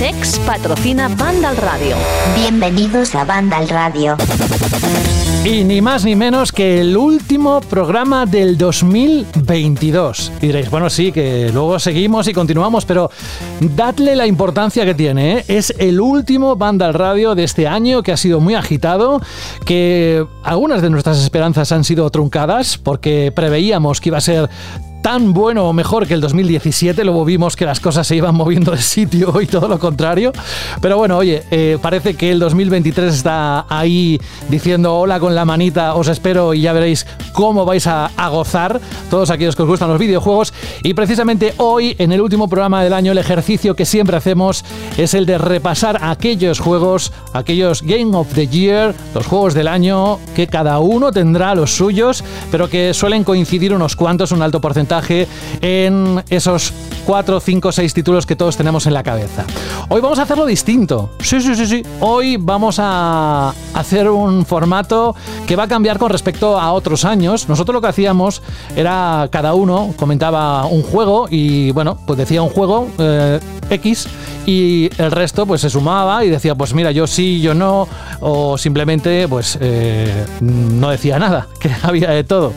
CEX patrocina Banda al Radio. Bienvenidos a Banda al Radio. Y ni más ni menos que el último programa del 2022. Y diréis, bueno, sí, que luego seguimos y continuamos, pero dadle la importancia que tiene. ¿eh? Es el último Banda al Radio de este año que ha sido muy agitado, que algunas de nuestras esperanzas han sido truncadas porque preveíamos que iba a ser tan bueno o mejor que el 2017. Luego vimos que las cosas se iban moviendo de sitio y todo lo contrario. Pero bueno, oye, eh, parece que el 2023 está ahí diciendo hola con la manita, os espero y ya veréis cómo vais a, a gozar todos aquellos que os gustan los videojuegos. Y precisamente hoy, en el último programa del año, el ejercicio que siempre hacemos es el de repasar aquellos juegos, aquellos Game of the Year, los juegos del año, que cada uno tendrá los suyos, pero que suelen coincidir unos cuantos, un alto porcentaje en esos 4, 5, 6 títulos que todos tenemos en la cabeza. Hoy vamos a hacerlo distinto. Sí, sí, sí, sí. Hoy vamos a hacer un formato que va a cambiar con respecto a otros años. Nosotros lo que hacíamos era cada uno comentaba un juego y bueno, pues decía un juego eh, X y el resto pues se sumaba y decía pues mira yo sí, yo no o simplemente pues eh, no decía nada, que había de todo.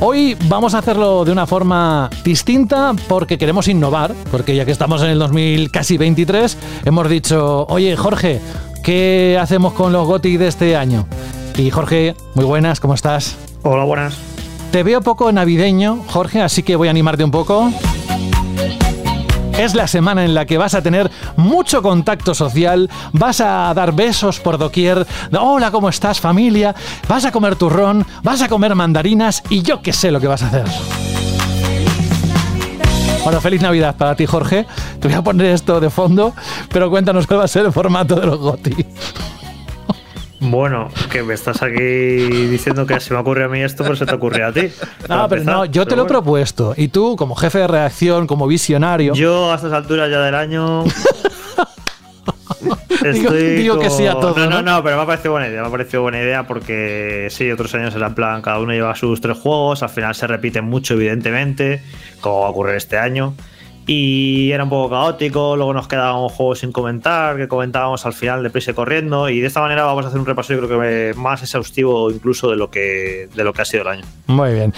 Hoy vamos a hacerlo de una forma distinta porque queremos innovar, porque ya que estamos en el 2000 casi 23, hemos dicho, oye Jorge, ¿qué hacemos con los GOTI de este año? Y Jorge, muy buenas, ¿cómo estás? Hola, buenas. Te veo poco navideño, Jorge, así que voy a animarte un poco. Es la semana en la que vas a tener mucho contacto social, vas a dar besos por doquier, hola, ¿cómo estás familia? Vas a comer turrón, vas a comer mandarinas y yo qué sé lo que vas a hacer. Bueno, feliz Navidad para ti, Jorge. Te voy a poner esto de fondo, pero cuéntanos cuál va a ser el formato de los GOTI. Bueno, que me estás aquí diciendo que se me ocurre a mí esto, pero se te ocurre a ti. No, pero no, yo te lo he propuesto. Y tú, como jefe de reacción, como visionario. Yo a estas alturas ya del año. Estoy digo, que sí a todo. No, no, no, pero me ha parecido buena idea. Me ha parecido buena idea porque sí, otros años era en plan, cada uno lleva sus tres juegos, al final se repiten mucho, evidentemente, como va a ocurrir este año. Y era un poco caótico, luego nos quedaban juegos sin comentar, que comentábamos al final de prisa y corriendo. Y de esta manera vamos a hacer un repaso, yo creo que más exhaustivo incluso de lo que, de lo que ha sido el año. Muy bien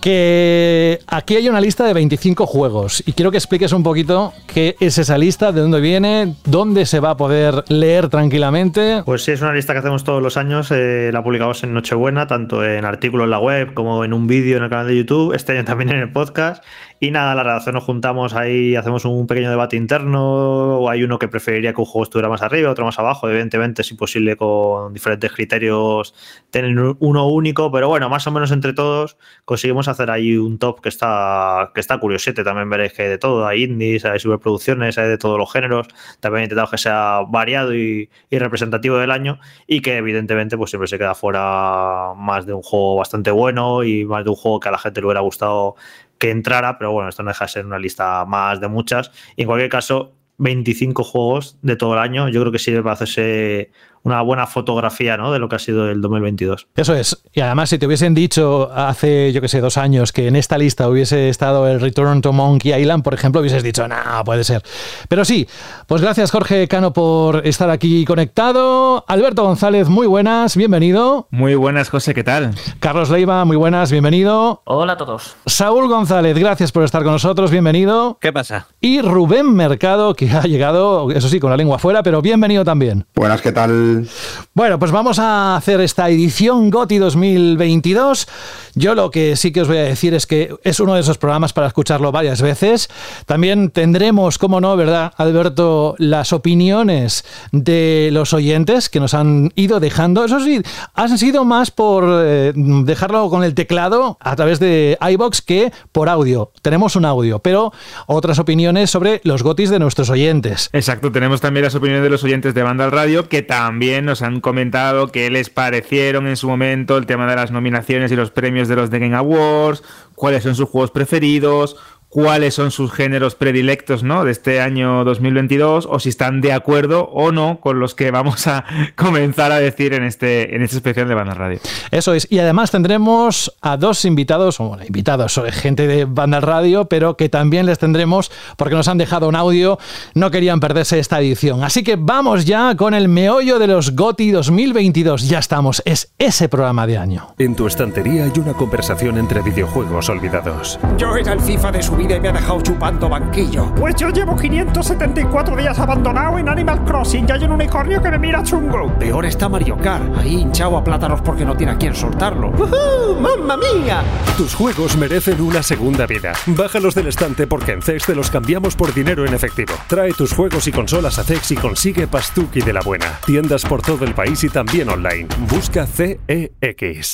que aquí hay una lista de 25 juegos y quiero que expliques un poquito qué es esa lista, de dónde viene, dónde se va a poder leer tranquilamente. Pues sí, es una lista que hacemos todos los años, eh, la publicamos en Nochebuena, tanto en artículos en la web como en un vídeo en el canal de YouTube, este año también en el podcast y nada, la redacción nos juntamos ahí, hacemos un pequeño debate interno. O hay uno que preferiría que un juego estuviera más arriba, otro más abajo. Evidentemente, si posible, con diferentes criterios, tener uno único. Pero bueno, más o menos entre todos conseguimos hacer ahí un top que está, que está curiosete. También veréis que hay de todo: hay indies, hay superproducciones, hay de todos los géneros. También he intentado que sea variado y, y representativo del año. Y que evidentemente, pues siempre se queda fuera más de un juego bastante bueno y más de un juego que a la gente le hubiera gustado que entrara, pero bueno, esto no deja de ser una lista más de muchas. Y en cualquier caso, 25 juegos de todo el año, yo creo que sirve para hacerse una buena fotografía ¿no? de lo que ha sido el 2022. Eso es. Y además, si te hubiesen dicho hace, yo que sé, dos años que en esta lista hubiese estado el Return to Monkey Island, por ejemplo, hubieses dicho, no, puede ser. Pero sí, pues gracias Jorge Cano por estar aquí conectado. Alberto González, muy buenas, bienvenido. Muy buenas, José, ¿qué tal? Carlos Leiva, muy buenas, bienvenido. Hola a todos. Saúl González, gracias por estar con nosotros, bienvenido. ¿Qué pasa? Y Rubén Mercado, que ha llegado, eso sí, con la lengua afuera, pero bienvenido también. Buenas, ¿qué tal? Tal? Bueno, pues vamos a hacer esta edición GOTI 2022. Yo lo que sí que os voy a decir es que es uno de esos programas para escucharlo varias veces. También tendremos, como no, ¿verdad, Alberto? Las opiniones de los oyentes que nos han ido dejando. Eso sí, han sido más por eh, dejarlo con el teclado a través de iBox que por audio. Tenemos un audio, pero otras opiniones sobre los GOTIs de nuestros oyentes. Exacto, tenemos también las opiniones de los oyentes de Banda al Radio que también nos han comentado qué les parecieron en su momento el tema de las nominaciones y los premios de los The Game Awards, cuáles son sus juegos preferidos, cuáles son sus géneros predilectos ¿no? de este año 2022 o si están de acuerdo o no con los que vamos a comenzar a decir en este, en este especial de Banda Radio. Eso es, y además tendremos a dos invitados, o bueno, invitados, gente de Banda Radio, pero que también les tendremos porque nos han dejado un audio, no querían perderse esta edición. Así que vamos ya con el meollo de los GOTI 2022, ya estamos, es ese programa de año. En tu estantería hay una conversación entre videojuegos olvidados. Yo era el FIFA de su vida y me ha dejado chupando banquillo. Pues yo llevo 574 días abandonado en Animal Crossing y hay un unicornio que me mira chungo. Peor está Mario Kart, ahí hinchado a plátanos porque no tiene a quien soltarlo. ¡Uh, ¡Mamma mía! Tus juegos merecen una segunda vida. Bájalos del estante porque en CEX te los cambiamos por dinero en efectivo. Trae tus juegos y consolas a CEX y consigue Pastuki de la buena. Tiendas por todo el país y también online. Busca CEX.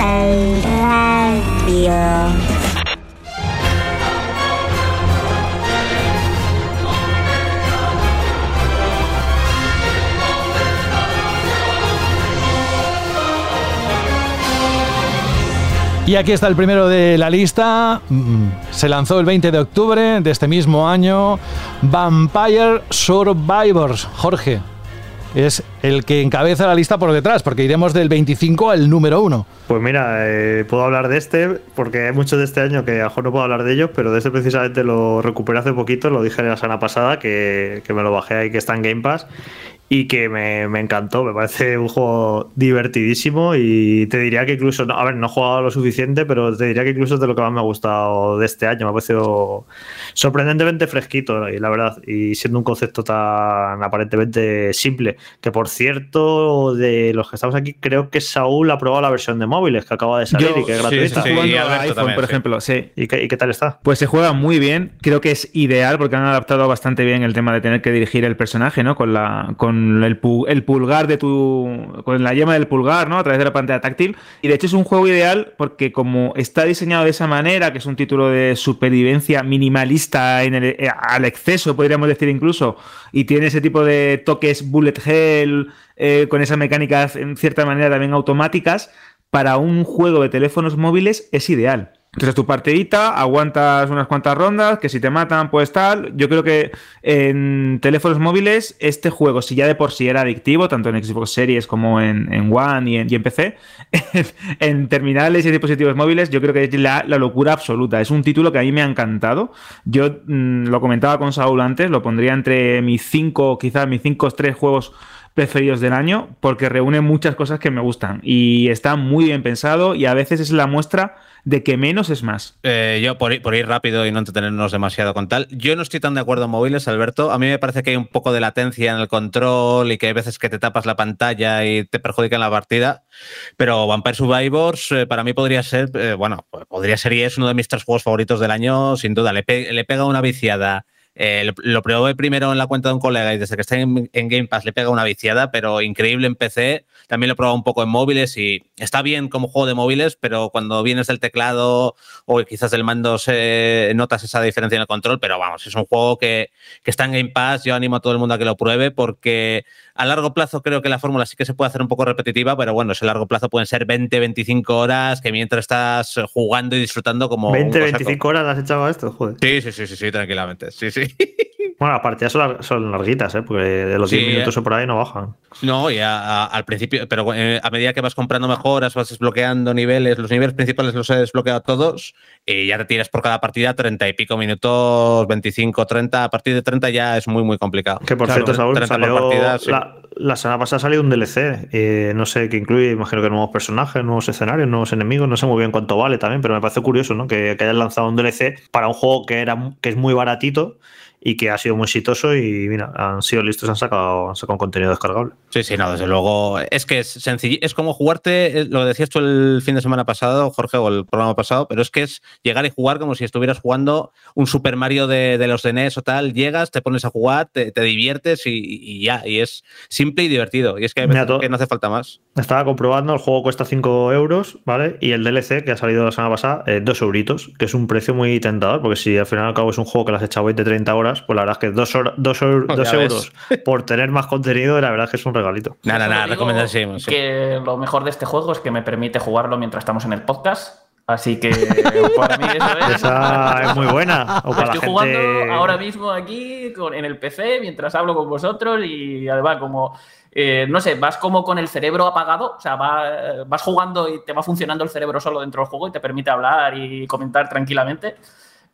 Al Y aquí está el primero de la lista. Mm, Se lanzó el 20 de octubre de este mismo año. Vampire Survivors. Jorge. Es el que encabeza la lista por detrás, porque iremos del 25 al número 1. Pues mira, eh, puedo hablar de este, porque hay muchos de este año que a lo mejor no puedo hablar de ellos, pero de este precisamente lo recuperé hace poquito, lo dije la semana pasada, que, que me lo bajé ahí, que está en Game Pass, y que me, me encantó, me parece un juego divertidísimo y te diría que incluso, no, a ver, no he jugado lo suficiente, pero te diría que incluso es de lo que más me ha gustado de este año, me ha parecido sorprendentemente fresquito, y la verdad, y siendo un concepto tan aparentemente simple, que por cierto, de los que estamos aquí, creo que Saúl ha probado la versión de móviles que acaba de salir Yo- y que es sí, gratuita. y a Alberto iPhone, también, por sí. ejemplo, sí. ¿Y qué, y qué tal está? Pues se juega muy bien, creo que es ideal porque han adaptado bastante bien el tema de tener que dirigir el personaje, ¿no? Con la con el, pu- el pulgar de tu con la yema del pulgar, ¿no? A través de la pantalla táctil y de hecho es un juego ideal porque como está diseñado de esa manera, que es un título de supervivencia minimalista eh, al exceso, podríamos decir incluso, y tiene ese tipo de toques bullet hell eh, con esas mecánicas en cierta manera también automáticas, para un juego de teléfonos móviles es ideal. Entonces tu partidita, aguantas unas cuantas rondas, que si te matan, pues tal. Yo creo que en teléfonos móviles, este juego, si ya de por sí era adictivo, tanto en Xbox Series como en, en One y en, y en PC, en terminales y dispositivos móviles, yo creo que es la, la locura absoluta. Es un título que a mí me ha encantado. Yo mm, lo comentaba con Saúl antes, lo pondría entre mis cinco, quizás mis cinco o tres juegos preferidos del año porque reúne muchas cosas que me gustan y está muy bien pensado y a veces es la muestra de que menos es más. Eh, yo, por ir, rápido y no entretenernos demasiado con tal, yo no estoy tan de acuerdo en móviles, Alberto. A mí me parece que hay un poco de latencia en el control y que hay veces que te tapas la pantalla y te perjudican la partida. Pero Vampire Survivors eh, para mí podría ser, eh, bueno, pues podría ser y es uno de mis tres juegos favoritos del año, sin duda. Le, le pega una viciada. Eh, lo, lo probé primero en la cuenta de un colega y desde que está en, en Game Pass le pega una viciada, pero increíble en PC. También lo he probado un poco en móviles y está bien como juego de móviles, pero cuando vienes del teclado o quizás del mando se notas esa diferencia en el control, pero vamos, es un juego que, que está en Game Pass. Yo animo a todo el mundo a que lo pruebe porque a largo plazo creo que la fórmula sí que se puede hacer un poco repetitiva, pero bueno, ese largo plazo pueden ser 20, 25 horas que mientras estás jugando y disfrutando como... un 20, cosaco. 25 horas has echado a esto, joder. Sí, sí, sí, sí, sí, tranquilamente. Sí, sí. Bueno, las partidas son, lar- son larguitas, ¿eh? Porque de los Sí, 10 minutos eh. o por ahí no bajan. No, y a- a- al principio, pero eh, a medida que vas comprando mejoras, vas desbloqueando niveles, los niveles principales los he desbloqueado todos y ya te tiras por cada partida 30 y pico minutos, 25, 30. A partir de 30 ya es muy, muy complicado. Que por Claro, cierto, Saúl, 30 por salió partida, sí. La, semana pasada ha salido un DLC. eh, no sé qué incluye, imagino que nuevos personajes, nuevos escenarios, nuevos enemigos. No sé muy bien cuánto vale también, pero me parece curioso, ¿no? Que, que hayan lanzado un DLC para un juego que era que es muy baratito y que ha sido muy exitoso. Y mira, han sido listos, han sacado, han sacado un contenido descargable. Sí, sí, no, desde luego. Es que es sencillo. Es como jugarte, eh, lo decías tú el fin de semana pasado, Jorge, o el programa pasado, pero es que es llegar y jugar como si estuvieras jugando un Super Mario de, de los de NES o tal. Llegas, te pones a jugar, te, te diviertes y, y ya. Y es simple y divertido. Y es que, Mira, que no hace falta más. Estaba comprobando, el juego cuesta 5 euros, ¿vale? Y el DLC que ha salido la semana pasada, eh, 2 euritos, que es un precio muy tentador, porque si al final al cabo es un juego que le has echado 20-30 horas, pues la verdad es que 2 dos, Ya dos ves. euros por tener más contenido, la verdad es que es un regalito. Nada, nada, sí. Que lo mejor de este juego es que me permite jugarlo mientras estamos en el podcast. Así que para mí eso es. Esa es muy buena. O para la Estoy gente. jugando ahora mismo aquí con- en el PC mientras hablo con vosotros y además como, eh, no sé, vas como con el cerebro apagado, o sea, va- vas jugando y te va funcionando el cerebro solo dentro del juego y te permite hablar y comentar tranquilamente.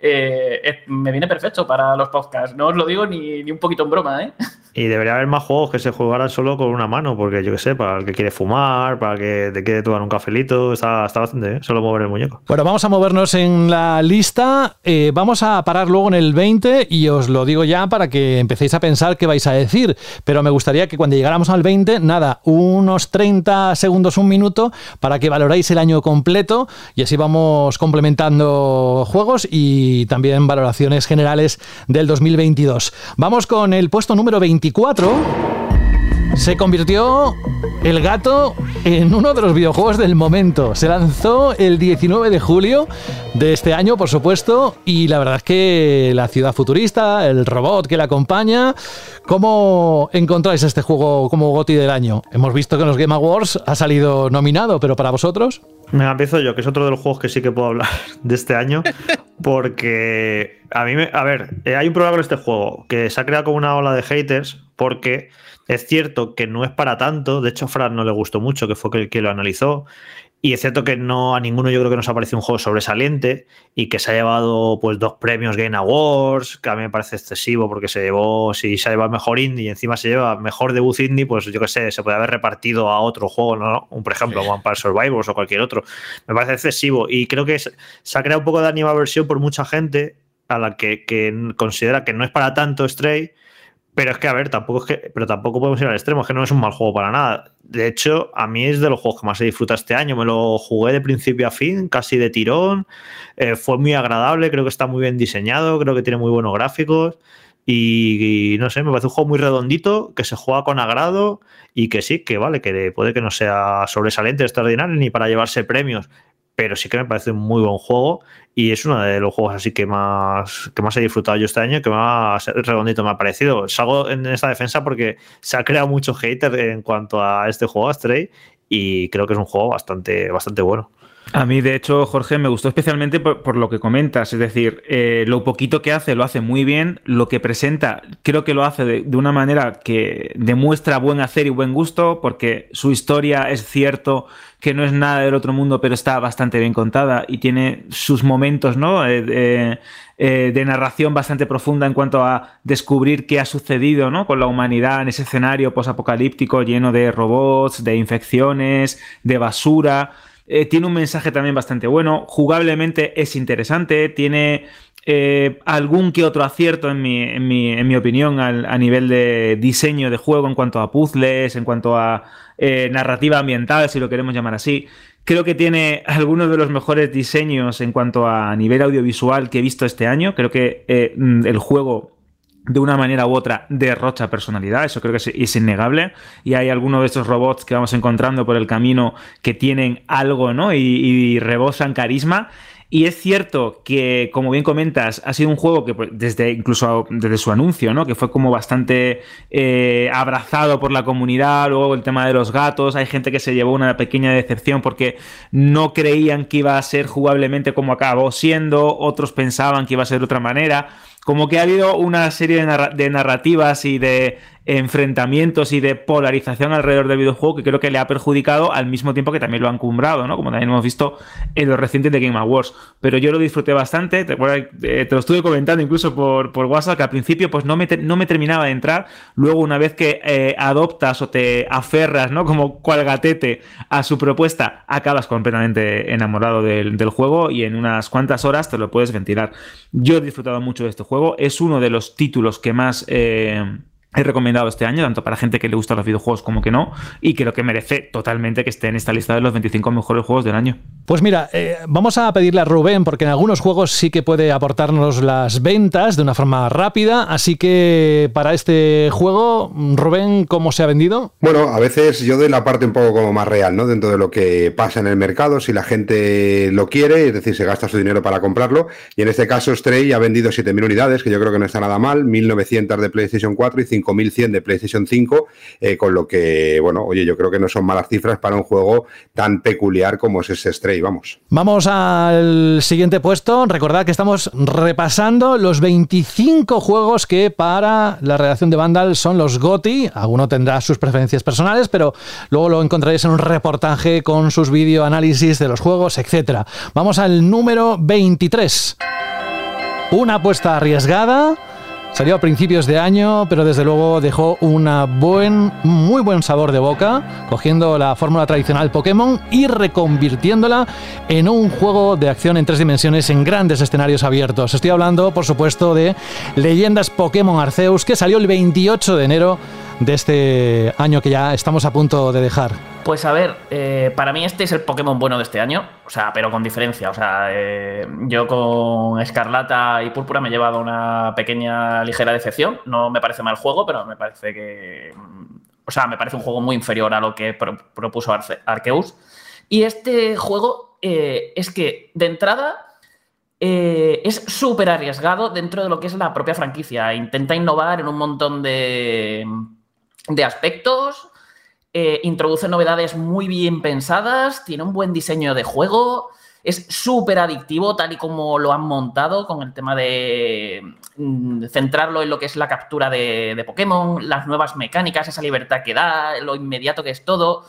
Eh, es- me viene perfecto para los podcasts, no os lo digo ni, ni un poquito en broma, ¿eh? Y debería haber más juegos que se jugaran solo con una mano, porque yo que sé, para el que quiere fumar, para el que te quiere tomar un cafelito, está, está bastante, ¿eh? Solo mover el muñeco. Bueno, vamos a movernos en la lista. Eh, vamos a parar luego en el 20 y os lo digo ya para que empecéis a pensar qué vais a decir. Pero me gustaría que cuando llegáramos al 20, nada, unos 30 segundos, un minuto, para que valoréis el año completo y así vamos complementando juegos y también valoraciones generales del 2022. Vamos con el puesto número 24. Se convirtió el gato en uno de los videojuegos del momento. Se lanzó el 19 de julio de este año, por supuesto, y la verdad es que la ciudad futurista, el robot que la acompaña, ¿cómo encontráis este juego como GOTI del año? Hemos visto que en los Game Awards ha salido nominado, pero para vosotros... Me empiezo yo, que es otro de los juegos que sí que puedo hablar de este año, porque a mí, me, a ver, eh, hay un problema con este juego, que se ha creado como una ola de haters, porque es cierto que no es para tanto, de hecho a Fran no le gustó mucho, que fue el que lo analizó, y es cierto que no a ninguno yo creo que nos ha parecido un juego sobresaliente y que se ha llevado pues dos premios Game Awards, que a mí me parece excesivo porque se llevó, si se ha llevado mejor indie y encima se lleva mejor debut indie, pues yo que sé, se puede haber repartido a otro juego, ¿no? Un, por ejemplo, Vampire Survivors o cualquier otro. Me parece excesivo y creo que se se ha creado un poco de animaversión por mucha gente a la que, que considera que no es para tanto Stray, pero es que, a ver, tampoco es que, pero tampoco podemos ir al extremo, es que no es un mal juego para nada. De hecho, a mí es de los juegos que más se disfruta este año. Me lo jugué de principio a fin, casi de tirón. Eh, fue muy agradable, creo que está muy bien diseñado, creo que tiene muy buenos gráficos. Y, y no sé, me parece un juego muy redondito, que se juega con agrado y que sí, que vale, que puede que no sea sobresaliente, extraordinario, ni para llevarse premios, pero sí que me parece un muy buen juego y es uno de los juegos así que más, que más he disfrutado yo este año, que más redondito me ha parecido. Salgo en esta defensa porque se ha creado mucho hater en cuanto a este juego, a Stray, y creo que es un juego bastante, bastante bueno. A mí, de hecho, Jorge, me gustó especialmente por, por lo que comentas. Es decir, eh, lo poquito que hace lo hace muy bien. Lo que presenta, creo que lo hace de, de, una manera que demuestra buen hacer y buen gusto, porque su historia es cierto que no es nada del otro mundo, pero está bastante bien contada y tiene sus momentos, ¿no? Eh, eh, eh, de narración bastante profunda en cuanto a descubrir qué ha sucedido ¿no? con la humanidad en ese escenario posapocalíptico lleno de robots, de infecciones, de basura. Tiene un mensaje también bastante bueno. Jugablemente es interesante. Tiene algún que otro acierto, en mi, en mi, en mi opinión, a nivel de diseño de juego, en cuanto a puzzles, en cuanto a eh, narrativa ambiental, si lo queremos llamar así. Creo que tiene algunos de los mejores diseños en cuanto a nivel audiovisual que he visto este año. Creo que eh, el juego de una manera u otra derrocha personalidad, eso creo que es, innegable. Y hay algunos de estos robots que vamos encontrando por el camino que tienen algo, ¿no? Y rebosan carisma. Y es cierto que, como bien comentas, ha sido un juego que pues, desde incluso desde su anuncio, ¿no? Que fue como bastante eh, abrazado por la comunidad. Luego el tema de los gatos. Hay gente que se llevó una pequeña decepción porque no creían que iba a ser jugablemente como acabó siendo. Otros pensaban que iba a ser de otra manera como que ha habido una serie de, narra de narrativas y de enfrentamientos y de polarización alrededor del videojuego que creo que le ha perjudicado al mismo tiempo que también lo han cumbrado, ¿no? Como también hemos visto en los recientes de Game Awards. Pero yo lo disfruté bastante, te, eh, lo estuve comentando incluso por, por, WhatsApp, que al principio pues no me, no me terminaba de entrar, luego una vez que eh, adoptas o te aferras, ¿no? Como cual gatete a su propuesta, acabas completamente enamorado del, del juego y en unas cuantas horas te lo puedes ventilar. Yo he disfrutado mucho de este juego, es uno de los títulos que más... Eh, he recomendado este año, tanto para gente que le gustan los videojuegos como que no, y creo que merece totalmente que esté en esta lista de los 25 mejores juegos del año. Pues mira, eh, vamos a pedirle a Rubén, porque en algunos juegos sí que puede aportarnos las ventas de una forma rápida, así que para este juego, Rubén, ¿cómo se ha vendido? Bueno, a veces yo doy la parte un poco como más real, ¿no? Dentro de lo que pasa en el mercado, si la gente lo quiere, es decir, se gasta su dinero para comprarlo, y en este caso Stray ha vendido 7.000 unidades, que yo creo que no está nada mal, 1.900 de PlayStation 4 y 5.100 de PlayStation 5, eh, con lo que, bueno, oye, yo creo que no son malas cifras para un juego tan peculiar como es ese Stray, vamos. Vamos al siguiente puesto. Recordad que estamos repasando los 25 juegos que para la redacción de Vandal son los GOTI. Alguno tendrá sus preferencias personales, pero luego lo encontraréis en un reportaje con sus vídeo análisis de los juegos, etc. Vamos al número 23. Una apuesta arriesgada Salió a principios de año, pero desde luego dejó un buen, muy buen sabor de boca, cogiendo la fórmula tradicional Pokémon y reconvirtiéndola en un juego de acción en tres dimensiones en grandes escenarios abiertos. Estoy hablando, por supuesto, de Leyendas Pokémon Arceus, que salió el 28 de enero de este año que ya estamos a punto de dejar. Pues a ver, eh, para mí este es el Pokémon bueno de este año, o sea, pero con diferencia. O sea, eh, yo con Escarlata y Púrpura me he llevado una pequeña ligera decepción. No me parece mal juego, pero me parece que. Mm, o sea, me parece un juego muy inferior a lo que propuso Arceus. Y este juego eh, es que, de entrada, es súper arriesgado dentro de lo que es la propia franquicia. Intenta innovar en un montón de, de aspectos eh, introduce novedades muy bien pensadas, tiene un buen diseño de juego, es súper adictivo tal y como lo han montado con el tema de mm, centrarlo en lo que es la captura de, Pokémon, las nuevas mecánicas, esa libertad que da, lo inmediato que es todo.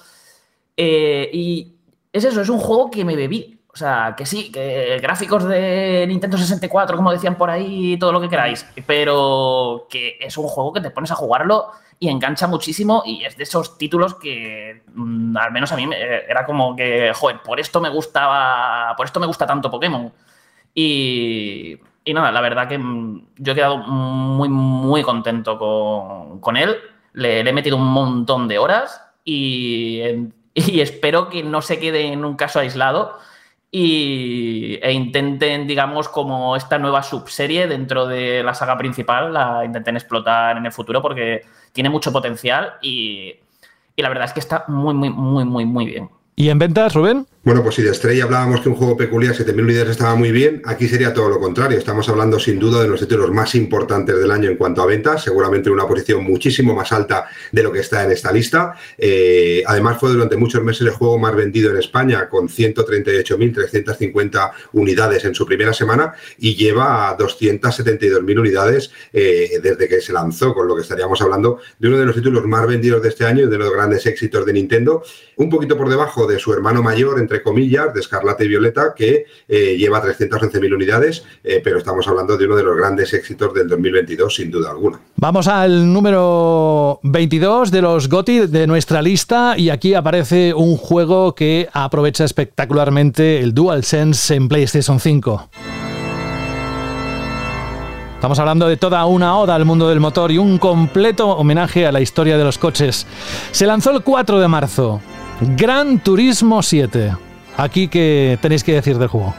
Eh, y es eso, es un juego que me bebí. O sea, que sí, que gráficos de Nintendo 64, como decían por ahí, todo lo que queráis, pero que es un juego que te pones a jugarlo y engancha muchísimo y es de esos títulos que mm, al menos a mí era como que, joder, por esto me gustaba, por esto me gusta tanto Pokémon. Y, nada, la verdad que mm, yo he quedado muy, muy contento con, él. Le, he metido un montón de horas y, y espero que no se quede en un caso aislado y, e intenten, digamos, como esta nueva subserie dentro de la saga principal, la intenten explotar en el futuro porque tiene mucho potencial y, y la verdad es que está muy, muy, muy, muy, muy bien. ¿Y en ventas, Rubén? Bueno, pues si de Estrella hablábamos que un juego peculiar, 7.000 unidades estaba muy bien, aquí sería todo lo contrario. Estamos hablando sin duda de los títulos más importantes del año en cuanto a ventas, seguramente en una posición muchísimo más alta de lo que está en esta lista. Eh, además, fue durante muchos meses el juego más vendido en España, con 138.350 unidades en su primera semana y lleva 272.000 unidades eh, desde que se lanzó, con lo que estaríamos hablando de uno de los títulos más vendidos de este año y de los grandes éxitos de Nintendo, un poquito por debajo de su hermano mayor, entre comillas, de Escarlata y Violeta, que eh, lleva 311.000 unidades, eh, pero estamos hablando de uno de los grandes éxitos del 2022, sin duda alguna. Vamos al número 22 de los GOTI de nuestra lista y aquí aparece un juego que aprovecha espectacularmente el DualSense en PlayStation 5. Estamos hablando de toda una oda al mundo del motor y un completo homenaje a la historia de los coches. Se lanzó el 4 de marzo. Gran Turismo 7. Aquí que tenéis que decir del juego.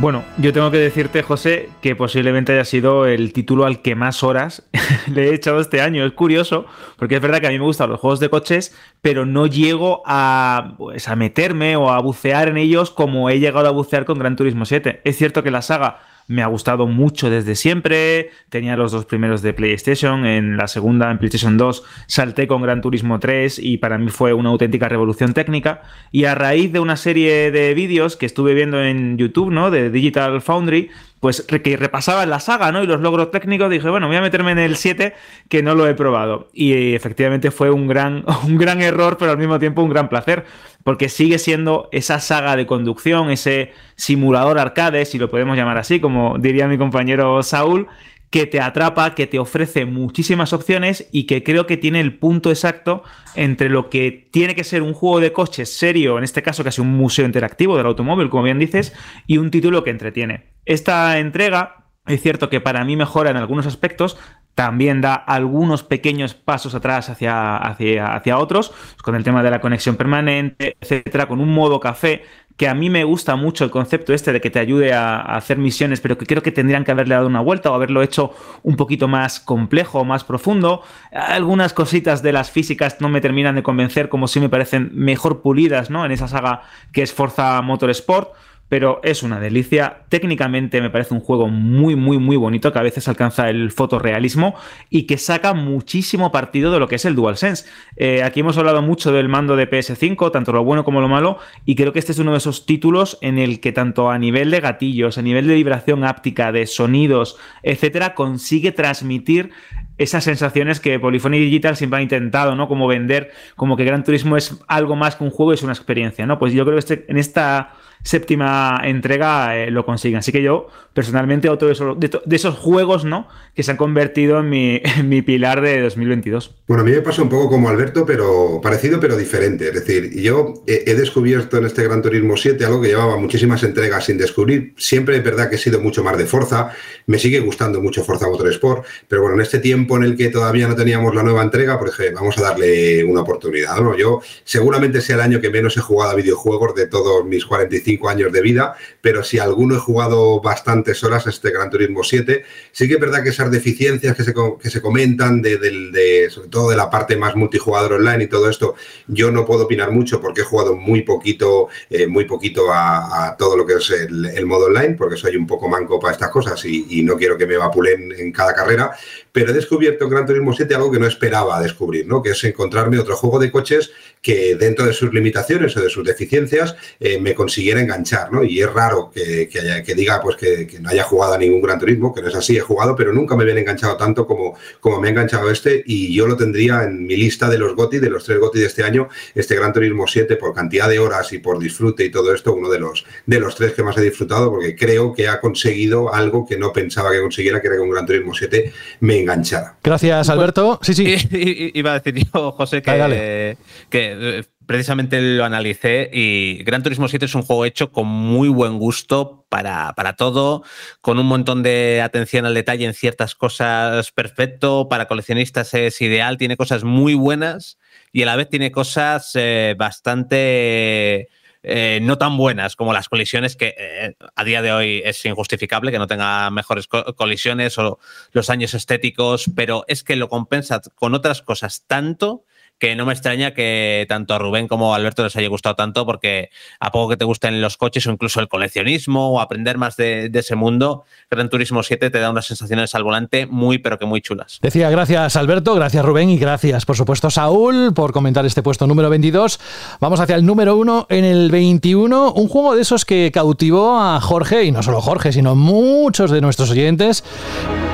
Bueno, yo tengo que decirte, José, que posiblemente haya sido el título al que más horas le he echado este año. Es curioso, porque es verdad que a mí me gustan los juegos de coches, pero no llego a, pues, a meterme o a bucear en ellos como he llegado a bucear con Gran Turismo 7. Es cierto que la saga me ha gustado mucho desde siempre. Tenía los dos primeros de PlayStation. En la segunda, en PlayStation 2, salté con Gran Turismo 3 y para mí fue una auténtica revolución técnica. Y a raíz de una serie de vídeos que estuve viendo en YouTube, ¿no? De Digital Foundry, pues que repasaba la saga, ¿no? Y los logros técnicos, dije, bueno, voy a meterme en el 7, que no lo he probado. Y efectivamente fue un gran, un gran error, pero al mismo tiempo un gran placer, porque sigue siendo esa saga de conducción, ese simulador arcade, si lo podemos llamar así, como diría mi compañero Saúl, que te atrapa, que te ofrece muchísimas opciones y que creo que tiene el punto exacto entre lo que tiene que ser un juego de coches serio, en este caso casi un museo interactivo del automóvil, como bien dices, y un título que entretiene. Esta entrega es cierto que para mí mejora en algunos aspectos, también da algunos pequeños pasos atrás hacia, hacia, hacia, otros, con el tema de la conexión permanente, etcétera, con un modo café que a mí me gusta mucho el concepto este de que te ayude a, hacer misiones, pero que creo que tendrían que haberle dado una vuelta o haberlo hecho un poquito más complejo, más profundo. Algunas cositas de las físicas no me terminan de convencer, como si me parecen mejor pulidas, ¿no? En esa saga que es Forza Motorsport pero es una delicia. Técnicamente me parece un juego muy, muy, muy bonito que a veces alcanza el fotorrealismo y que saca muchísimo partido de lo que es el DualSense. Eh, aquí hemos hablado mucho del mando de PS5, tanto lo bueno como lo malo, y creo que este es uno de esos títulos en el que tanto a nivel de gatillos, a nivel de vibración áptica, de sonidos, etcétera, consigue transmitir esas sensaciones que Polyphony Digital siempre ha intentado, ¿no? Como vender, como que Gran Turismo es algo más que un juego, es una experiencia, ¿no? Pues yo creo que este, en esta séptima entrega eh, lo consiguen. Así que yo, personalmente, otro de esos, de, esos juegos, ¿no? Que se han convertido en mi, mi, pilar de 2022. Bueno, a mí me pasa un poco como Alberto, pero parecido, pero diferente. Es decir, yo he, descubierto en este Gran Turismo 7 algo que llevaba muchísimas entregas sin descubrir. Siempre es verdad que he sido mucho más de Forza. Me sigue gustando mucho Forza Motorsport. Pero bueno, en este tiempo en el que todavía no teníamos la nueva entrega, pues dije, vamos a darle una oportunidad. ¿no? Yo seguramente sea el año que menos he jugado a videojuegos de todos mis 45 años de vida, pero si alguno he jugado bastantes horas este Gran Turismo 7, sí que es verdad que esas deficiencias que se, que se comentan, de, de, sobre todo de la parte más multijugador online y todo esto, yo no puedo opinar mucho porque he jugado muy poquito, eh, muy poquito a, a, todo lo que es el, el, modo online, porque soy un poco manco para estas cosas y, y no quiero que me vapulen en cada carrera, pero he descubierto en Gran Turismo 7 algo que no esperaba descubrir, ¿no? que es encontrarme otro juego de coches que dentro de sus limitaciones o de sus deficiencias eh, me consiguiera enganchar, ¿no? Y es raro que, que, haya, que diga pues que, no haya jugado a ningún Gran Turismo, que no es así, he jugado, pero nunca me habían enganchado tanto como, como me ha enganchado este y yo lo tendría en mi lista de los GOTI, de los tres GOTI de este año, este Gran Turismo 7 por cantidad de horas y por disfrute y todo esto, uno de los, de los tres que más he disfrutado porque creo que ha conseguido algo que no pensaba que consiguiera, que era que un Gran Turismo 7 me enganchara. Gracias, Alberto. Sí, sí. Iba a decir yo, José, que, dale. que eh, precisamente lo analicé y Gran Turismo 7 es un juego hecho con muy buen gusto para, para, todo, con un montón de atención al detalle en ciertas cosas perfecto, para coleccionistas es ideal, tiene cosas muy buenas y a la vez tiene cosas eh, bastante... Eh, no tan buenas como las colisiones, que eh, a día de hoy es injustificable que no tenga mejores co colisiones o los años estéticos, pero es que lo compensa con otras cosas tanto que no me extraña que tanto a Rubén como a Alberto les haya gustado tanto, porque a poco que te gusten los coches o incluso el coleccionismo o aprender más de, ese mundo, Gran Turismo 7 te da unas sensaciones al volante muy, pero que muy chulas. Decía, gracias Alberto, gracias Rubén y gracias, por supuesto, Saúl, por comentar este puesto número 22. Vamos hacia el número 1 en el 21, un juego de esos que cautivó a Jorge, y no solo Jorge, sino muchos de nuestros oyentes.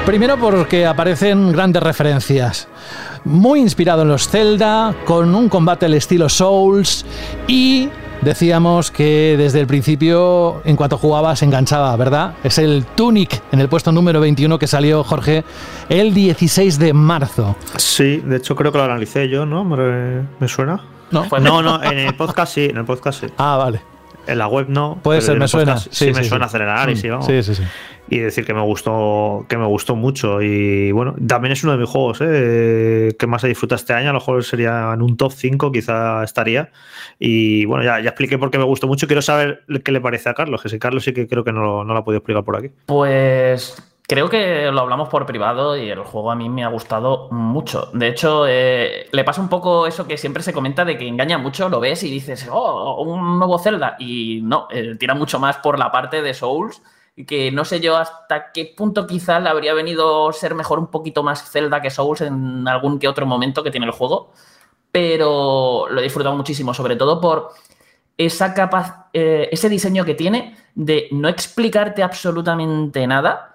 Primero porque aparecen grandes referencias muy inspirado en los Zelda, con un combate al estilo Souls y decíamos que desde el principio, en cuanto jugaba, se enganchaba, ¿verdad? Es el Tunic en el puesto número 21 que salió Jorge el 16 de marzo. Sí, de hecho creo que lo analicé yo, ¿no? ¿Me, me suena? No. Pues no, no, en el podcast sí, en el podcast sí. Ah, vale. En la web no. Puede ser, me suena. Sí, sí, me sí, suena hacer el análisis, vamos. Sí, sí, sí y decir que me gustó que me gustó mucho y bueno también es uno de mis juegos ¿eh? que más he disfrutado este año a lo mejor sería en un top 5 quizá estaría y bueno ya, ya expliqué por qué me gustó mucho quiero saber qué le parece a Carlos que si Carlos sí que creo que no, no lo ha podido explicar por aquí pues Creo que lo hablamos por privado y el juego a mí me ha gustado mucho. De hecho, eh, le pasa un poco eso que siempre se comenta de que engaña mucho, lo ves y dices, oh, un nuevo Zelda. Y no, eh, tira mucho más por la parte de Souls que no sé yo hasta qué punto quizá le habría venido ser mejor un poquito más Zelda que Souls en algún que otro momento que tiene el juego, pero lo he disfrutado muchísimo, sobre todo por esa capaz, eh, ese diseño que tiene de no explicarte absolutamente nada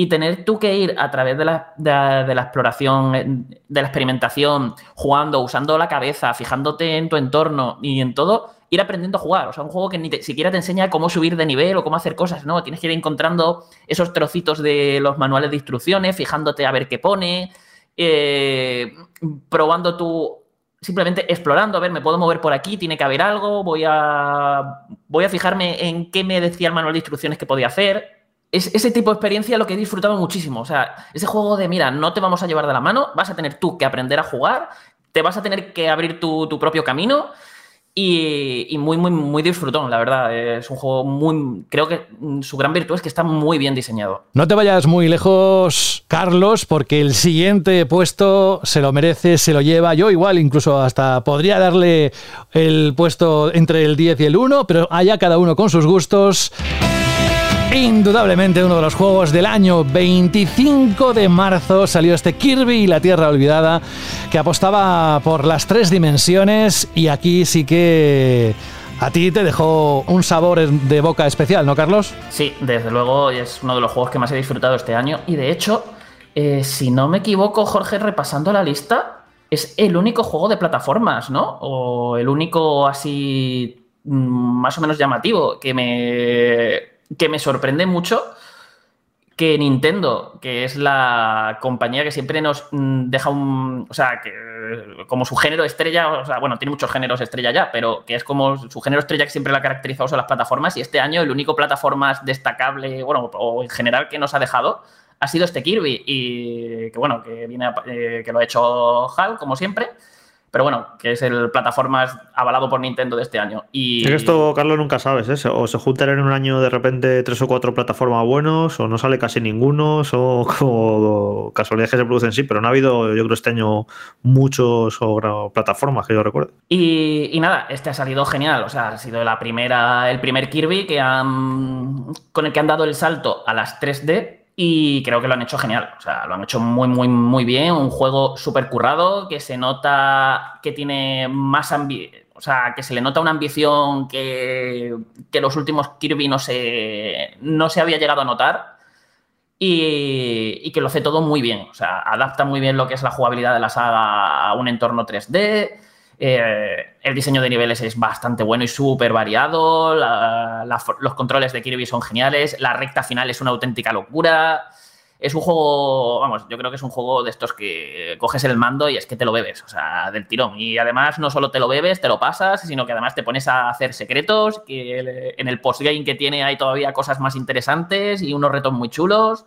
y tener tú que ir a través de la, de, la exploración, eh, de la experimentación, jugando, usando la cabeza, fijándote en tu entorno y en todo, ir aprendiendo a jugar. O sea, un juego que ni siquiera te enseña cómo subir de nivel o cómo hacer cosas, ¿no? Tienes que ir encontrando esos trocitos de los manuales de instrucciones, fijándote a ver qué pone, eh, probando tú, simplemente explorando, a ver, me puedo mover por aquí, tiene que haber algo, voy a, voy a fijarme en qué me decía el manual de instrucciones que podía hacer. Es, ese tipo de experiencia lo que he disfrutado muchísimo. O sea, ese juego de, mira, no te vamos a llevar de la mano, vas a tener tú que aprender a jugar, te vas a tener que abrir tu, tu propio camino y, muy, muy, muy disfrutón, la verdad. Es un juego muy... Creo que su gran virtud es que está muy bien diseñado. No te vayas muy lejos, Carlos, porque el siguiente puesto se lo merece, se lo lleva. Yo igual incluso hasta podría darle el puesto entre el 10 y el 1, pero allá cada uno con sus gustos. Indudablemente uno de los juegos del año 25 de marzo salió este Kirby y la Tierra Olvidada que apostaba por las tres dimensiones y aquí sí que a ti te dejó un sabor de boca especial, ¿no, Carlos? Sí, desde luego es uno de los juegos que más he disfrutado este año y de hecho, eh, si no me equivoco, Jorge, repasando la lista, es el único juego de plataformas, ¿no? O el único así mm, más o menos llamativo que me, que me sorprende mucho que Nintendo, que es la compañía que siempre nos mm, deja un. O sea, que como su género estrella, o sea, bueno, tiene muchos géneros estrella ya, pero que es como su género estrella que siempre la ha caracterizado son las plataformas. Y este año el único plataformas destacable, bueno, o en general que nos ha dejado, ha sido este Kirby. Y que bueno, que viene a- eh, que lo ha hecho HAL, como siempre. Pero bueno, que es el plataformas avalado por Nintendo de este año. Y Es que esto, Carlos, nunca sabes, ¿eh? O se juntan en un año de repente tres o cuatro plataformas buenos, o no sale casi ninguno, o como casualidades que se producen, sí, pero no ha habido, yo creo, este año muchos o plataformas que yo recuerdo. Y, y nada, este ha salido genial. O sea, ha sido la primera, el primer Kirby que han, con el que han dado el salto a las 3D y creo que lo han hecho genial. O sea, lo han hecho muy, muy, muy bien. Un juego súper currado que se nota que tiene más ambi o sea, que se le nota una ambición que, que los últimos Kirby no se, no se había llegado a notar y, y que lo hace todo muy bien. O sea, adapta muy bien lo que es la jugabilidad de la saga a un entorno 3D. Eh, el diseño de niveles es bastante bueno y súper variado. los controles de Kirby son geniales. La recta final es una auténtica locura. Es un juego, vamos, yo creo que es un juego de estos que coges el mando y es que te lo bebes, o sea, del tirón. Y además no solo te lo bebes, te lo pasas, sino que además te pones a hacer secretos, que en el postgame que tiene hay todavía cosas más interesantes y unos retos muy chulos.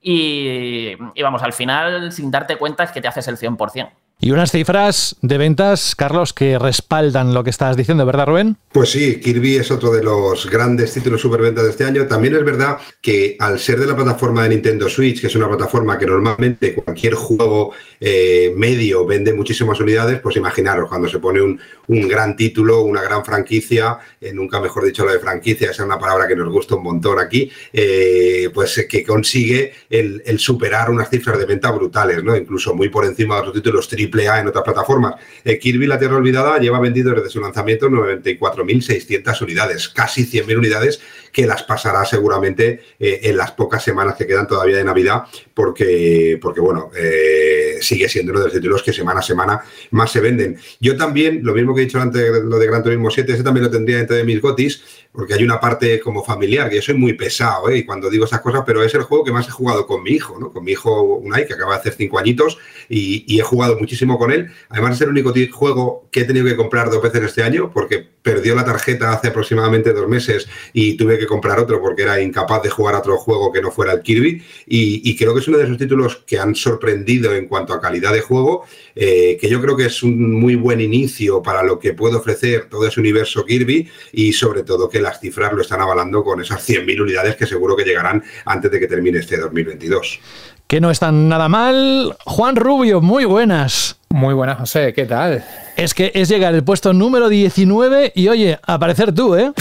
Y, y vamos, al final, sin darte cuenta, es que te haces el 100%. Y unas cifras de ventas, Carlos, que respaldan lo que estás diciendo, ¿verdad, Rubén? Pues sí, Kirby es otro de los grandes títulos superventas de este año. También es verdad que al ser de la plataforma de Nintendo Switch, que es una plataforma que normalmente cualquier juego eh, medio vende muchísimas unidades, pues imaginaros, cuando se pone un, un gran título, una gran franquicia, eh, nunca mejor dicho lo de franquicia, esa es una palabra que nos gusta un montón aquí, eh, pues que consigue el, superar unas cifras de venta brutales, ¿no? Incluso muy por encima de otros títulos AAA en otras plataformas. Eh, Kirby La Tierra Olvidada lleva vendido desde su lanzamiento 94.600 unidades, casi 100.000 unidades que las pasará seguramente eh, en las pocas semanas que quedan todavía de Navidad, porque, porque bueno, eh, sigue siendo uno de los títulos que semana a semana más se venden. Yo también, lo mismo que he dicho antes, lo de Gran Turismo 7, ese también lo tendría dentro de mis gotis, porque hay una parte como familiar, que yo soy muy pesado, ¿eh? y cuando digo esas cosas, pero es el juego que más he jugado con mi hijo, ¿no? Con mi hijo Unai, que acaba de hacer cinco añitos, y, he jugado muchísimo con él. Además, es el único juego que he tenido que comprar dos veces este año, porque perdió la tarjeta hace aproximadamente dos meses y tuve que comprar otro porque era incapaz de jugar otro juego que no fuera el Kirby. Y, y creo que es uno de esos títulos que han sorprendido en cuanto a calidad de juego, eh, que yo creo que es un muy buen inicio para lo que puede ofrecer todo ese universo Kirby y sobre todo que las cifras lo están avalando con esas 100.000 unidades que seguro que llegarán antes de que termine este 2022. Que no están nada mal. Juan Rubio, muy buenas. Muy buenas, José, ¿qué tal? Es que es llegar el puesto número 19 y oye, aparecer tú, ¿eh?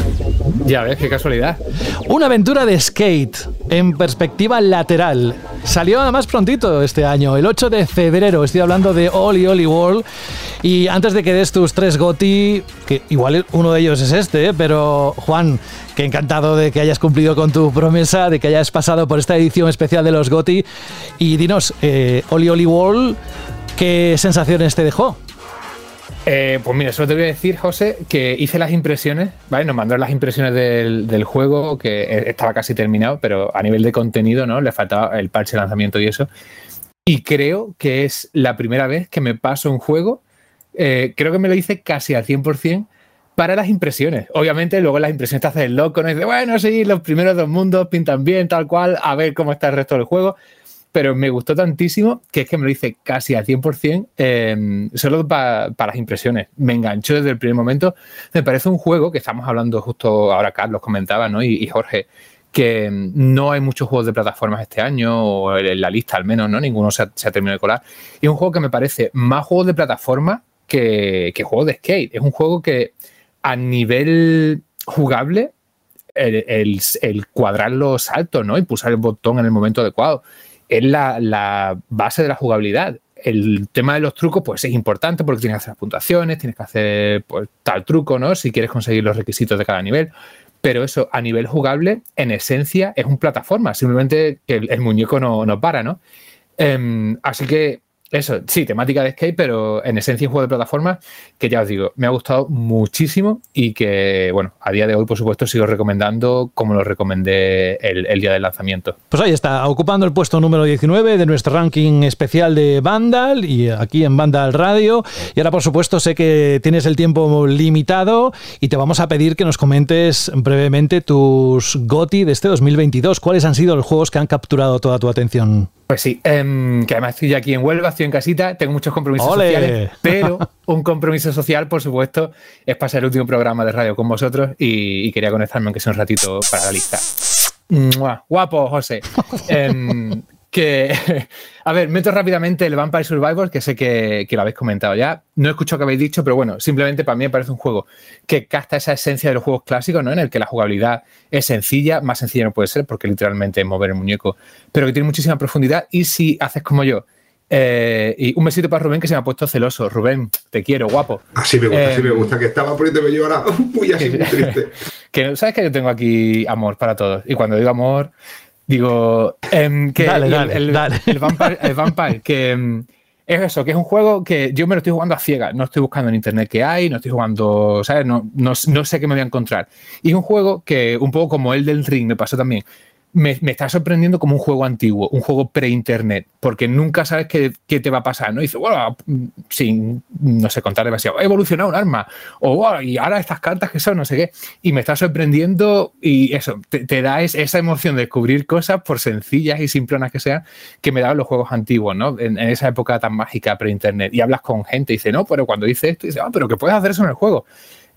Ya ves, qué casualidad. Una aventura de skate en perspectiva lateral. Salió además prontito este año, el 8 de febrero. Estoy hablando de Oli Oli World. Y antes de que des tus tres GOTI, que igual uno de ellos es este, ¿eh? pero Juan, que encantado de que hayas cumplido con tu promesa, de que hayas pasado por esta edición especial de los GOTI. Y dinos, eh, Oli Oli World, ¿qué sensaciones te dejó? Eh, pues mira, solo te voy a decir, José, que hice las impresiones, ¿vale? Nos mandó las impresiones del, del, juego, que estaba casi terminado, pero a nivel de contenido, ¿no? Le faltaba el parche de lanzamiento y eso. Y creo que es la primera vez que me paso un juego, eh, creo que me lo hice casi al 100% para las impresiones. Obviamente, luego las impresiones te hacen el loco, ¿no? Y dices, bueno, sí, los primeros dos mundos pintan bien, tal cual, a ver cómo está el resto del juego pero me gustó tantísimo que es que me lo hice casi al 100% eh, solo para las impresiones. Me enganchó desde el primer momento. Me parece un juego que estamos hablando justo ahora, Carlos comentaba, ¿no? Y, Jorge, que no hay muchos juegos de plataformas este año, o en la lista al menos, ¿no? Ninguno se ha, se ha terminado de colar. Y es un juego que me parece más juego de plataforma que, que juego de skate. Es un juego que a nivel jugable, el, el, el cuadrar los saltos, ¿no? Y pulsar el botón en el momento adecuado es la, la, base de la jugabilidad. El tema de los trucos, pues es importante porque tienes que hacer puntuaciones, tienes que hacer pues, tal truco, ¿no? Si quieres conseguir los requisitos de cada nivel. Pero eso, a nivel jugable, en esencia, es un plataforma. Simplemente que el, muñeco no, no, para, ¿no? Um, así que eso, sí, temática de skate, pero en esencia un juego de plataforma que ya os digo, me ha gustado muchísimo y que, bueno, a día de hoy, por supuesto, sigo recomendando como lo recomendé el, el día del lanzamiento. Pues ahí está, ocupando el puesto número 19 de nuestro ranking especial de Vandal y aquí en Vandal Radio. Y ahora, por supuesto, sé que tienes el tiempo limitado y te vamos a pedir que nos comentes brevemente tus GOTI de este 2022. ¿Cuáles han sido los juegos que han capturado toda tu atención? Pues sí, eh, que además estoy aquí en Huelva, estoy en casita, tengo muchos compromisos ¡Ole! sociales, pero un compromiso social, por supuesto, es pasar el último programa de radio con vosotros y, y quería conectarme aunque sea un ratito para la lista. ¡Mua! Guapo, José. eh, que, a ver, meto rápidamente el Vampire Survivors, que sé que, que, lo habéis comentado ya. No he escuchado que habéis dicho, pero bueno, simplemente para mí me parece un juego que capta esa esencia de los juegos clásicos, ¿no? En el que la jugabilidad es sencilla, más sencilla no puede ser, porque literalmente es mover el muñeco, pero que tiene muchísima profundidad. Y si haces como yo, eh, y un besito para Rubén que se me ha puesto celoso. Rubén, te quiero, guapo. Así me gusta, eh, así me gusta, que estaba poniéndome yo ahora muy así, muy triste. que sabes que yo tengo aquí amor para todos. Y cuando digo amor, digo eh, que dale, el, dale, el, dale. el, Vampire, el Vampire que um, es eso, que es un juego que yo me lo estoy jugando a ciegas, no estoy buscando en internet qué hay, no estoy jugando, ¿sabes? No, no, no, sé qué me voy a encontrar. Y es un juego que, un poco como el del Ring, me pasó también. Me, está sorprendiendo como un juego antiguo, un juego pre-internet, porque nunca sabes qué, te va a pasar, ¿no? Y bueno, sin, no sé, contar demasiado, ha evolucionado un arma, o wow, y ahora estas cartas que son, no sé qué, y me está sorprendiendo y eso, te, da es, esa emoción de descubrir cosas, por sencillas y simplonas que sean, que me daban los juegos antiguos, ¿no? En, en esa época tan mágica pre-internet, y hablas con gente y dice, no, pero cuando dice esto, dice, ah, pero que puedes hacer eso en el juego.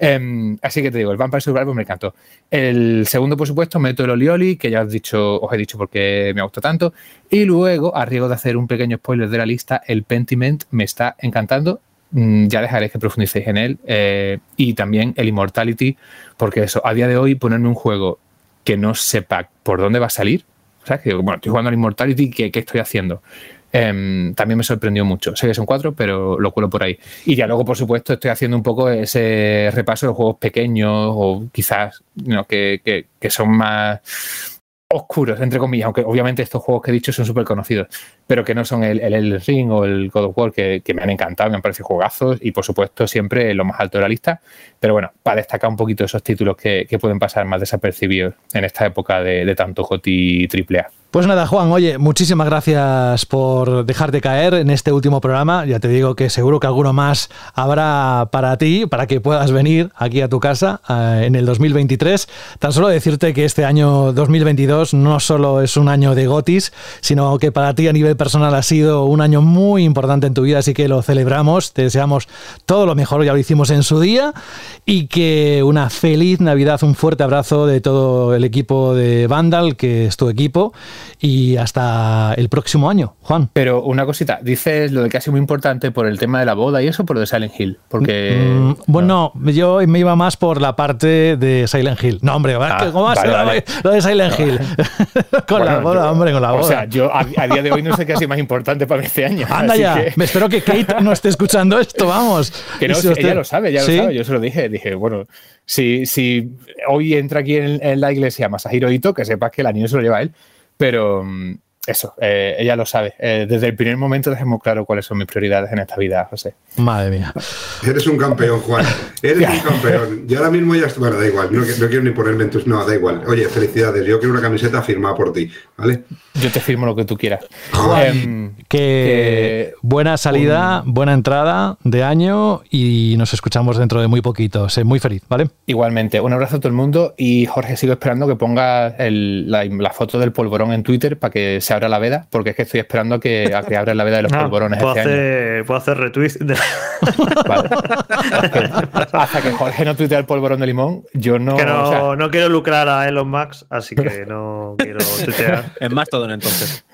Um, así que te digo, el Vampire Survivor me encantó. El segundo, por supuesto, meto el Olioli, que ya os, dicho, os he dicho porque me gustó tanto. Y luego, a riesgo de hacer un pequeño spoiler de la lista, el Pentiment me está encantando. Mm, ya dejaréis que profundicéis en él. Eh, y también el Immortality, porque eso, a día de hoy, ponerme un juego que no sepa por dónde va a salir. O sea, que bueno, estoy jugando al Immortality, ¿qué, qué estoy haciendo? Eh, también me sorprendió mucho. Sé que son cuatro, pero lo cuelo por ahí. Y ya luego, por supuesto, estoy haciendo un poco ese repaso de juegos pequeños o quizás ¿no? que, que, que, son más oscuros, entre comillas, aunque obviamente estos juegos que he dicho son súper conocidos, pero que no son el, el, Ring o el God of War, que, que, me han encantado, me han parecido juegazos y, por supuesto, siempre lo más alto de la lista. Pero bueno, para destacar un poquito esos títulos que, que pueden pasar más desapercibidos en esta época de, tanto GOTY AAA. Pues nada, Juan, oye, muchísimas gracias por dejarte caer en este último programa. Ya te digo que seguro que alguno más habrá para ti, para que puedas venir aquí a tu casa uh, en el 2023. Tan solo decirte que este año 2022 no solo es un año de gotis, sino que para ti a nivel personal ha sido un año muy importante en tu vida, así que lo celebramos, te deseamos todo lo mejor, ya lo hicimos en su día, y que una feliz Navidad, un fuerte abrazo de todo el equipo de Vandal, que es tu equipo y hasta el próximo año, Juan. Pero una cosita, dices lo de que ha sido muy importante por el tema de la boda y eso, por lo de Silent Hill, porque... Mm, bueno, yo me iba más por la parte de Silent Hill. No, hombre, Ah, ¿cómo va a ser vale, lo de- Silent Hill? con la boda, yo- hombre, con la boda. O sea, yo a, a día de hoy no sé ha sido más importante para mí este año. Anda ya, que- me espero que Kate no esté escuchando esto, vamos. Que no, si usted- ella lo sabe, ¿Sí? lo sabe. Yo se lo dije. Dije, bueno, si, si hoy entra aquí en, en la iglesia Masahiro Ito, que sepas que el anillo se lo lleva él. Pero mm, eso, eh, ella lo sabe. Eh, desde el primer momento dejemos claro cuáles son mis prioridades en esta vida, José. Madre mía. Eres un campeón, Juan. Eres un campeón. Yo ahora mismo ya estoy. Bueno, da igual. No, no quiero ni ponerme en tus. No, da igual. Oye, felicidades. Yo quiero una camiseta firmada por ti. ¿Vale? Yo te firmo lo que tú quieras. Em, Que buena salida, buena entrada de año y nos escuchamos dentro de muy poquito. Sé muy feliz, ¿vale? Igualmente, un abrazo a todo el mundo y Jorge, sigo esperando que ponga el- la, la foto del polvorón en Twitter para que se abra la veda, porque es que estoy esperando a que, a que abra la veda de los Ah, polvorones puedo, este año. hacer, puedo hacer retweet. de- Hasta que Jorge no tuitea el polvorón de limón, yo no. que no, o sea, no quiero lucrar a Elon Musk, así que no quiero tuitear. Es más todo entonces.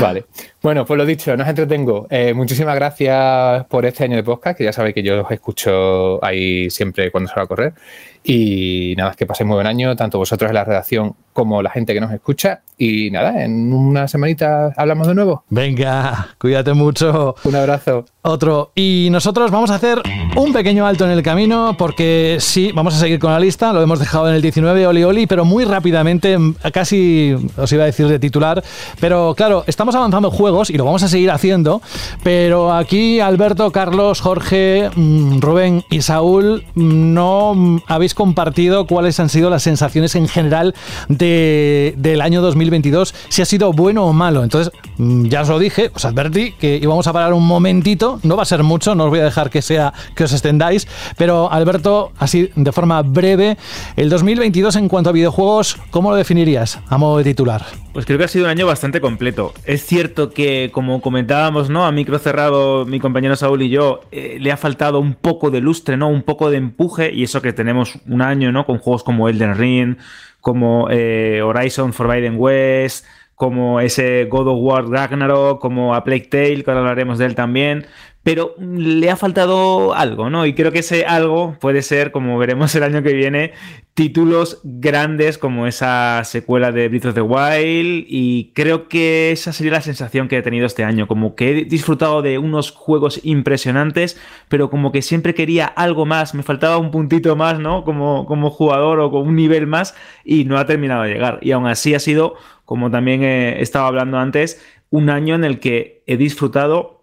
Vale. Bueno, pues lo dicho, nos entretengo. Eh, muchísimas gracias por este año de podcast, que ya sabéis que yo os escucho ahí siempre cuando se va a correr. Y nada, que paséis muy buen año, tanto vosotros en la redacción como la gente que nos escucha. Y nada, en una semanita hablamos de nuevo. Venga, cuídate mucho. Un abrazo. Otro. Y nosotros vamos a hacer un pequeño alto en el camino porque sí, vamos a seguir con la lista. Lo hemos dejado en el 19, Oli Oli, pero muy rápidamente, casi os iba a decir de titular. Pero claro, estamos avanzando en juegos y lo vamos a seguir haciendo. Pero aquí Alberto, Carlos, Jorge, mm, Rubén y Saúl mm, no habéis compartido cuáles han sido las sensaciones en general de- del año 2022, si ha sido bueno o malo. Entonces, mm, ya os lo dije, os advertí que íbamos a parar un momentito, no va a ser mucho, no os voy a dejar que sea que os extendáis, pero Alberto, así de forma breve, el 2022 en cuanto a videojuegos, ¿cómo lo definirías a modo de titular? Pues creo que ha sido un año bastante completo. Es cierto que, como comentábamos, ¿no? A micro cerrado, mi compañero Saúl y yo, eh, le ha faltado un poco de lustre, ¿no? Un poco de empuje, y eso que tenemos un año, ¿no? Con juegos como Elden Ring, como eh, Horizon Forbidden West, como ese God of War Ragnarok, como A Plague Tale, que ahora hablaremos de él también. Pero le ha faltado algo, ¿no? Y creo que ese algo puede ser, como veremos el año que viene, títulos grandes como esa secuela de Breath of the Wild y creo que esa sería la sensación que he tenido este año, como que he disfrutado de unos juegos impresionantes, pero como que siempre quería algo más, me faltaba un puntito más, ¿no? Como, como jugador o con un nivel más y no ha terminado de llegar. Y aún así ha sido, como también he estado hablando antes, un año en el que he disfrutado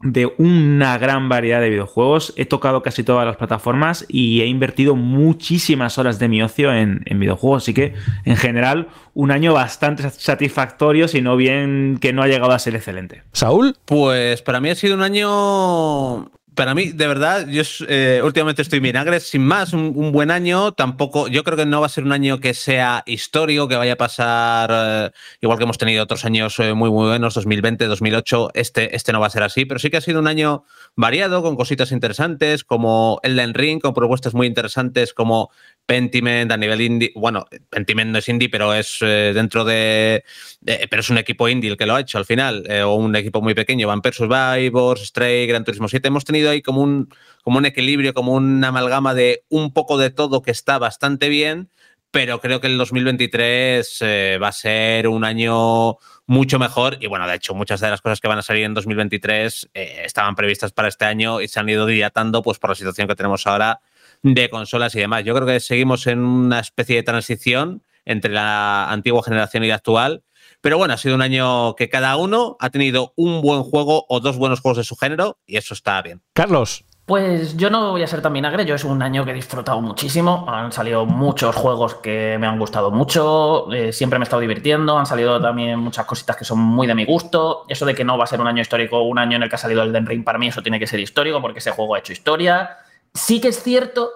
de una gran variedad de videojuegos. He tocado casi todas las plataformas y he invertido muchísimas horas de mi ocio en, en videojuegos. Así que, en general, un año bastante satisfactorio, si no bien que no ha llegado a ser excelente. Saúl. Pues para mí ha sido un año. Para mí, de verdad, yo eh, últimamente estoy vinagre, sin más, un, buen año. Tampoco, yo creo que no va a ser un año que sea histórico, que vaya a pasar eh, igual que hemos tenido otros años eh, muy, muy buenos, 2020, 2008. Este, este no va a ser así, pero sí que ha sido un año variado, con cositas interesantes, como Elden Ring, con propuestas muy interesantes, como Pentiment a nivel indie. Bueno, Pentiment no es indie, pero es eh, dentro de, Pero es un equipo indie el que lo ha hecho al final, eh, o un equipo muy pequeño. Vampire Survivors, Stray, Gran Turismo 7. Hemos tenido ahí como un, como un equilibrio, como una amalgama de un poco de todo que está bastante bien, pero creo que el 2023 eh, va a ser un año mucho mejor y bueno, de hecho muchas de las cosas que van a salir en 2023 eh, estaban previstas para este año y se han ido dilatando pues por la situación que tenemos ahora de consolas y demás. Yo creo que seguimos en una especie de transición entre la antigua generación y la actual. Pero bueno, ha sido un año que cada uno ha tenido un buen juego o dos buenos juegos de su género y eso está bien. Carlos. Pues yo no voy a ser tan vinagre, yo es un año que he disfrutado muchísimo, han salido muchos juegos que me han gustado mucho, eh, siempre me he estado divirtiendo, han salido también muchas cositas que son muy de mi gusto, eso de que no va a ser un año histórico, un año en el que ha salido el Den Ring, para mí eso tiene que ser histórico porque ese juego ha hecho historia. Sí que es cierto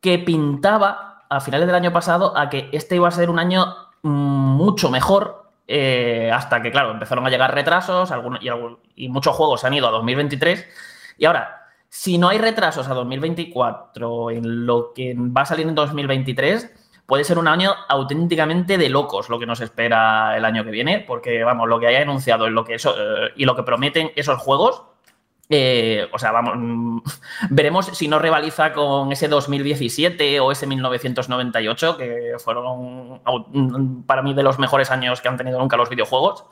que pintaba a finales del año pasado a que este iba a ser un año mucho mejor, eh, hasta que, claro, empezaron a llegar retrasos y, y muchos juegos se han ido a 2023 y ahora si no hay retrasos a 2024 en lo que va a salir en 2023, puede ser un año auténticamente de locos lo que nos espera el año que viene, porque vamos, lo que haya anunciado lo que eso, eh, y lo que prometen esos juegos, eh, o sea, vamos, mm, veremos si no rivaliza con ese 2017 o ese 1998, que fueron mm, para mí de los mejores años que han tenido nunca los videojuegos.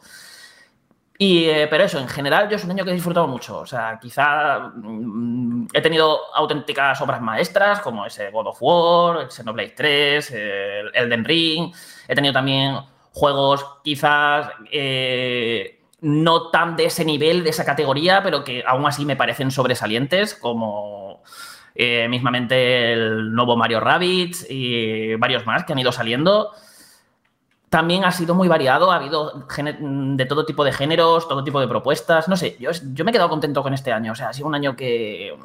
Eh, pero eso, en general, yo es un año que he disfrutado mucho. O sea, quizá mm, he tenido auténticas obras maestras como ese God of War, Xenoblade 3, el Elden Ring. He tenido también juegos quizás eh, no tan de ese nivel, de esa categoría, pero que aún así me parecen sobresalientes, como eh, mismamente el nuevo Mario Rabbids y varios más que han ido saliendo también ha sido muy variado, ha habido de todo tipo de géneros, todo tipo de propuestas, no sé, yo, yo me he quedado contento con este año, o sea, ha sido un año que,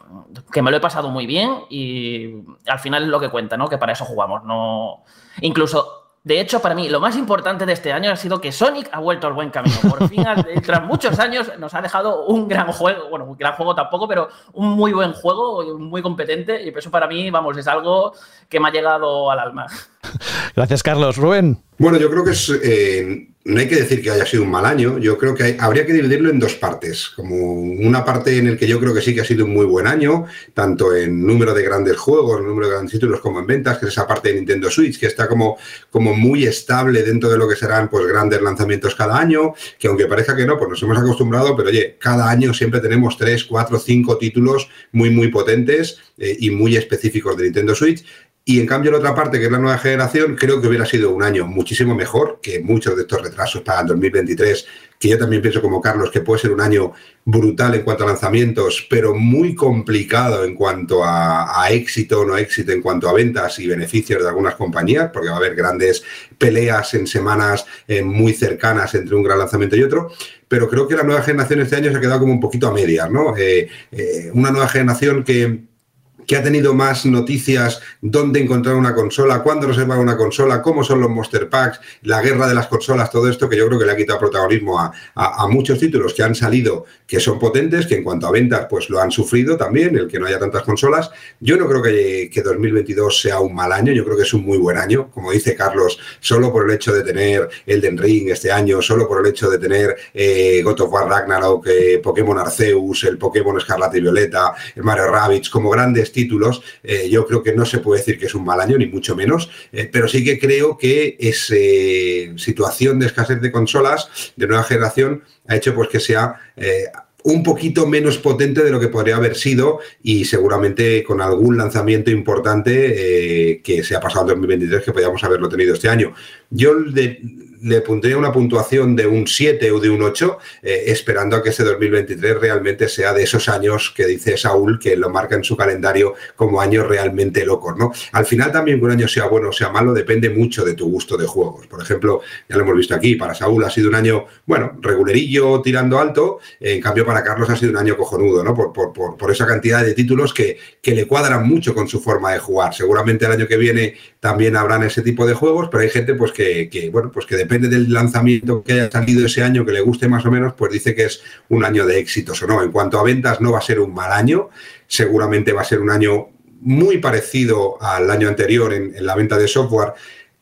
que, me lo he pasado muy bien y al final es lo que cuenta, ¿no? Que para eso jugamos, no... Incluso de hecho, para mí, lo más importante de este año ha sido que Sonic ha vuelto al buen camino. Por fin, tras muchos años, nos ha dejado un gran juego. Bueno, un gran juego tampoco, pero un muy buen juego, muy competente. Y eso para mí, vamos, es algo que me ha llegado al alma. Gracias, Carlos. Rubén. Bueno, yo creo que es, eh, no hay que decir que haya sido un mal año, yo creo que habría que dividirlo en dos partes, como una parte en el que yo creo que sí que ha sido un muy buen año, tanto en número de grandes juegos, número de grandes títulos como en ventas, que es esa parte de Nintendo Switch, que está como, como muy estable dentro de lo que serán pues grandes lanzamientos cada año, que aunque parezca que no, pues nos hemos acostumbrado, pero oye, cada año siempre tenemos tres, cuatro, cinco títulos muy, muy potentes eh, y muy específicos de Nintendo Switch. Y en cambio, la otra parte, que es la nueva generación, creo que hubiera sido un año muchísimo mejor que muchos de estos retrasos para el 2023, que yo también pienso como Carlos que puede ser un año brutal en cuanto a lanzamientos, pero muy complicado en cuanto a, éxito o no éxito, en cuanto a ventas y beneficios de algunas compañías, porque va a haber grandes peleas en semanas eh, muy cercanas entre un gran lanzamiento y otro. Pero creo que la nueva generación este año se ha quedado como un poquito a medias, ¿no? Eh, eh, una nueva generación que que ha tenido más noticias, dónde encontrar una consola, cuándo reservar una consola, cómo son los Monster Packs, la guerra de las consolas, todo esto que yo creo que le ha quitado protagonismo a, muchos títulos que han salido, que son potentes, que en cuanto a ventas pues lo han sufrido también, el que no haya tantas consolas. Yo no creo que, que 2022 sea un mal año, yo creo que es un muy buen año, como dice Carlos, solo por el hecho de tener Elden Ring este año, solo por el hecho de tener eh, God of War Ragnarok, eh, Pokémon Arceus, el Pokémon Escarlata y Violeta, el Mario Rabbids, como grandes títulos, eh, yo creo que no se puede decir que es un mal año, ni mucho menos, eh, pero sí que creo que esa eh, situación de escasez de consolas de nueva generación ha hecho pues que sea un poquito menos potente de lo que podría haber sido y seguramente con algún lanzamiento importante que se ha pasado en 2023 que podríamos haberlo tenido este año. Yo de, le pondría una puntuación de un 7 o de un 8, eh, esperando a que ese 2023 realmente sea de esos años que dice Saúl, que lo marca en su calendario como años realmente locos, ¿no? Al final también que un año sea bueno o sea malo depende mucho de tu gusto de juegos. Por ejemplo, ya lo hemos visto aquí, para Saúl ha sido un año, bueno, regulerillo tirando alto, en cambio para Carlos ha sido un año cojonudo, ¿no? Por, por, por, esa cantidad de títulos que, que le cuadran mucho con su forma de jugar. Seguramente el año que viene también habrán ese tipo de juegos, pero hay gente pues que, bueno, pues que depende del lanzamiento que haya salido ese año, que le guste más o menos, pues dice que es un año de éxitos o no. En cuanto a ventas, no va a ser un mal año, seguramente va a ser un año muy parecido al año anterior en la venta de software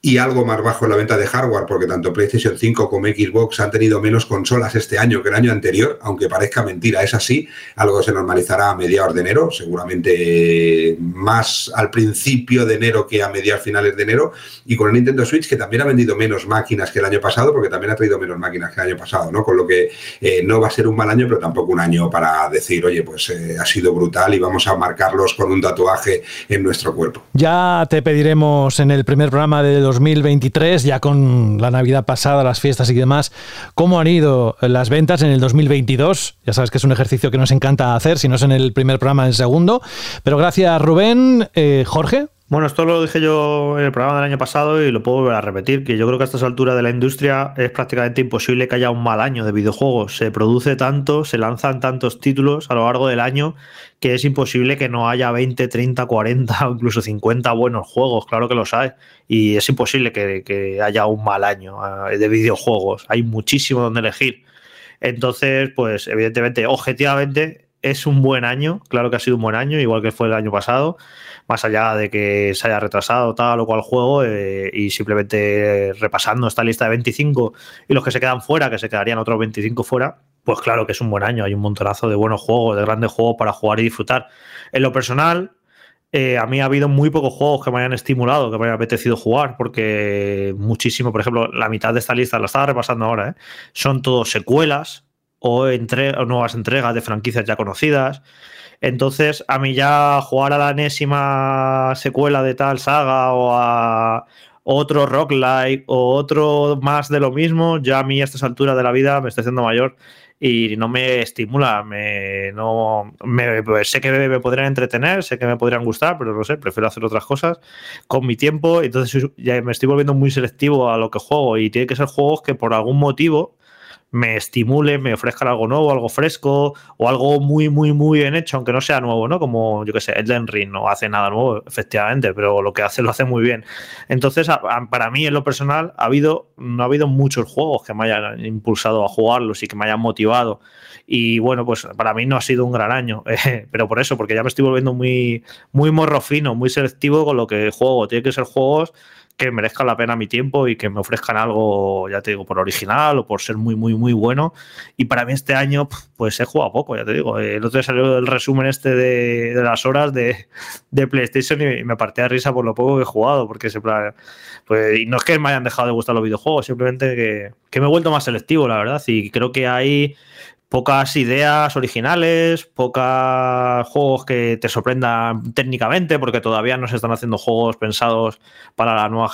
y algo más bajo en la venta de hardware, porque tanto PlayStation 5 como Xbox han tenido menos consolas este año que el año anterior, aunque parezca mentira, es así, algo se normalizará a mediados de enero, seguramente más al principio de enero que a mediados finales de enero, y con el Nintendo Switch, que también ha vendido menos máquinas que el año pasado, porque también ha traído menos máquinas que el año pasado, ¿no? Con lo que eh, no va a ser un mal año, pero tampoco un año para decir, oye, pues eh, ha sido brutal y vamos a marcarlos con un tatuaje en nuestro cuerpo. Ya te pediremos en el primer programa de 2023, ya con la Navidad pasada, las fiestas y demás, ¿cómo han ido las ventas en el 2022? Ya sabes que es un ejercicio que nos encanta hacer, si no es en el primer programa, en el segundo. Pero gracias, Rubén. Eh, Jorge. Bueno, esto lo dije yo en el programa del año pasado y lo puedo volver a repetir, que yo creo que a estas alturas de la industria es prácticamente imposible que haya un mal año de videojuegos. Se produce tanto, se lanzan tantos títulos a lo largo del año que es imposible que no haya 20, 30, 40 o incluso 50 buenos juegos, claro que los hay. Y es imposible que, haya un mal año eh, de videojuegos. Hay muchísimo donde elegir. Entonces, pues evidentemente, objetivamente, es un buen año, claro que ha sido un buen año, igual que fue el año pasado, más allá de que se haya retrasado tal o cual juego eh, y simplemente repasando esta lista de 25 y los que se quedan fuera, que se quedarían otros 25 fuera, pues claro que es un buen año, hay un montonazo de buenos juegos, de grandes juegos para jugar y disfrutar. En lo personal, eh, a mí ha habido muy pocos juegos que me hayan estimulado, que me haya apetecido jugar, porque muchísimo, por ejemplo, la mitad de esta lista, la estaba repasando ahora, ¿eh? son todos secuelas o, entre, nuevas entregas de franquicias ya conocidas. Entonces, a mí ya jugar a la enésima secuela de tal saga o a otro roguelike o otro más de lo mismo, ya a mí a estas alturas de la vida me estoy haciendo mayor y no me estimula, me, no, me, pues sé que me podrían entretener, sé que me podrían gustar, pero no sé, prefiero hacer otras cosas con mi tiempo, entonces ya me estoy volviendo muy selectivo a lo que juego y tiene que ser juegos que por algún motivo me estimule, me ofrezcan algo nuevo, algo fresco o algo muy, muy, muy bien hecho, aunque no sea nuevo, ¿no? Como, yo que sé, Elden Ring no hace nada nuevo, efectivamente, pero lo que hace lo hace muy bien. Entonces, para mí, en lo personal, ha habido, no ha habido muchos juegos que me hayan impulsado a jugarlos y que me hayan motivado. Y bueno, pues para mí no ha sido un gran año, eh, pero por eso, porque ya me estoy volviendo muy, muy morro fino, muy selectivo con lo que juego. Tiene que ser juegos que merezcan la pena mi tiempo y que me ofrezcan algo, ya te digo, por original o por ser muy, muy, muy bueno. Y para mí este año, pues he jugado poco, ya te digo. El otro día salió el resumen este de, de las horas de, de PlayStation y me partí de risa por lo poco que he jugado, porque se pues, y no es que me hayan dejado de gustar los videojuegos, simplemente que, que me he vuelto más selectivo, la verdad. Y creo que hay pocas ideas originales, pocos juegos que te sorprendan técnicamente, porque todavía no se están haciendo juegos pensados para la nueva,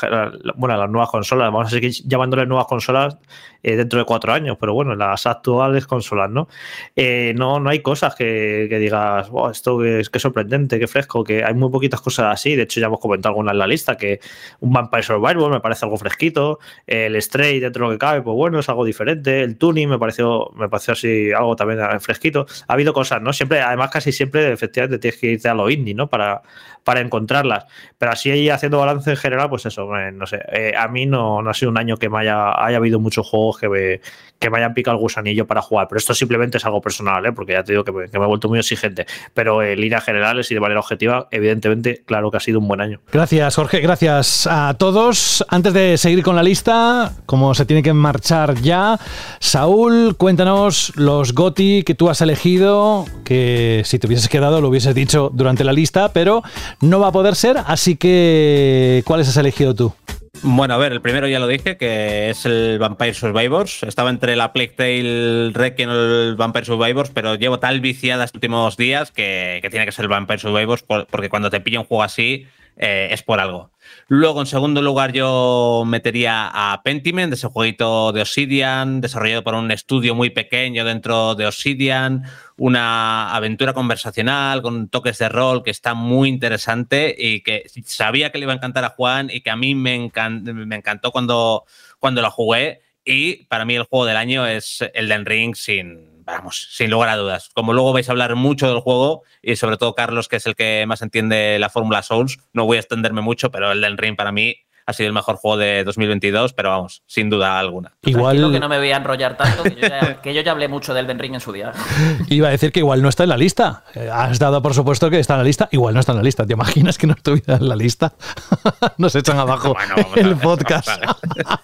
las nuevas consolas. Vamos a seguir llamándole nuevas consolas dentro de cuatro años, pero bueno, las actuales consolas, ¿no? Eh, no, no hay cosas que, digas, "Wow, esto es que sorprendente, qué fresco, que hay muy poquitas cosas así. De hecho, ya hemos comentado algunas en la lista, que un Vampire Survivor me parece algo fresquito, el Stray dentro de lo que cabe, pues bueno, es algo diferente, el Tuning me pareció, me pareció así algo también fresquito. Ha habido cosas, ¿no? Siempre, además, casi siempre, efectivamente, tienes que irte a lo indie, ¿no? Para, para encontrarlas. Pero así haciendo balance en general, pues eso, eh, no sé. eh, a mí no, no ha sido un año que me haya, haya habido muchos juegos que me, que me hayan picado el gusanillo para jugar. Pero esto simplemente es algo personal, ¿eh? Porque ya te digo que me, que he vuelto muy exigente. Pero en líneas generales y de manera objetiva, evidentemente, claro que ha sido un buen año. Gracias, Jorge. Gracias a todos. Antes de seguir con la lista, como se tiene que marchar ya, Saúl, cuéntanos los GOTI que tú has elegido, que si te hubieses quedado lo hubieses dicho durante la lista, pero no va a poder ser, así que ¿cuáles has elegido tú? Bueno, a ver, el primero ya lo dije, que es el Vampire Survivors. Estaba entre la Plague Tale Requiem o el Vampire Survivors, pero llevo tal viciada estos últimos días que, tiene que ser el Vampire Survivors, por- porque cuando te pilla un juego así eh, es por algo. Luego, en segundo lugar, yo metería a Pentiment, ese jueguito de Obsidian, desarrollado por un estudio muy pequeño dentro de Obsidian, una aventura conversacional con toques de rol que está muy interesante y que sabía que le iba a encantar a Juan y que a mí me, encan- me encantó cuando, cuando lo jugué. Y para mí el juego del año es Elden Ring sin, vamos, sin lugar a dudas. Como luego vais a hablar mucho del juego y sobre todo Carlos, que es el que más entiende la fórmula Souls, no voy a extenderme mucho, pero Elden Ring para mí ha sido el mejor juego de 2022, pero vamos, sin duda alguna. Tranquilo que no me voy a enrollar tanto, que yo, ya, que yo ya hablé mucho del Elden Ring en su día. Iba a decir que igual no está en la lista. Eh, Has dado por supuesto que está en la lista, igual no está en la lista. ¿Te imaginas que no estuviera en la lista? Nos echan abajo el podcast.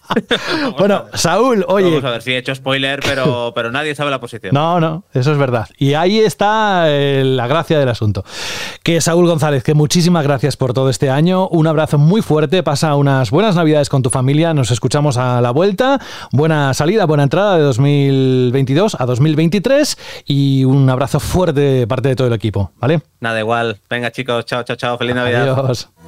bueno, Saúl, oye. Vamos a ver si he hecho spoiler, pero, pero nadie sabe la posición. No, no, eso es verdad. Y ahí está eh, la gracia del asunto. Que Saúl González, que muchísimas gracias por todo este año. Un abrazo muy fuerte. Pasa unas buenas navidades con tu familia. Nos escuchamos a la vuelta. Buena salida, buena entrada de 2022 a 2023. Y un abrazo fuerte de parte de todo el equipo. ¿Vale? Nada igual. Venga, chicos, chao, chao, chao. Feliz Navidad. Adiós.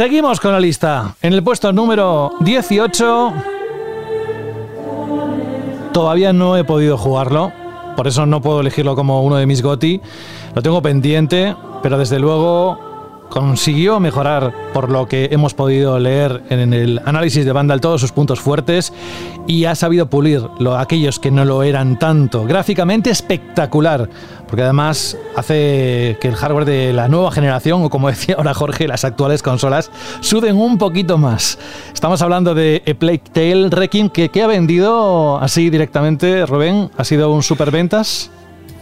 Seguimos con la lista. En el puesto número 18 todavía no he podido jugarlo, por eso no puedo elegirlo como uno de mis GOTI. Lo tengo pendiente, pero desde luego consiguió mejorar, por lo que hemos podido leer en el análisis de Vandal, todos sus puntos fuertes y ha sabido pulir lo, aquellos que no lo eran tanto. Gráficamente espectacular, porque además hace que el hardware de la nueva generación, o como decía ahora Jorge, las actuales consolas, suden un poquito más. Estamos hablando de A Plague Tale Requiem, que, ha vendido así directamente, Rubén, ha sido un superventas.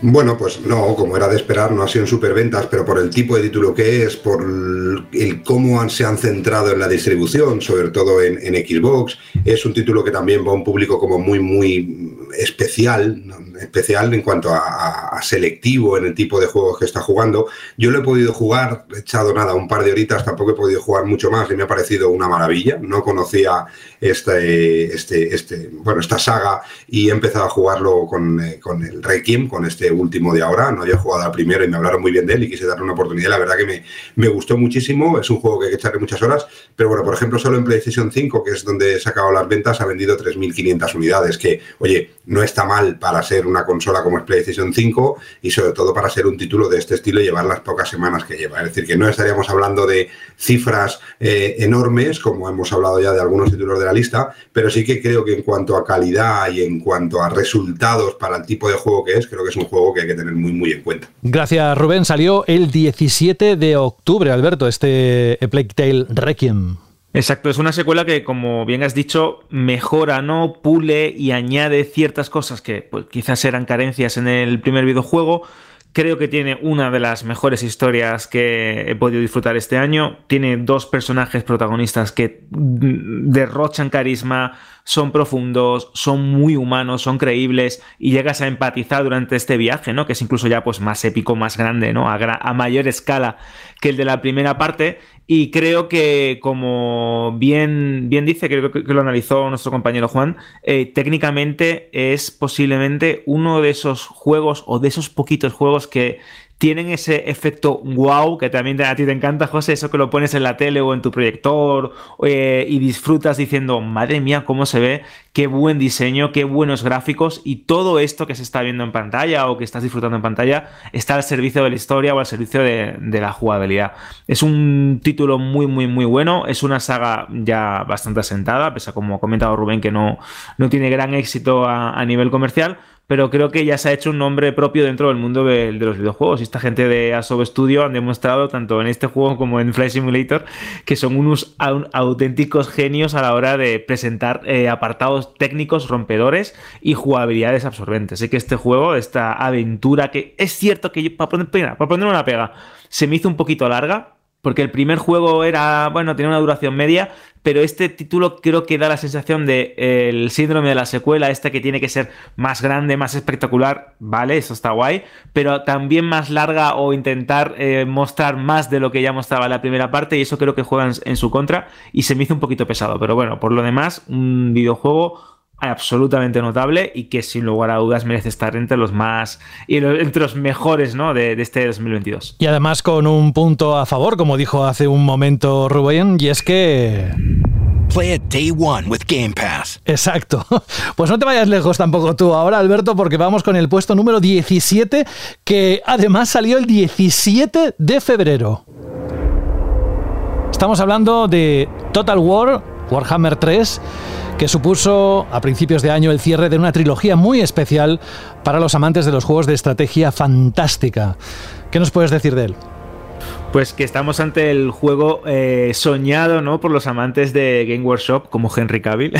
Bueno, pues no, como era de esperar, no ha sido en superventas, pero por el tipo de título que es, por el cómo han, se han centrado en la distribución, sobre todo en, Xbox, es un título que también va a un público como muy, muy especial, especial en cuanto a, a, selectivo en el tipo de juegos que está jugando. Yo lo he podido jugar, he echado nada, un par de horitas, tampoco he podido jugar mucho más y me ha parecido una maravilla. No conocía este, este, este, bueno, esta saga y he empezado a jugarlo con, eh, con el Requiem, con este último de ahora. No había jugado al primero y me hablaron muy bien de él y quise darle una oportunidad. La verdad que me, me gustó muchísimo. Es un juego que hay que echarle muchas horas. Pero bueno, por ejemplo, solo en PlayStation 5, que es donde he sacado las ventas, ha vendido 3.500 unidades. Que, oye, no está mal para ser una consola como es PlayStation 5 y sobre todo para ser un título de este estilo y llevar las pocas semanas que lleva. Es decir, que no estaríamos hablando de cifras eh, enormes, como hemos hablado ya de algunos títulos de la lista, pero sí que creo que en cuanto a calidad y en cuanto a resultados para el tipo de juego que es, creo que es un juego que hay que tener muy, muy en cuenta. Gracias, Rubén. Salió el 17 de octubre, Alberto, este Plague Tale Requiem. Exacto, es una secuela que, como bien has dicho, mejora, ¿no? Pule y añade ciertas cosas que pues, quizás eran carencias en el primer videojuego. Creo que tiene una de las mejores historias que he podido disfrutar este año. Tiene dos personajes protagonistas que derrochan carisma, son profundos, son muy humanos, son creíbles y llegas a empatizar durante este viaje, ¿no? Que es incluso ya pues más épico, más grande, ¿no? A, mayor escala que el de la primera parte y creo que, como bien, bien dice, creo que, lo analizó nuestro compañero Juan, eh, técnicamente es posiblemente uno de esos juegos o de esos poquitos juegos que tienen ese efecto wow que también a ti te encanta, José, eso que lo pones en la tele o en tu proyector eh, y disfrutas diciendo, madre mía, cómo se ve, qué buen diseño, qué buenos gráficos y todo esto que se está viendo en pantalla o que estás disfrutando en pantalla está al servicio de la historia o al servicio de, la jugabilidad. Es un título muy, muy, muy bueno, es una saga ya bastante asentada, pese a como ha comentado Rubén que no, no tiene gran éxito a nivel comercial, pero creo que ya se ha hecho un nombre propio dentro del mundo de, de los videojuegos. Y esta gente de Asobo Studio han demostrado, tanto en este juego como en Flight Simulator, que son unos auténticos genios a la hora de presentar eh, apartados técnicos rompedores y jugabilidades absorbentes. Sé que este juego, esta aventura, que es cierto que para poner, para poner una pega, se me hizo un poquito larga, porque el primer juego era, bueno, tenía una duración media, pero este título creo que da la sensación de el síndrome de la secuela, este que tiene que ser más grande, más espectacular, vale, eso está guay, pero también más larga o intentar eh, mostrar más de lo que ya mostraba la primera parte y eso creo que juegan en su contra y se me hizo un poquito pesado, pero bueno, por lo demás, un videojuego absolutamente notable y que sin lugar a dudas merece estar entre los más y entre los mejores ¿no? de, de, este 2022. Y además con un punto a favor, como dijo hace un momento Rubén, y es que... Play it day one with Game Pass. Exacto. Pues no te vayas lejos tampoco tú ahora, Alberto, porque vamos con el puesto número 17, que además salió el 17 de febrero. Estamos hablando de Total War, Warhammer 3 que supuso a principios de año el cierre de una trilogía muy especial para los amantes de los juegos de estrategia fantástica. ¿Qué nos puedes decir de él? Pues que estamos ante el juego eh, soñado, ¿no? Por los amantes de Game Workshop, como Henry Cavill.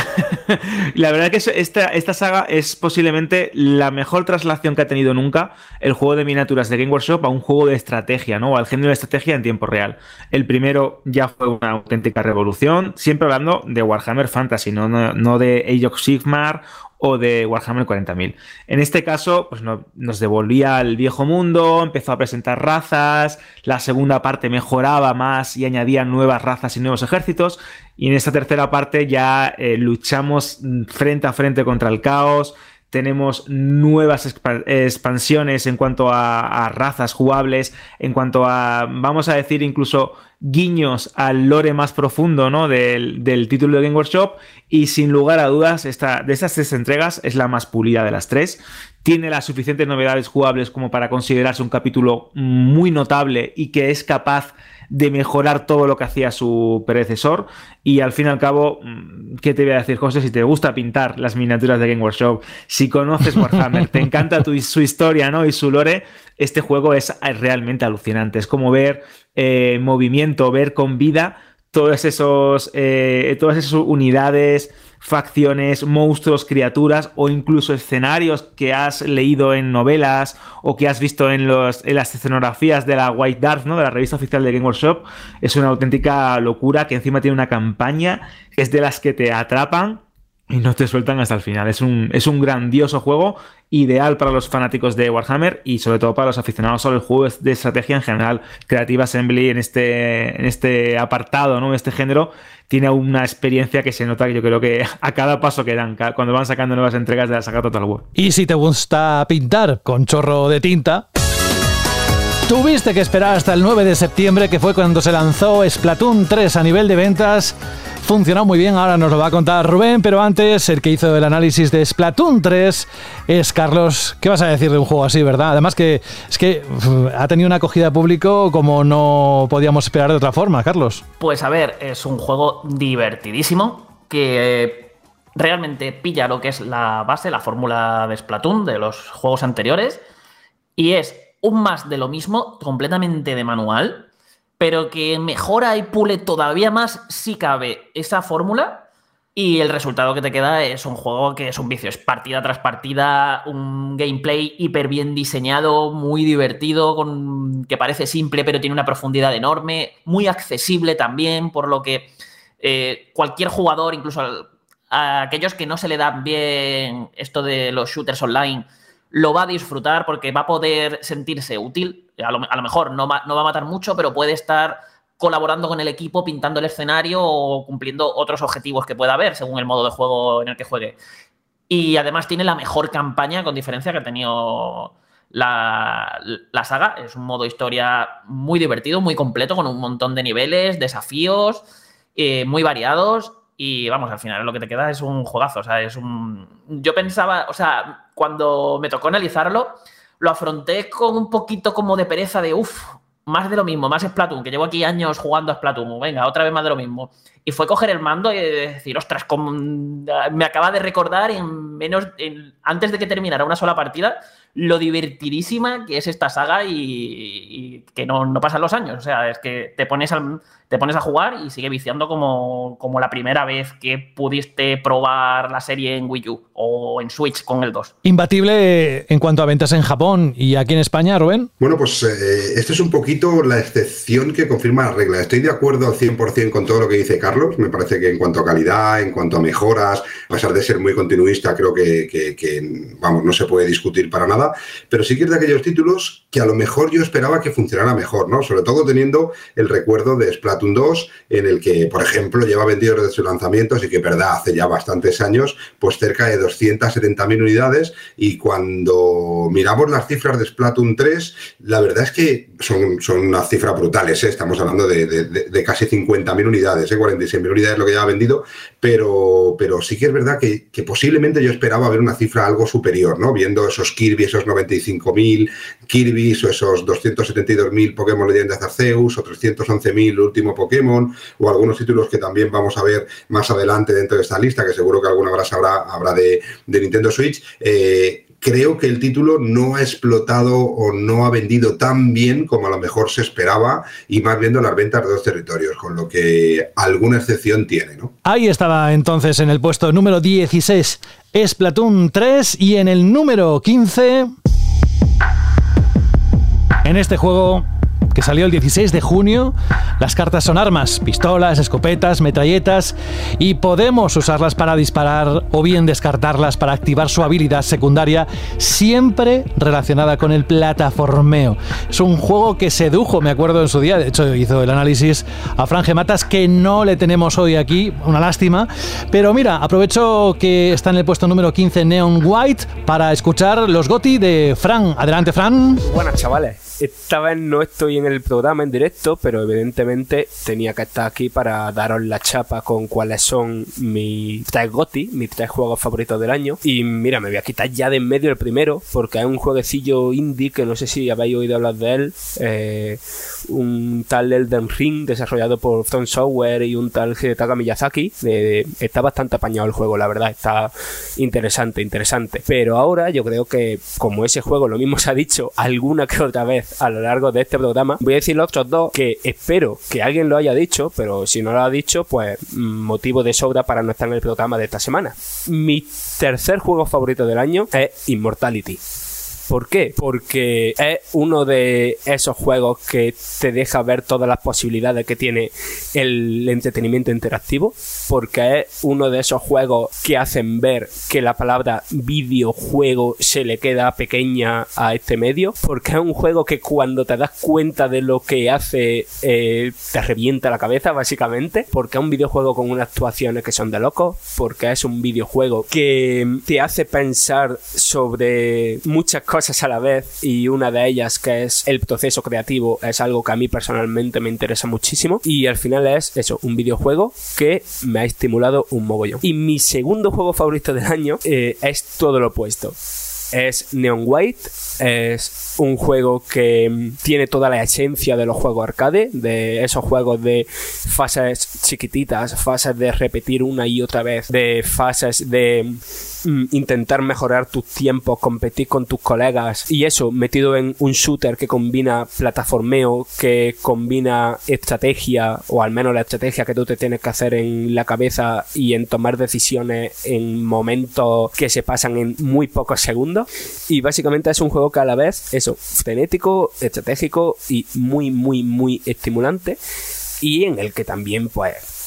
la verdad que esta, saga es posiblemente la mejor traslación que ha tenido nunca el juego de miniaturas de Game Workshop a un juego de estrategia, ¿no? Al género de estrategia en tiempo real. El primero ya fue una auténtica revolución, siempre hablando de Warhammer Fantasy, no, no, no de Age of Sigmar o de Warhammer 40.000. En este caso, pues no, nos devolvía al viejo mundo, empezó a presentar razas, la segunda parte mejoraba más y añadía nuevas razas y nuevos ejércitos, y en esta tercera parte ya eh, luchamos frente a frente contra el caos, tenemos nuevas expansiones en cuanto a, a, razas jugables, en cuanto a, vamos a decir, incluso guiños al lore más profundo ¿no? del, del título de Game Workshop y sin lugar a dudas esta, de estas tres entregas es la más pulida de las tres. Tiene las suficientes novedades jugables como para considerarse un capítulo muy notable y que es capaz mejorar todo lo que hacía su predecesor. Y al fin y al cabo, mm, ¿qué te voy a decir, José? Si te gusta pintar las miniaturas de Game Workshop, si conoces Warhammer, te encanta tu- su historia ¿no? y su lore, este juego es realmente alucinante. Es como ver eh, movimiento, ver con vida todos esos, eh, todas esas unidades, facciones, monstruos, criaturas o incluso escenarios que has leído en novelas o que has visto en, los, en las escenografías de la White Dwarf, ¿no? de la revista oficial de Game Workshop. Es una auténtica locura que encima tiene una campaña es de las que te atrapan y no te sueltan hasta el final. Es un, es un grandioso juego, ideal para los fanáticos de Warhammer y sobre todo para los aficionados a los juegos de estrategia en general. Creative Assembly en este, en este apartado, ¿no? en este género, tiene una experiencia que se nota que yo creo que a cada paso que dan, cuando van sacando nuevas entregas de la saga Total War. Y si te gusta pintar con chorro de tinta, tuviste que esperar hasta el 9 de septiembre, que fue cuando se lanzó Splatoon 3 a nivel de ventas. Funcionó muy bien, ahora nos lo va a contar Rubén, pero antes el que hizo el análisis de Splatoon 3 es Carlos. ¿Qué vas a decir de un juego así, verdad? Además que es que ha tenido una acogida público como no podíamos esperar de otra forma, Carlos. Pues a ver, es un juego divertidísimo que realmente pilla lo que es la base, la fórmula de Splatoon de los juegos anteriores y es un más de lo mismo, completamente de manual, pero que mejora y pule todavía más si cabe esa fórmula y el resultado que te queda es un juego que es un vicio, es partida tras partida, un gameplay hiper bien diseñado, muy divertido, con, que parece simple pero tiene una profundidad enorme, muy accesible también, por lo que eh, cualquier jugador, incluso al- a aquellos que no se le dan bien esto de los shooters online, lo va a disfrutar porque va a poder sentirse útil. A lo, mejor no va, no va a matar mucho, pero puede estar colaborando con el equipo, pintando el escenario o cumpliendo otros objetivos que pueda haber según el modo de juego en el que juegue. Y además tiene la mejor campaña, con diferencia, que ha tenido la, la saga. Es un modo historia muy divertido, muy completo, con un montón de niveles, desafíos, eh, muy variados. Y vamos, al final lo que te queda es un juegazo. O sea, es un. Yo pensaba, o sea, cuando me tocó analizarlo, lo afronté con un poquito como de pereza de uff, más de lo mismo, más Splatoon, que llevo aquí años jugando a Splatoon, venga, otra vez más de lo mismo. Y fue coger el mando y decir, ostras, como- me acaba de recordar en menos, en- antes de que terminara una sola partida, lo divertidísima que es esta saga y, y que no, no pasan los años. O sea, es que te pones, al- te pones a jugar y sigue viciando como, como la primera vez que pudiste probar la serie en Wii U o en Switch con el 2. Imbatible en cuanto a ventas en Japón y aquí en España, Rubén. Bueno, pues eh, esto es un poquito la excepción que confirma la regla. Estoy de acuerdo al 100% con todo lo que dice Carlos. Me parece que en cuanto a calidad, en cuanto a mejoras, a pesar de ser muy continuista, creo que, que- que, vamos, no se puede discutir para nada. Pero sí que es de aquellos títulos que a lo mejor yo esperaba que funcionara mejor, ¿no? Sobre todo teniendo el recuerdo de Splatoon 2, en el que, por ejemplo, lleva vendido desde su lanzamiento, así que, verdad, hace ya bastantes años, pues cerca de 270.000 unidades. Y cuando miramos las cifras de Splatoon 3, la verdad es que son, son unas cifras brutales, ¿eh? Estamos hablando de, de- de- casi 50.000 unidades, ¿eh? 46.000 unidades lo que ya ha vendido, pero, pero sí que es verdad que, posiblemente yo esperaba ver una cifra algo superior, ¿no? Viendo esos Kirby, esos 95.000 Kirby's o esos 272.000 Pokémon Leyendas Arceus o 311.000 el Pokémon o algunos títulos que también vamos a ver más adelante dentro de esta lista, que seguro que alguna habrá, habrá, habrá de, de Nintendo Switch. Eh, creo que el título no ha explotado o no ha vendido tan bien como a lo mejor se esperaba y más viendo las ventas de dos territorios, con lo que alguna excepción tiene, ¿no? Ahí estaba entonces en el puesto número 16 Splatoon 3 y en el número 15 en este juego que salió el 16 de junio, las cartas son armas, pistolas, escopetas, metralletas y podemos usarlas para disparar o bien descartarlas para activar su habilidad secundaria, siempre relacionada con el plataformeo. Es un juego que sedujo, me acuerdo en su día, de hecho hizo el análisis a Fran Gematas que no le tenemos hoy aquí, una lástima, pero mira, aprovecho que está en el puesto número 15 Neon White para escuchar los GOTI de Fran. Adelante Fran. Buenas chavales, esta vez no estoy en el programa en directo, pero evidentemente tenía que estar aquí para daros la chapa con cuáles son mis tres GOTI, mis tres juegos favoritos del año. Y mira, me voy a quitar ya de en medio el primero, porque es un jueguecillo indie que no sé si habéis oído hablar de él. eh, un tal Elden Ring desarrollado por From Software y un tal Hidetaka Miyazaki. Eh, está bastante apañado el juego, la verdad. Está interesante, interesante. Pero ahora yo creo que, como ese juego lo mismo se ha dicho alguna que otra vez a lo largo de este programa, voy a decir los otros dos que espero que alguien lo haya dicho, pero si no lo ha dicho, pues mm, motivo de sobra para no estar en el programa de esta semana. Mi tercer juego favorito del año es Immortality. ¿Por qué? Porque es uno de esos juegos que te deja ver todas las posibilidades que tiene el entretenimiento interactivo. Porque es uno de esos juegos que hacen ver que la palabra videojuego se le queda pequeña a este medio. Porque es un juego que cuando te das cuenta de lo que hace eh, te revienta la cabeza básicamente. Porque es un videojuego con unas actuaciones que son de locos. Porque es un videojuego que te hace pensar sobre muchas cosas a la vez y una de ellas que es el proceso creativo es algo que a mí personalmente me interesa muchísimo y al final es eso, un videojuego que me ha estimulado un mogollón. Y mi segundo juego favorito del año eh, es todo lo opuesto. Es Neon White, es un juego que mm, tiene toda la esencia de los juegos arcade, de esos juegos de fases chiquititas, fases de repetir una y otra vez, de fases de mm, intentar mejorar tus tiempos, competir con tus colegas y eso metido en un shooter que combina plataformeo, que combina estrategia o al menos la estrategia que tú te tienes que hacer en la cabeza y en tomar decisiones en momentos que se pasan en muy pocos segundos. Y básicamente es un juego que a la vez eso, frenético, estratégico y muy muy muy estimulante. Y en el que también pues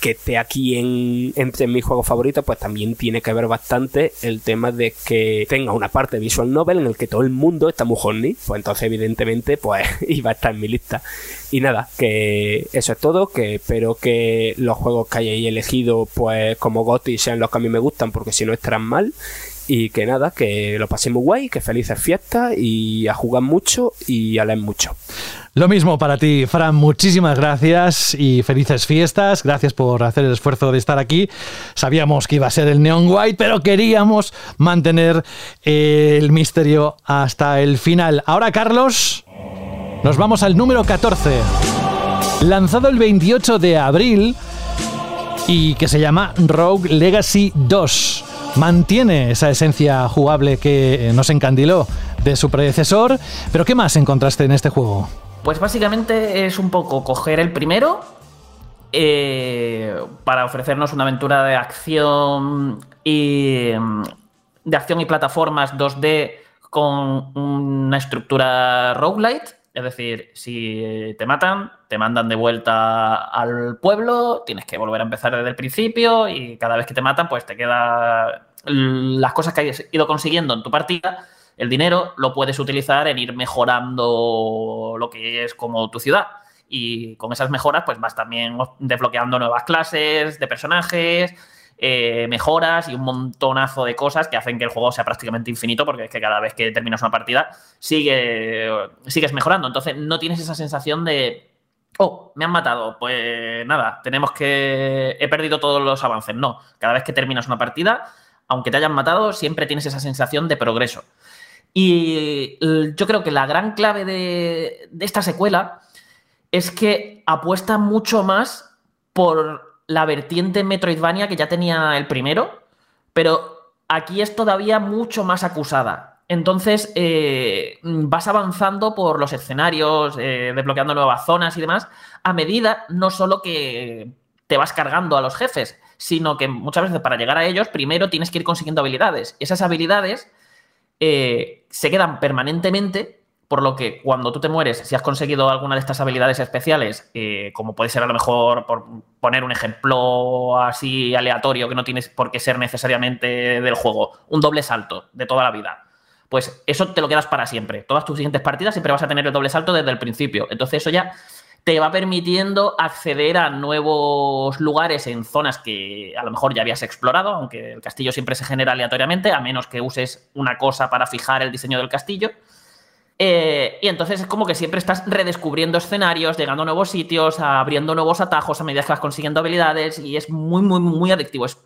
que esté aquí en, entre mis juegos favoritos, pues también tiene que ver bastante el tema de que tenga una parte visual novel en el que todo el mundo está muy horny. Pues entonces, evidentemente, pues iba a estar en mi lista. Y nada, que eso es todo, que espero que los juegos que hayáis elegido, pues como GOTY sean los que a mí me gustan, porque si no estarán mal. Y que nada, que lo paséis muy guay, que felices fiestas y a jugar mucho y a leer mucho. Lo mismo para ti, Fran. Muchísimas gracias y felices fiestas. Gracias por hacer el esfuerzo de estar aquí. Sabíamos que iba a ser el Neon White, pero queríamos mantener el misterio hasta el final. Ahora, Carlos, nos vamos al número 14. Lanzado el 28 de abril y que se llama Rogue Legacy 2 mantiene esa esencia jugable que nos encandiló de su predecesor. Pero ¿qué más encontraste en este juego? Pues básicamente es un poco coger el primero eh, para ofrecernos una aventura de acción y mm, de acción y plataformas 2D con una estructura roguelite. Es decir, si te matan, te mandan de vuelta al pueblo, tienes que volver a empezar desde el principio y cada vez que te matan, pues te queda las cosas que hayas ido consiguiendo en tu partida, el dinero lo puedes utilizar en ir mejorando lo que es como tu ciudad. Y con esas mejoras, pues vas también desbloqueando nuevas clases de personajes, eh, mejoras y un montonazo de cosas que hacen que el juego sea prácticamente infinito, porque es que cada vez que terminas una partida sigue, sigues mejorando. Entonces no tienes esa sensación de, oh, me han matado, pues nada, tenemos que... He perdido todos los avances. No, cada vez que terminas una partida, aunque te hayan matado, siempre tienes esa sensación de progreso. Y yo creo que la gran clave de, de esta secuela es que apuesta mucho más por la vertiente Metroidvania que ya tenía el primero, pero aquí es todavía mucho más acusada. Entonces eh, vas avanzando por los escenarios, eh, desbloqueando nuevas zonas y demás, a medida no solo que te vas cargando a los jefes, sino que muchas veces para llegar a ellos primero tienes que ir consiguiendo habilidades. Esas habilidades eh, se quedan permanentemente por lo que cuando tú te mueres, si has conseguido alguna de estas habilidades especiales, eh, como puede ser a lo mejor, por poner un ejemplo así aleatorio, que no tienes por qué ser necesariamente del juego, un doble salto de toda la vida, pues eso te lo quedas para siempre. Todas tus siguientes partidas siempre vas a tener el doble salto desde el principio. Entonces eso ya te va permitiendo acceder a nuevos lugares en zonas que a lo mejor ya habías explorado, aunque el castillo siempre se genera aleatoriamente, a menos que uses una cosa para fijar el diseño del castillo. Eh, y entonces es como que siempre estás redescubriendo escenarios, llegando a nuevos sitios, abriendo nuevos atajos a medida que vas consiguiendo habilidades y es muy, muy, muy adictivo. Es,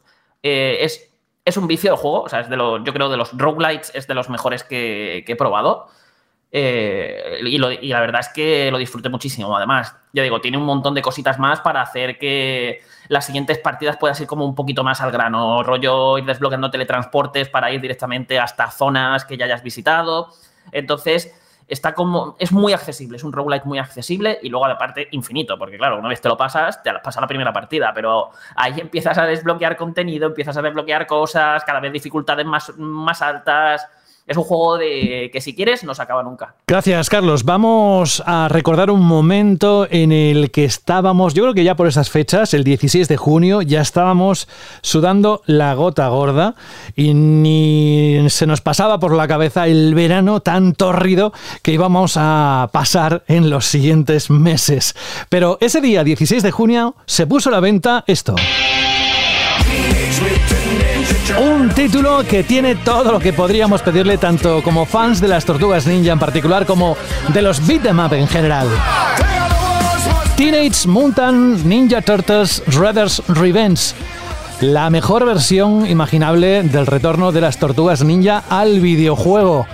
eh, es, es un vicio el juego, o sea, es de lo, yo creo de los roguelites es de los mejores que, que he probado. Eh, y, lo- y la verdad es que lo disfruté muchísimo. Además, ya digo, tiene un montón de cositas más para hacer que las siguientes partidas puedan ser como un poquito más al grano. Rollo ir desbloqueando teletransportes para ir directamente hasta zonas que ya hayas visitado. Entonces, está como. Es muy accesible, es un roguelike muy accesible y luego, aparte, infinito. Porque, claro, una vez te lo pasas, te pasa la primera partida. Pero ahí empiezas a desbloquear contenido, empiezas a desbloquear cosas, cada vez dificultades más, más altas. Es un juego de que si quieres no se acaba nunca. Gracias, Carlos. Vamos a recordar un momento en el que estábamos, yo creo que ya por esas fechas, el 16 de junio, ya estábamos sudando la gota gorda y ni se nos pasaba por la cabeza el verano tan tórrido que íbamos a pasar en los siguientes meses. Pero ese día, 16 de junio, se puso a la venta esto. Un título que tiene todo lo que podríamos pedirle tanto como fans de las Tortugas Ninja en particular como de los beat 'em up en general. Teenage Mutant Ninja Turtles Shredder's Revenge. La mejor versión imaginable del retorno de las Tortugas Ninja al videojuego.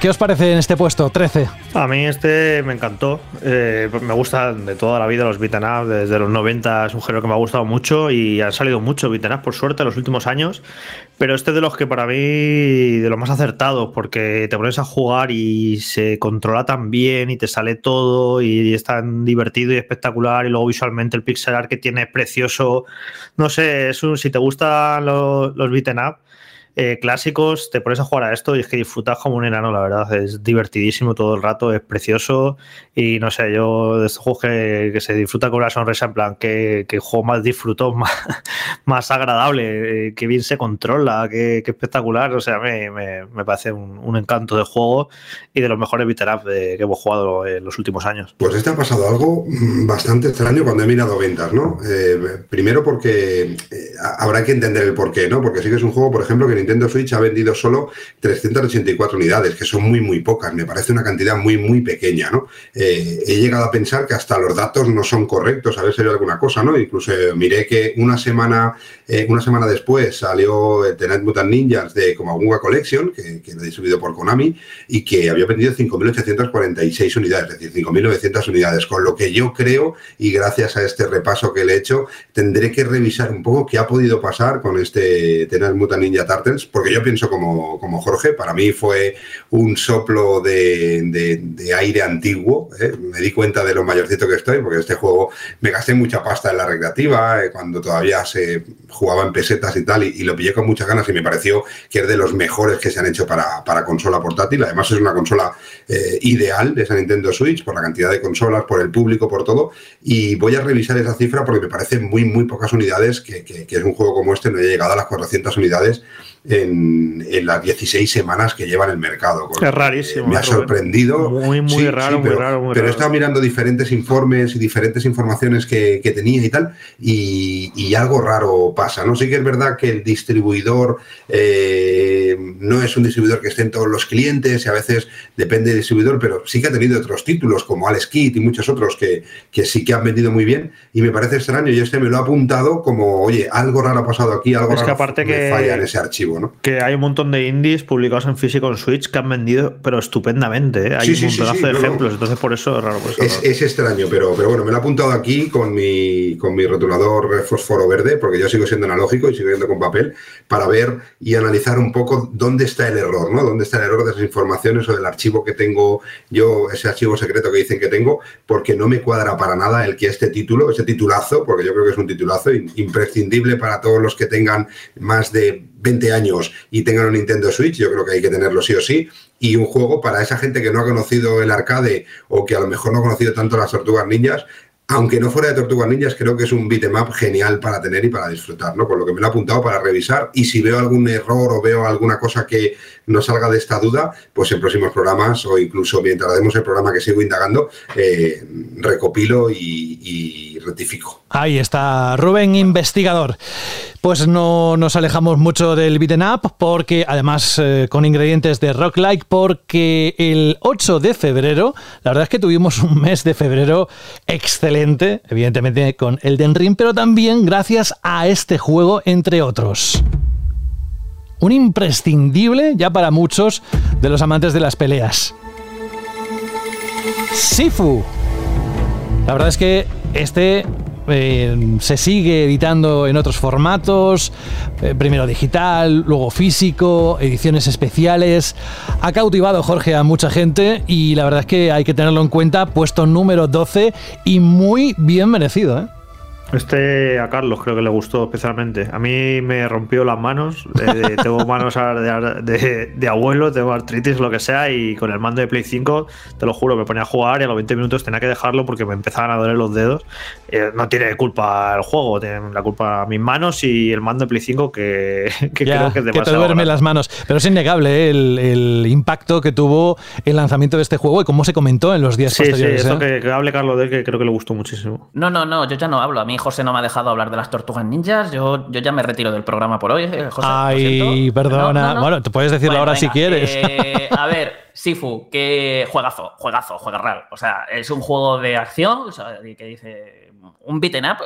¿Qué os parece en este puesto? 13. A mí este me encantó. Eh, me gusta de toda la vida los beaten up, desde los 90 es un género que me ha gustado mucho y han salido muchos beaten up por suerte en los últimos años. Pero este es de los que para mí, de los más acertados, porque te pones a jugar y se controla tan bien y te sale todo y es tan divertido y espectacular y luego visualmente el pixel art que tiene es precioso. No sé, es un, si te gustan los, los beaten up, eh, clásicos, te pones a jugar a esto y es que disfrutas como un enano, la verdad. Es divertidísimo todo el rato, es precioso. Y no sé, yo de estos juegos que, que se disfruta con una sonrisa, en plan, que, juego más disfruto, más, más agradable, eh, que bien se controla, que, que espectacular. O sea, me, me- me parece un, un encanto de juego y de los mejores beat'em up que hemos jugado en los últimos años. Pues este ha pasado algo mm, bastante extraño cuando he mirado ventas, ¿no? Eh, primero porque eh, habrá que entender el porqué, ¿no? Porque sí que es un juego, por ejemplo, que Nintendo Switch ha vendido solo 384 unidades, que son muy, muy pocas. Me parece una cantidad muy, muy pequeña, ¿no? Eh, he llegado a pensar que hasta los datos no son correctos, a ver si hay alguna cosa, ¿no? Incluso eh, miré que una semana, eh, una semana después salió The Night Mutant Ninjas de Komagunga Collection, que, que lo he distribuido por Konami, y que había vendido 5.846 unidades, es decir, 5.900 unidades, con lo que yo creo, y gracias a este repaso que le he hecho, tendré que revisar un poco qué ha podido pasar con este The Night Mutant Ninja Porque yo pienso como, como Jorge, para mí fue un soplo de, de- aire antiguo, ¿eh? me di cuenta de lo mayorcito que estoy, porque este juego me gasté mucha pasta en la recreativa, eh, cuando todavía se jugaba en pesetas y tal, y, y lo pillé con muchas ganas y me pareció que es de los mejores que se han hecho para, para consola portátil. Además es una consola eh, ideal de esa Nintendo Switch por la cantidad de consolas, por el público, por todo. Y voy a revisar esa cifra porque me parecen muy, muy pocas unidades que, que- que es un juego como este no haya llegado a las 400 unidades en, en las 16 semanas que lleva en el mercado. Con- Es rarísimo. me ha ¿eh, sorprendido. Muy, muy Sí, raro, sí, muy pero, raro, muy pero he raro. estado mirando diferentes informes y diferentes informaciones que, que tenía y tal, y, y algo raro pasa, ¿no? Sí que es verdad que el distribuidor eh, no es un distribuidor que esté en todos los clientes y a veces depende del distribuidor, pero sí que ha tenido otros títulos como Alex Kidd y muchos otros que, que sí que han vendido muy bien y me parece extraño y este me lo ha apuntado como, oye, algo raro ha pasado aquí, algo Es que raro aparte me que- falla en ese archivo, ¿no? Que hay un montón de indies publicados en físico en Switch que han vendido, pero estupendamente. ¿eh? Hay Sí, un sí, montonazo sí, de no, no. ejemplos, entonces por eso es raro. por eso es Es, raro. es extraño, pero, pero bueno, me lo he apuntado aquí con mi, con mi rotulador fósforo verde, porque yo sigo siendo analógico y sigo yendo con papel, para ver y analizar un poco dónde está el error, ¿no? Dónde está el error de esas informaciones o del archivo que tengo yo, ese archivo secreto que dicen que tengo, porque no me cuadra para nada el que este título, ese titulazo, porque yo creo que es un titulazo in- imprescindible para todos los que tengan más de 20 años y tengan un Nintendo Switch, yo creo que hay que tenerlo sí o sí, y un juego para esa gente que no ha conocido el arcade o que a lo mejor no ha conocido tanto las tortugas ninjas, aunque no fuera de Tortugas Ninjas, creo que es un beat'em up genial para tener y para disfrutar, ¿no? Con lo que me lo he apuntado para revisar y si veo algún error o veo alguna cosa que no salga de esta duda, pues en próximos programas o incluso mientras demos el programa que sigo indagando, eh, recopilo y, y rectifico. Ahí está, Rubén Investigador. pues no nos alejamos mucho del beaten up, porque además eh, con ingredientes de rock like, porque el 8 de febrero, la verdad es que tuvimos un mes de febrero excelente, evidentemente con Elden Ring, pero también gracias a este juego, entre otros. Un imprescindible ya para muchos de los amantes de las peleas. Sifu. La verdad es que este eh, se sigue editando en otros formatos, eh, primero digital, luego físico, ediciones especiales. Ha cautivado Jorge a mucha gente y la verdad es que hay que tenerlo en cuenta, puesto número 12 y muy bien merecido. ¿eh? Este a Carlos creo que le gustó especialmente. A mí me rompió las manos. eh, tengo manos de, de- de abuelo, tengo artritis, lo que sea, y con el mando de Play 5, te lo juro, me ponía a jugar y a los 20 minutos tenía que dejarlo porque me empezaban a doler los dedos. Eh, no tiene culpa el juego, tiene la culpa mis manos y el mando de Play 5 que, que Ya, creo que es que te demasiado. duerme las manos. Pero es innegable ¿eh? el, el impacto que tuvo el lanzamiento de este juego y cómo se comentó en los días Sí, sí, posteriores. eso ¿eh? que, que hable Carlos de él, que creo que le gustó muchísimo. No, no, no, yo ya no hablo. A mí José no me ha dejado hablar de las tortugas ninjas. Yo, yo ya me retiro del programa por hoy, eh, José. Ay, perdona. No, no, no. Bueno, te puedes decirlo Bueno, ahora si quieres. eh, a ver, Sifu, que juegazo, juegazo, juega real. O sea, es un juego de acción, o sea, que dice un beaten up.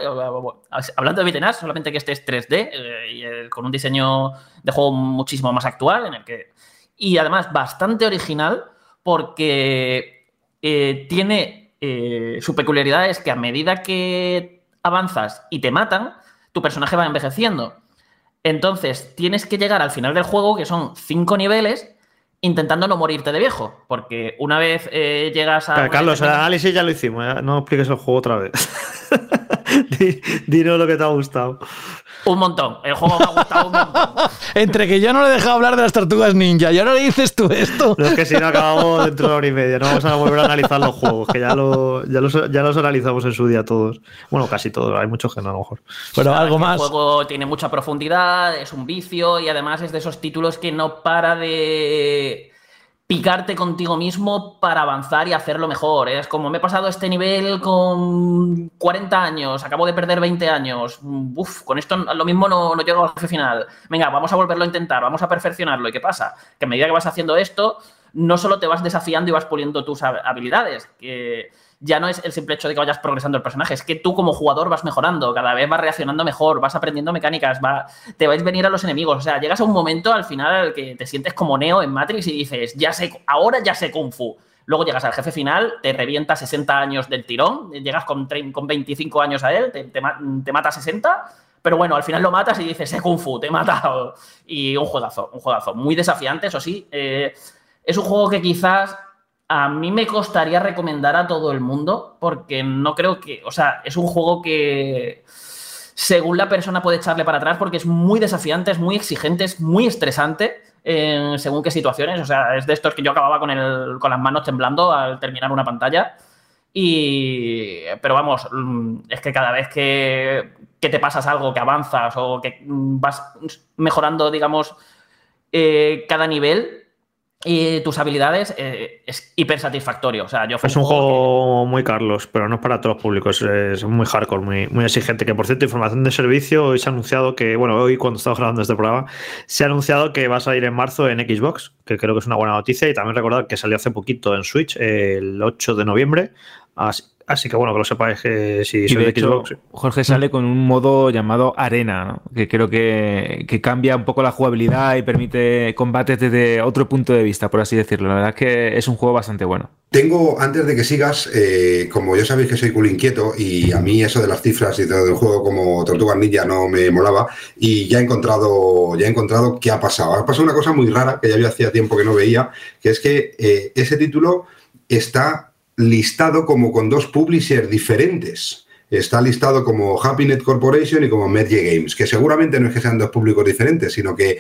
Hablando de beaten up, solamente que este es 3D eh, y con un diseño de juego muchísimo más actual, en el que y además bastante original porque tiene eh, su peculiaridad es que a medida que avanzas y te matan, tu personaje va envejeciendo. Entonces, tienes que llegar al final del juego, que son cinco niveles, intentando no morirte de viejo. Porque una vez eh, llegas a. Pero, Carlos, el análisis ya lo hicimos, ya no expliques el juego otra vez. Di- Dinos lo que te ha gustado. Un montón. El juego me ha gustado un montón. Entre que yo no le he dejado hablar de las tortugas ninja y ahora le dices tú esto. No es que si no acabamos dentro de una hora y media, no vamos a volver a analizar los juegos, que ya, lo, ya, los, ya los analizamos en su día todos. Bueno, casi todos, hay muchos que no a lo mejor. Bueno, algo El más. juego tiene mucha profundidad, es un vicio y además es de esos títulos que no para de picarte contigo mismo para avanzar y hacerlo mejor. Es como me he pasado este nivel con 40 años, acabo de perder 20 años. Con esto lo mismo no, no llego al final. Venga, vamos a volverlo a intentar, vamos a perfeccionarlo. ¿Y qué pasa? Que a medida que vas haciendo esto, no solo te vas desafiando y vas puliendo tus hab- habilidades, que ya no es el simple hecho de que vayas progresando el personaje, es que tú como jugador vas mejorando, cada vez vas reaccionando mejor, vas aprendiendo mecánicas, va, te vais a venir a los enemigos, o sea, llegas a un momento al final al que te sientes como Neo en Matrix y dices, ya sé, ahora ya sé Kung Fu. Luego llegas al jefe final, te revienta 60 años del tirón, llegas con, con 25 años a él, te, te ma- te mata 60, pero bueno, al final lo matas y dices, eh, Kung Fu, te he matado. Y un juegazo, un juegazo. Muy desafiante, eso sí. eh, es un juego que quizás a mí me costaría recomendar a todo el mundo, porque no creo que, o sea, es un juego que según la persona puede echarle para atrás, porque es muy desafiante, es muy exigente, es muy estresante en según qué situaciones. O sea, es de estos que yo acababa con, el, con las manos temblando al terminar una pantalla. Y, pero vamos, mm, es que cada vez que, que te pasas algo, que avanzas o que mm, vas mejorando, digamos, eh, cada nivel y tus habilidades, eh, es hiper satisfactorio. O sea, yo Es un juego muy Carlos, pero no es para todos los públicos. Es muy hardcore, muy, muy exigente. Que por cierto, información de servicio, hoy se ha anunciado que, bueno, hoy cuando estamos grabando este programa, se ha anunciado que va a salir en marzo en Xbox, que creo que es una buena noticia. Y también recordad que salió hace poquito en Switch, el 8 de noviembre. Así, así que bueno, que lo sepáis que si Y sois de de hecho, Xbox. Jorge sale con un modo llamado Arena, ¿no? que creo que, que cambia un poco la jugabilidad y permite combates desde otro punto de vista, por así decirlo. La verdad es que es un juego bastante bueno. Tengo, antes de que sigas, eh, como ya sabéis que soy culo inquieto y a mí eso de las cifras y todo el juego como Tortugas Ninja no me molaba y ya he encontrado, ya he encontrado qué ha pasado. Ha pasado una cosa muy rara que ya había hacía tiempo que no veía, que es que eh, ese título está listado como con dos publishers diferentes. Está listado como Happynet Corporation y como Medie Games, que seguramente no es que sean dos públicos diferentes, sino que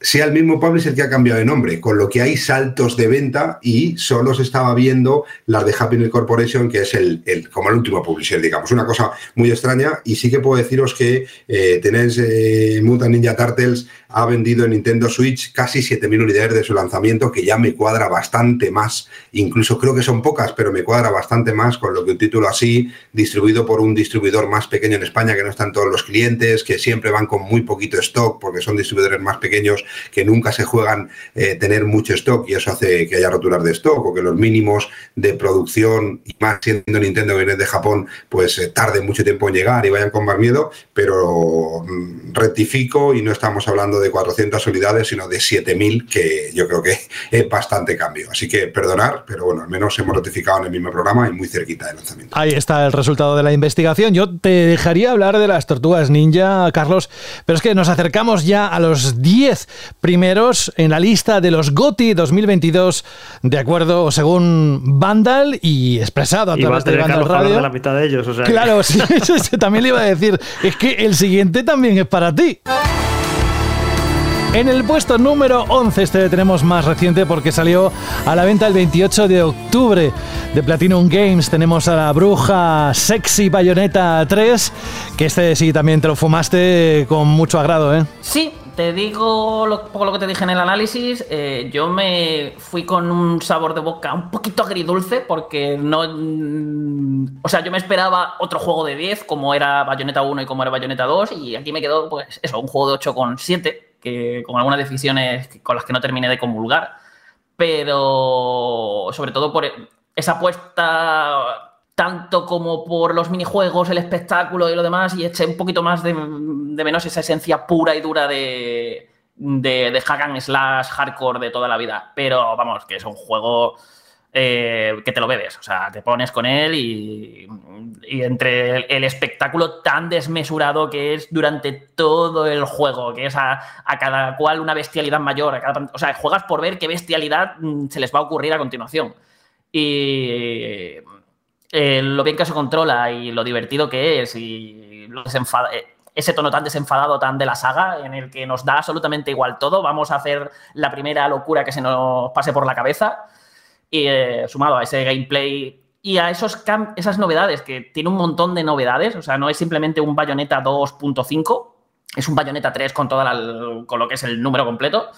sea el mismo publisher que ha cambiado de nombre, con lo que hay saltos de venta y solo se estaba viendo las de Happy Meal Corporation, que es el, el- como el último publisher, digamos. Una cosa muy extraña y sí que puedo deciros que eh, tenéis eh, Mutant Ninja Turtles ha vendido en Nintendo Switch casi 7.000 unidades de su lanzamiento, que ya me cuadra bastante más. Incluso creo que son pocas, pero me cuadra bastante más con lo que un título así, distribuido por un distribuidor más pequeño en España, que no están todos los clientes, que siempre van con muy poquito stock, porque son distribuidores más pequeños que nunca se juegan eh, tener mucho stock y eso hace que haya roturas de stock o que los mínimos de producción, y más siendo Nintendo que viene de Japón, pues eh, tarde mucho tiempo en llegar y vayan con más miedo, pero mm, rectifico y no estamos hablando de 400 unidades, sino de 7.000, que yo creo que es bastante cambio. Así que perdonar, pero bueno, al menos hemos rectificado en el mismo programa y muy cerquita del lanzamiento. Ahí está el resultado de la investigación. Yo te dejaría hablar de las tortugas ninja, Carlos, pero es que nos acercamos ya a los 10 primeros en la lista de los GOTI 2022, de acuerdo, según Vandal y expresado a través de Vandal Radio. de la mitad de ellos. O sea que- Claro, sí, sí, sí, también le iba a decir, es que el siguiente también es para ti. En el puesto número 11, este tenemos más reciente porque salió a la venta el 28 de octubre de Platinum Games. Tenemos a la bruja Sexy Bayonetta 3, que este sí también te lo fumaste con mucho agrado, ¿eh? Sí, te digo lo, poco lo que te dije en el análisis. eh, yo me fui con un sabor de boca un poquito agridulce porque no. mm, O sea, yo me esperaba otro juego de 10 como era Bayonetta 1 y como era Bayonetta 2 y aquí me quedó, pues, eso, un juego de 8,7 que con algunas decisiones con las que no terminé de comulgar. Pero sobre todo por esa apuesta tanto como por los minijuegos, el espectáculo y lo demás, y eché un poquito más de, menos esa esencia pura y dura de, de, de hack and slash hardcore de toda la vida. Pero vamos, que es un juego eh, que te lo bebes, o sea, te pones con él y, entre el, espectáculo tan desmesurado que es durante todo el juego, que es a, cada cual una bestialidad mayor, a cada, o sea, juegas por ver qué bestialidad mm, se les va a ocurrir a continuación. Y eh, lo bien que se controla y lo divertido que es y eh, ese tono tan desenfadado tan de la saga en el que nos da absolutamente igual todo, vamos a hacer la primera locura que se nos pase por la cabeza y eh, sumado a ese gameplay y a esos esas novedades, que tiene un montón de novedades, o sea, no es simplemente un Bayonetta 2.5, es un Bayonetta 3 con, toda con lo que es el número completo.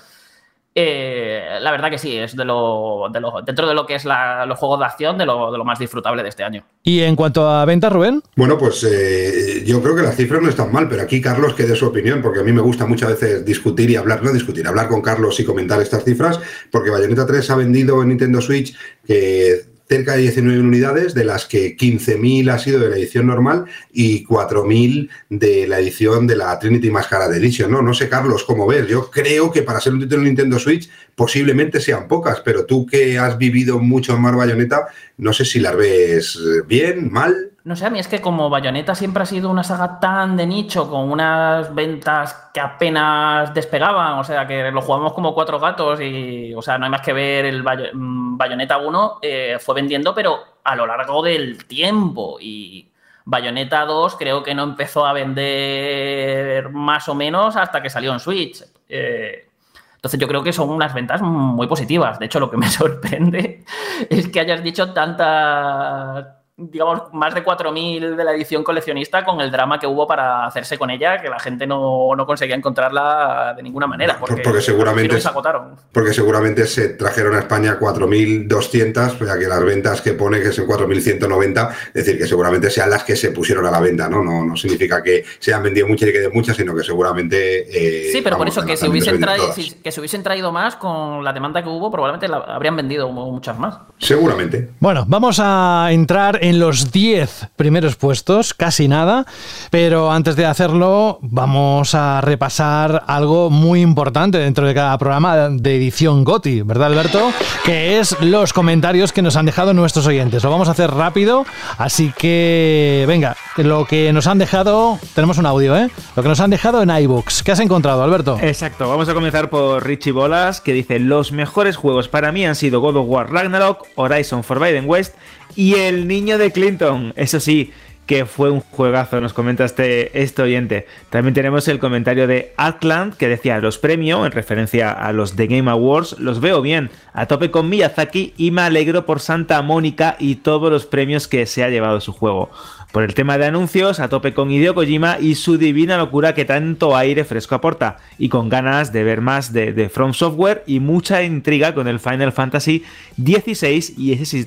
Eh, la verdad que sí, es de lo, de lo- dentro de lo que es la- los juegos de acción, de lo, de lo más disfrutable de este año. Y en cuanto a ventas, Rubén, Bueno, pues eh, yo creo que las cifras no están mal, pero aquí Carlos que dé su opinión, porque a mí me gusta muchas veces discutir y hablar, no discutir, hablar con Carlos y comentar estas cifras, porque Bayonetta 3 ha vendido en Nintendo Switch que cerca de 19 unidades, de las que 15.000 ha sido de la edición normal y 4.000 de la edición de la Trinity Mascara Edition. No, no sé, Carlos, cómo ves. Yo creo que para ser un título de Nintendo Switch posiblemente sean pocas, pero tú que has vivido mucho más Bayonetta, no sé si las ves bien, mal. No sé, a mí es que como Bayonetta siempre ha sido una saga tan de nicho, con unas ventas que apenas despegaban, o sea, que lo jugamos como cuatro gatos y, o sea, no hay más que ver el mm, Bayonetta 1, eh, fue vendiendo, pero a lo largo del tiempo y Bayonetta 2 creo que no empezó a vender más o menos hasta que salió en Switch. Eh, entonces yo creo que son unas ventas muy positivas. De hecho, lo que me sorprende es que hayas dicho tantas, digamos, más de 4.000 de la edición coleccionista con el drama que hubo para hacerse con ella, que la gente no, no conseguía encontrarla de ninguna manera, porque, porque seguramente se agotaron. Porque seguramente se trajeron a España 4.200, pues aquí las ventas que pone que son 4.190, es decir, que seguramente sean las que se pusieron a la venta, ¿no? No, no significa que se han vendido muchas y queden muchas, sino que seguramente... eh, Sí, pero por vamos, eso que si, hubiesen traído, si- que se hubiesen traído más con la demanda que hubo, probablemente la- habrían vendido mu- muchas más. Seguramente. Bueno, vamos a entrar en los 10 primeros puestos, casi nada, pero antes de hacerlo vamos a repasar algo muy importante dentro de cada programa de edición GOTI, ¿verdad Alberto? Que es los comentarios que nos han dejado nuestros oyentes. Lo vamos a hacer rápido, así que venga, lo que nos han dejado, tenemos un audio, ¿eh? Lo que nos han dejado en iBooks. ¿Qué has encontrado, Alberto? Exacto, vamos a comenzar por Richie Bolas, que dice: Los mejores juegos para mí han sido God of War Ragnarok, Horizon Forbidden West y El Niño de Clinton. Eso sí, que fue un juegazo, nos comenta este, este oyente. También tenemos el comentario de Atlant que decía, los premios, en referencia a los The Game Awards, los veo bien, a tope con Miyazaki y me alegro por Santa Mónica y todos los premios que se ha llevado su juego. Por el tema de anuncios, a tope con Hideo Kojima y su divina locura que tanto aire fresco aporta, y con ganas de ver más de, de From Software y mucha intriga con el Final Fantasy XVI y ese,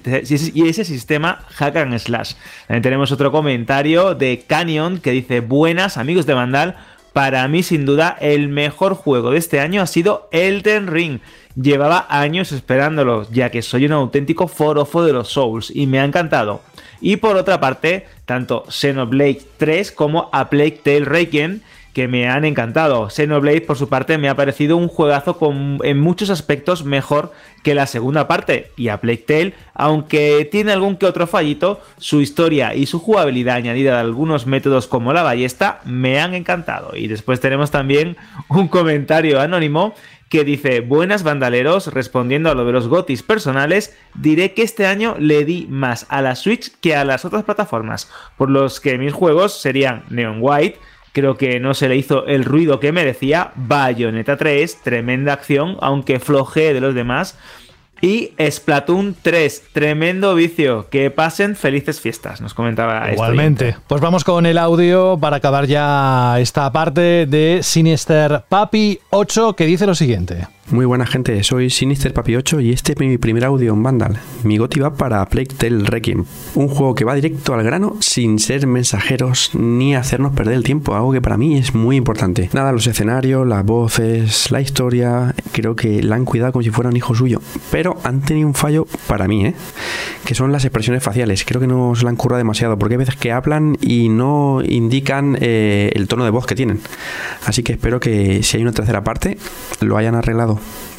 y ese sistema hack and slash. También tenemos otro comentario de Canyon que dice, buenas amigos de Vandal, para mí sin duda el mejor juego de este año ha sido Elden Ring. Llevaba años esperándolo, ya que soy un auténtico forofo de los Souls y me ha encantado. Y por otra parte, tanto Xenoblade 3 como A Plague Tale Requiem que me han encantado. Xenoblade, por su parte, me ha parecido un juegazo con, en muchos aspectos mejor que la segunda parte. Y a Plague Tale, aunque tiene algún que otro fallito, su historia y su jugabilidad añadida de algunos métodos como la ballesta me han encantado. Y después tenemos también un comentario anónimo que dice, buenas bandaleros, respondiendo a lo de los gotis personales, diré que este año le di más a la Switch que a las otras plataformas, por los que mis juegos serían Neon White, creo que no se le hizo el ruido que merecía, Bayonetta 3, tremenda acción, aunque flojee de los demás, y Splatoon 3, tremendo vicio. Que pasen felices fiestas, nos comentaba este Igualmente. Pues vamos con el audio para acabar ya esta parte de Sinister Papi 8 que dice lo siguiente. Muy buena gente, soy Sinister Papi 8 y este es mi primer audio en Vandal. Mi goti va para Plague Tale Requiem, un juego que va directo al grano sin ser mensajeros ni hacernos perder el tiempo, algo que para mí es muy importante. Nada, los escenarios, las voces, la historia, creo que la han cuidado como si fuera un hijo suyo, pero han tenido un fallo para mí, ¿eh? que son las expresiones faciales. Creo que no se la han currado demasiado porque hay veces que hablan y no indican eh, el tono de voz que tienen. Así que espero que si hay una tercera parte lo hayan arreglado. ciao.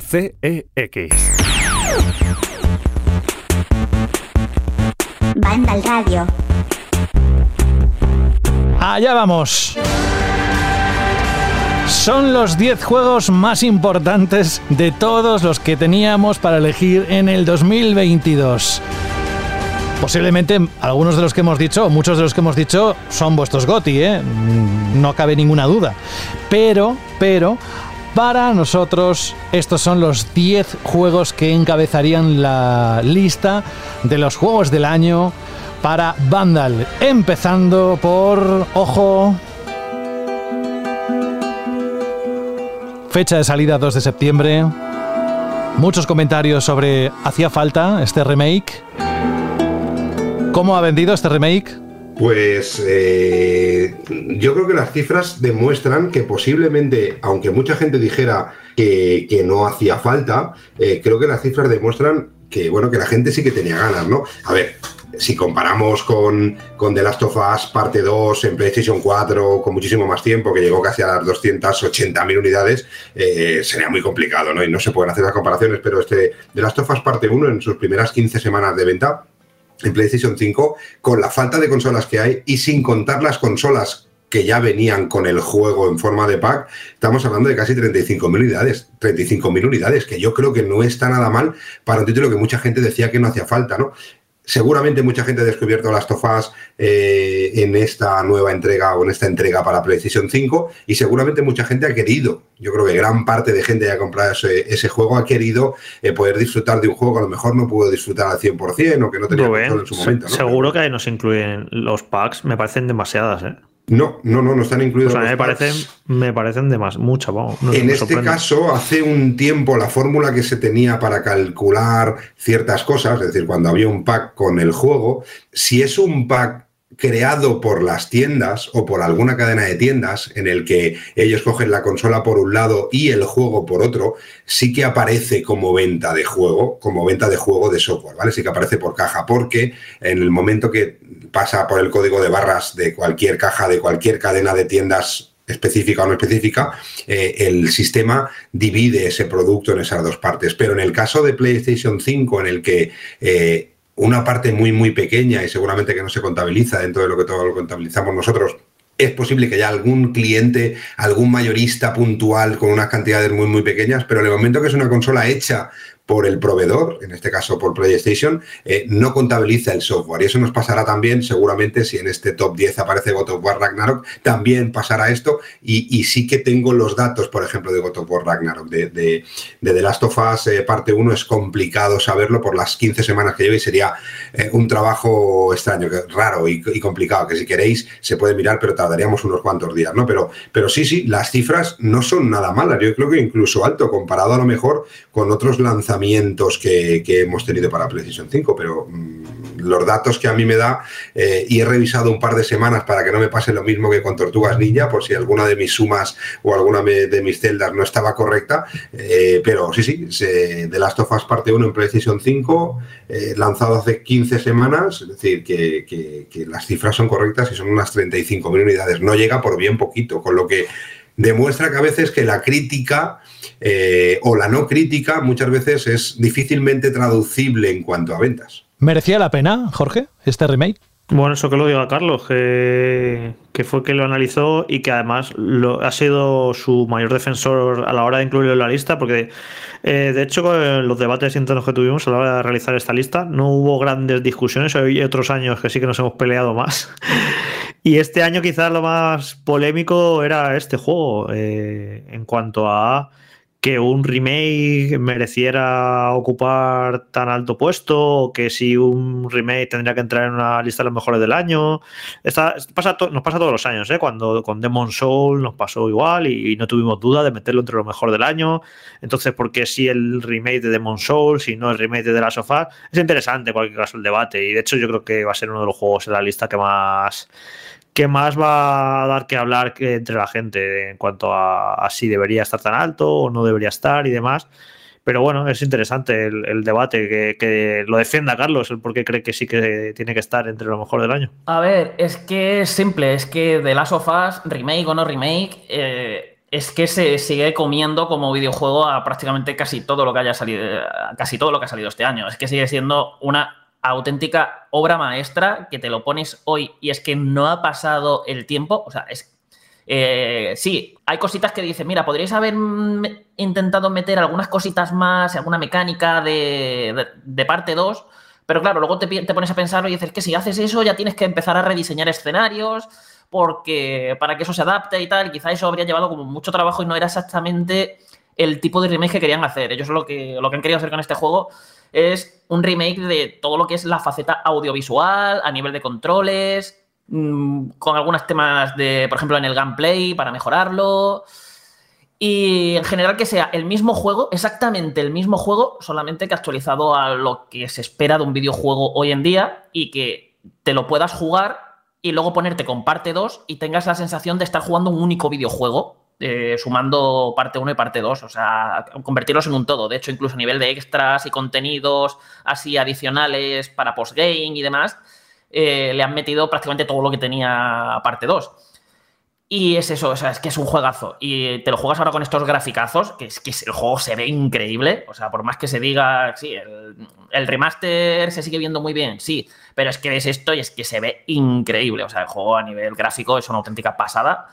CEX. Banda al radio. Allá vamos. Son los 10 juegos más importantes de todos los que teníamos para elegir en el 2022. Posiblemente algunos de los que hemos dicho, o muchos de los que hemos dicho, son vuestros GOTI, ¿eh? no cabe ninguna duda. Pero, pero, para nosotros, estos son los 10 juegos que encabezarían la lista de los juegos del año para Vandal. Empezando por, ojo, fecha de salida 2 de septiembre. Muchos comentarios sobre hacía falta este remake. ¿Cómo ha vendido este remake? Pues eh, yo creo que las cifras demuestran que posiblemente, aunque mucha gente dijera que, que no hacía falta, eh, creo que las cifras demuestran que bueno, que la gente sí que tenía ganas, ¿no? A ver, si comparamos con, con The Last of Us parte 2 en PlayStation 4 con muchísimo más tiempo, que llegó casi a las 280.000 unidades, eh, sería muy complicado, ¿no? Y no se pueden hacer las comparaciones, pero este The Last of Us parte 1 en sus primeras 15 semanas de venta en PlayStation 5, con la falta de consolas que hay y sin contar las consolas que ya venían con el juego en forma de pack, estamos hablando de casi 35.000 unidades, 35.000 unidades, que yo creo que no está nada mal para un título que mucha gente decía que no hacía falta, ¿no? Seguramente mucha gente ha descubierto las tofas eh, en esta nueva entrega o en esta entrega para PlayStation 5 y seguramente mucha gente ha querido, yo creo que gran parte de gente que ha comprado ese, ese juego ha querido eh, poder disfrutar de un juego que a lo mejor no pudo disfrutar al 100% o que no tenía Rubén, en su momento. ¿no? Seguro que ahí nos incluyen los packs, me parecen demasiadas, ¿eh? No, no, no, no están incluidos O sea, los me parecen, me parecen de más, mucha, no, en este sorprende. caso, hace un tiempo la fórmula que se tenía para calcular ciertas cosas, es decir, cuando había un pack con el juego, si es un pack creado por las tiendas o por alguna cadena de tiendas en el que ellos cogen la consola por un lado y el juego por otro, sí que aparece como venta de juego, como venta de juego de software, ¿vale? Sí que aparece por caja, porque en el momento que pasa por el código de barras de cualquier caja, de cualquier cadena de tiendas específica o no específica, eh, el sistema divide ese producto en esas dos partes. Pero en el caso de PlayStation 5, en el que eh, una parte muy, muy pequeña y seguramente que no se contabiliza dentro de lo que todo lo contabilizamos nosotros, es posible que haya algún cliente, algún mayorista puntual con unas cantidades muy, muy pequeñas, pero en el momento que es una consola hecha por el proveedor, en este caso por PlayStation, eh, no contabiliza el software. Y eso nos pasará también, seguramente, si en este top 10 aparece God of War Ragnarok, también pasará esto. Y, sí que tengo los datos, por ejemplo, de God War Ragnarok. De, de, The Last of Us eh, parte 1 es complicado saberlo por las 15 semanas que lleva y sería eh, un trabajo extraño, raro y, complicado, que si queréis se puede mirar, pero tardaríamos unos cuantos días, ¿no? Pero, pero sí, sí, las cifras no son nada malas. Yo creo que incluso alto, comparado a lo mejor con otros lanzamientos que, hemos tenido para PlayStation 5, pero mm, los datos que a mí me da, eh, y he revisado un par de semanas para que no me pase lo mismo que con Tortugas Ninja, por si alguna de mis sumas o alguna de mis celdas no estaba correcta, eh, pero sí, sí, de The Last of Us parte 1 en PlayStation 5, eh, lanzado hace 15 semanas, es decir, que, que las cifras son correctas y son unas 35.000 unidades, no llega por bien poquito, con lo que demuestra que a veces que la crítica eh, o la no crítica muchas veces es difícilmente traducible en cuanto a ventas. ¿Merecía la pena, Jorge, este remake? Bueno, eso que lo diga Carlos, que, fue que lo analizó y que además lo, ha sido su mayor defensor a la hora de incluirlo en la lista, porque eh, de hecho con los debates internos que tuvimos a la hora de realizar esta lista no hubo grandes discusiones, hay otros años que sí que nos hemos peleado más. y este año quizás lo más polémico era este juego eh, en cuanto a que un remake mereciera ocupar tan alto puesto o que si un remake tendría que entrar en una lista de los mejores del año. pasa nos pasa todos los años, ¿eh? cuando con Demon Soul nos pasó igual y, no tuvimos duda de meterlo entre los mejores del año. Entonces, ¿por qué si el remake de Demon Soul, si no el remake de The Last of Us? Es interesante en cualquier caso el debate y de hecho yo creo que va a ser uno de los juegos en la lista que más ¿Qué más va a dar que hablar entre la gente en cuanto a, si debería estar tan alto o no debería estar y demás. Pero bueno, es interesante el, debate, que, lo defienda Carlos, el por qué cree que sí que tiene que estar entre lo mejor del año. A ver, es que es simple, es que The Last of Us, remake o no remake, eh, es que se sigue comiendo como videojuego a prácticamente casi todo lo que haya salido, casi todo lo que ha salido este año. Es que sigue siendo una auténtica obra maestra que te lo pones hoy y es que no ha pasado el tiempo. O sea, es. Eh, sí, hay cositas que dicen, mira, podríais haber intentado meter algunas cositas más, alguna mecánica de, parte 2, pero claro, luego te, te, pones a pensar y dices que si haces eso ya tienes que empezar a rediseñar escenarios porque para que eso se adapte y tal, quizá eso habría llevado como mucho trabajo y no era exactamente el tipo de remake que querían hacer. Ellos lo que, lo que han querido hacer con este juego es un remake de todo lo que es la faceta audiovisual, a nivel de controles, mm, con algunos temas de, por ejemplo, en el gameplay para mejorarlo. Y en general que sea el mismo juego, exactamente el mismo juego, solamente que actualizado a lo que se espera de un videojuego hoy en día y que te lo puedas jugar y luego ponerte con parte 2 y tengas la sensación de estar jugando un único videojuego eh, sumando parte 1 y parte 2, o sea, convertirlos en un todo. De hecho, incluso a nivel de extras y contenidos así adicionales para postgame y demás, eh, le han metido prácticamente todo lo que tenía parte 2. Y es eso, o sea, es que es un juegazo. Y te lo juegas ahora con estos graficazos, que es que el juego se ve increíble. O sea, por más que se diga, sí, el, el, remaster se sigue viendo muy bien, sí, pero es que ves esto y es que se ve increíble. O sea, el juego a nivel gráfico es una auténtica pasada.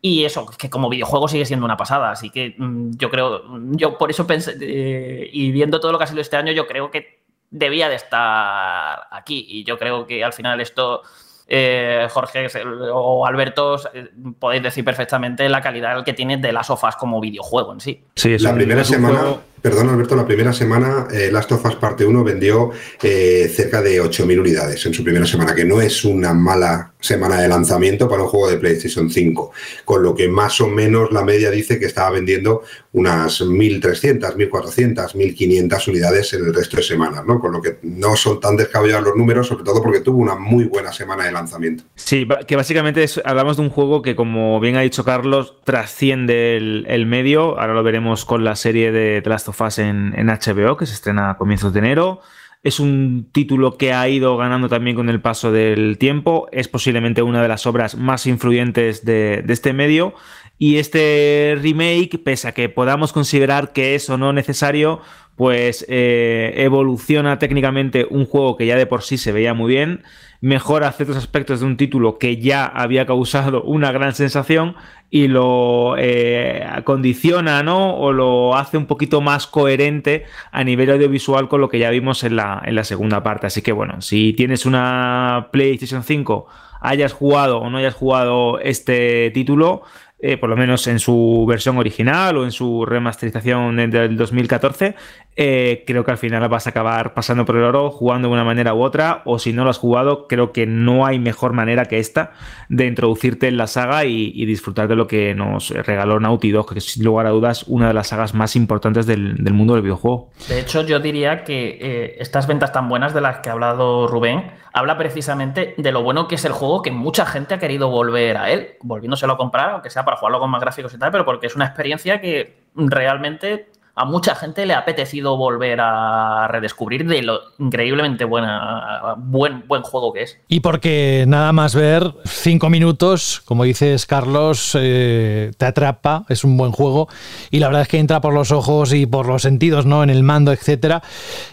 Y eso, que como videojuego sigue siendo una pasada. Así que mm, yo creo, yo por eso pensé, eh, y viendo todo lo que ha sido este año, yo creo que debía de estar aquí. Y yo creo que al final esto, eh, Jorge o Alberto, eh, podéis decir perfectamente la calidad que tiene de las sofás como videojuego en sí. Sí, la primera semana. Perdón, Alberto, la primera semana Last of Us Parte 1 vendió cerca de 8.000 unidades en su primera semana, que no es una mala semana de lanzamiento para un juego de PlayStation 5, con lo que más o menos la media dice que estaba vendiendo unas 1.300, 1.400, 1.500 unidades en el resto de semanas, ¿no? Con lo que no son tan descabellados los números, sobre todo porque tuvo una muy buena semana de lanzamiento. Sí, que básicamente es, hablamos de un juego que, como bien ha dicho Carlos, trasciende el, medio. Ahora lo veremos con la serie de The Last of Us en, en HBO, que se estrena a comienzos de enero. Es un título que ha ido ganando también con el paso del tiempo. Es posiblemente una de las obras más influyentes de, este medio. Y este remake, pese a que podamos considerar que es o no necesario, pues eh, evoluciona técnicamente un juego que ya de por sí se veía muy bien, mejora ciertos aspectos de un título que ya había causado una gran sensación y lo eh, condiciona, ¿no? O lo hace un poquito más coherente a nivel audiovisual con lo que ya vimos en la, en la segunda parte. Así que bueno, si tienes una PlayStation 5, hayas jugado o no hayas jugado este título, eh, por lo menos en su versión original o en su remasterización del 2014, eh, creo que al final vas a acabar pasando por el oro, jugando de una manera u otra, o si no lo has jugado, creo que no hay mejor manera que esta de introducirte en la saga y, disfrutar de lo que nos regaló Naughty Dog, que sin lugar a dudas una de las sagas más importantes del, mundo del videojuego. De hecho, yo diría que eh, estas ventas tan buenas de las que ha hablado Rubén, habla precisamente de lo bueno que es el juego, que mucha gente ha querido volver a él, volviéndoselo a comprar, aunque sea para jugarlo con más gráficos y tal, pero porque es una experiencia que realmente a mucha gente le ha apetecido volver a redescubrir de lo increíblemente buena, buen, buen juego que es. Y porque nada más ver cinco minutos, como dices Carlos, eh, te atrapa, es un buen juego y la verdad es que entra por los ojos y por los sentidos, ¿no? En el mando, etcétera.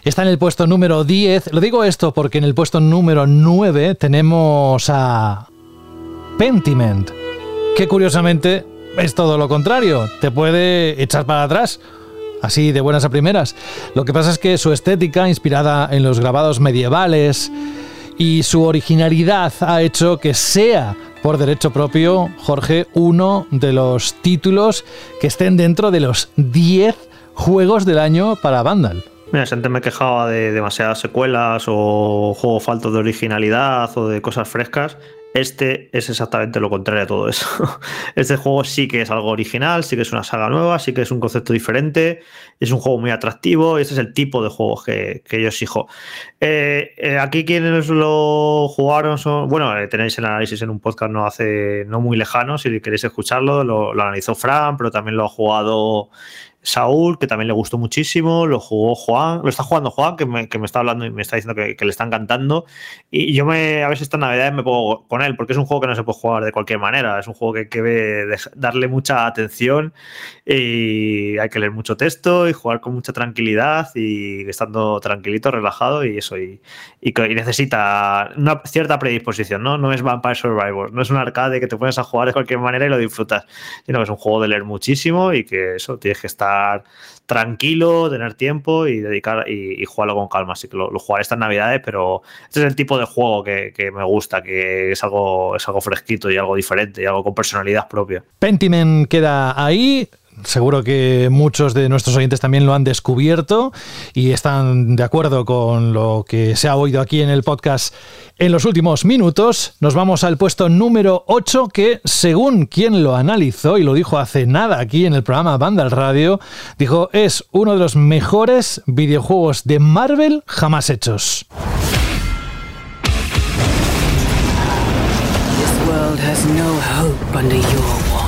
Está en el puesto número 10. Lo digo esto porque en el puesto número 9 tenemos a Pentiment, que curiosamente es todo lo contrario, te puede echar para atrás así de buenas a primeras. Lo que pasa es que su estética, inspirada en los grabados medievales y su originalidad, ha hecho que sea por derecho propio, Jorge, uno de los títulos que estén dentro de los 10 juegos del año para Vandal. Mira, gente me quejaba de demasiadas secuelas o juegos faltos de originalidad o de cosas frescas. Este es exactamente lo contrario a todo eso. Este juego sí que es algo original, sí que es una saga nueva, sí que es un concepto diferente, es un juego muy atractivo y este es el tipo de juegos que, yo exijo. Eh, eh, aquí quienes lo jugaron son, bueno, eh, tenéis el análisis en un podcast no hace, no muy lejano, si queréis escucharlo, lo, lo analizó Fran, pero también lo ha jugado Saúl, que también le gustó muchísimo, lo jugó Juan, lo está jugando Juan, que me, está hablando y me está diciendo que, le están cantando. Y yo me, a veces esta Navidad me pongo con él, porque es un juego que no se puede jugar de cualquier manera, es un juego que hay que darle mucha atención y hay que leer mucho texto y jugar con mucha tranquilidad y estando tranquilito, relajado y eso, y, y, necesita una cierta predisposición, ¿no? No es Vampire Survivor, no es un arcade que te pones a jugar de cualquier manera y lo disfrutas, sino que es un juego de leer muchísimo y que eso, tienes que estar tranquilo, tener tiempo y dedicar y, jugarlo con calma. Así que lo, jugaré estas navidades, pero este es el tipo de juego que, me gusta, que es algo, es algo fresquito y algo diferente y algo con personalidad propia. Pentiment queda ahí. Seguro que muchos de nuestros oyentes también lo han descubierto y están de acuerdo con lo que se ha oído aquí en el podcast en los últimos minutos. Nos vamos al puesto número 8 que según quien lo analizó y lo dijo hace nada aquí en el programa Vandal Radio, dijo es uno de los mejores videojuegos de Marvel jamás hechos.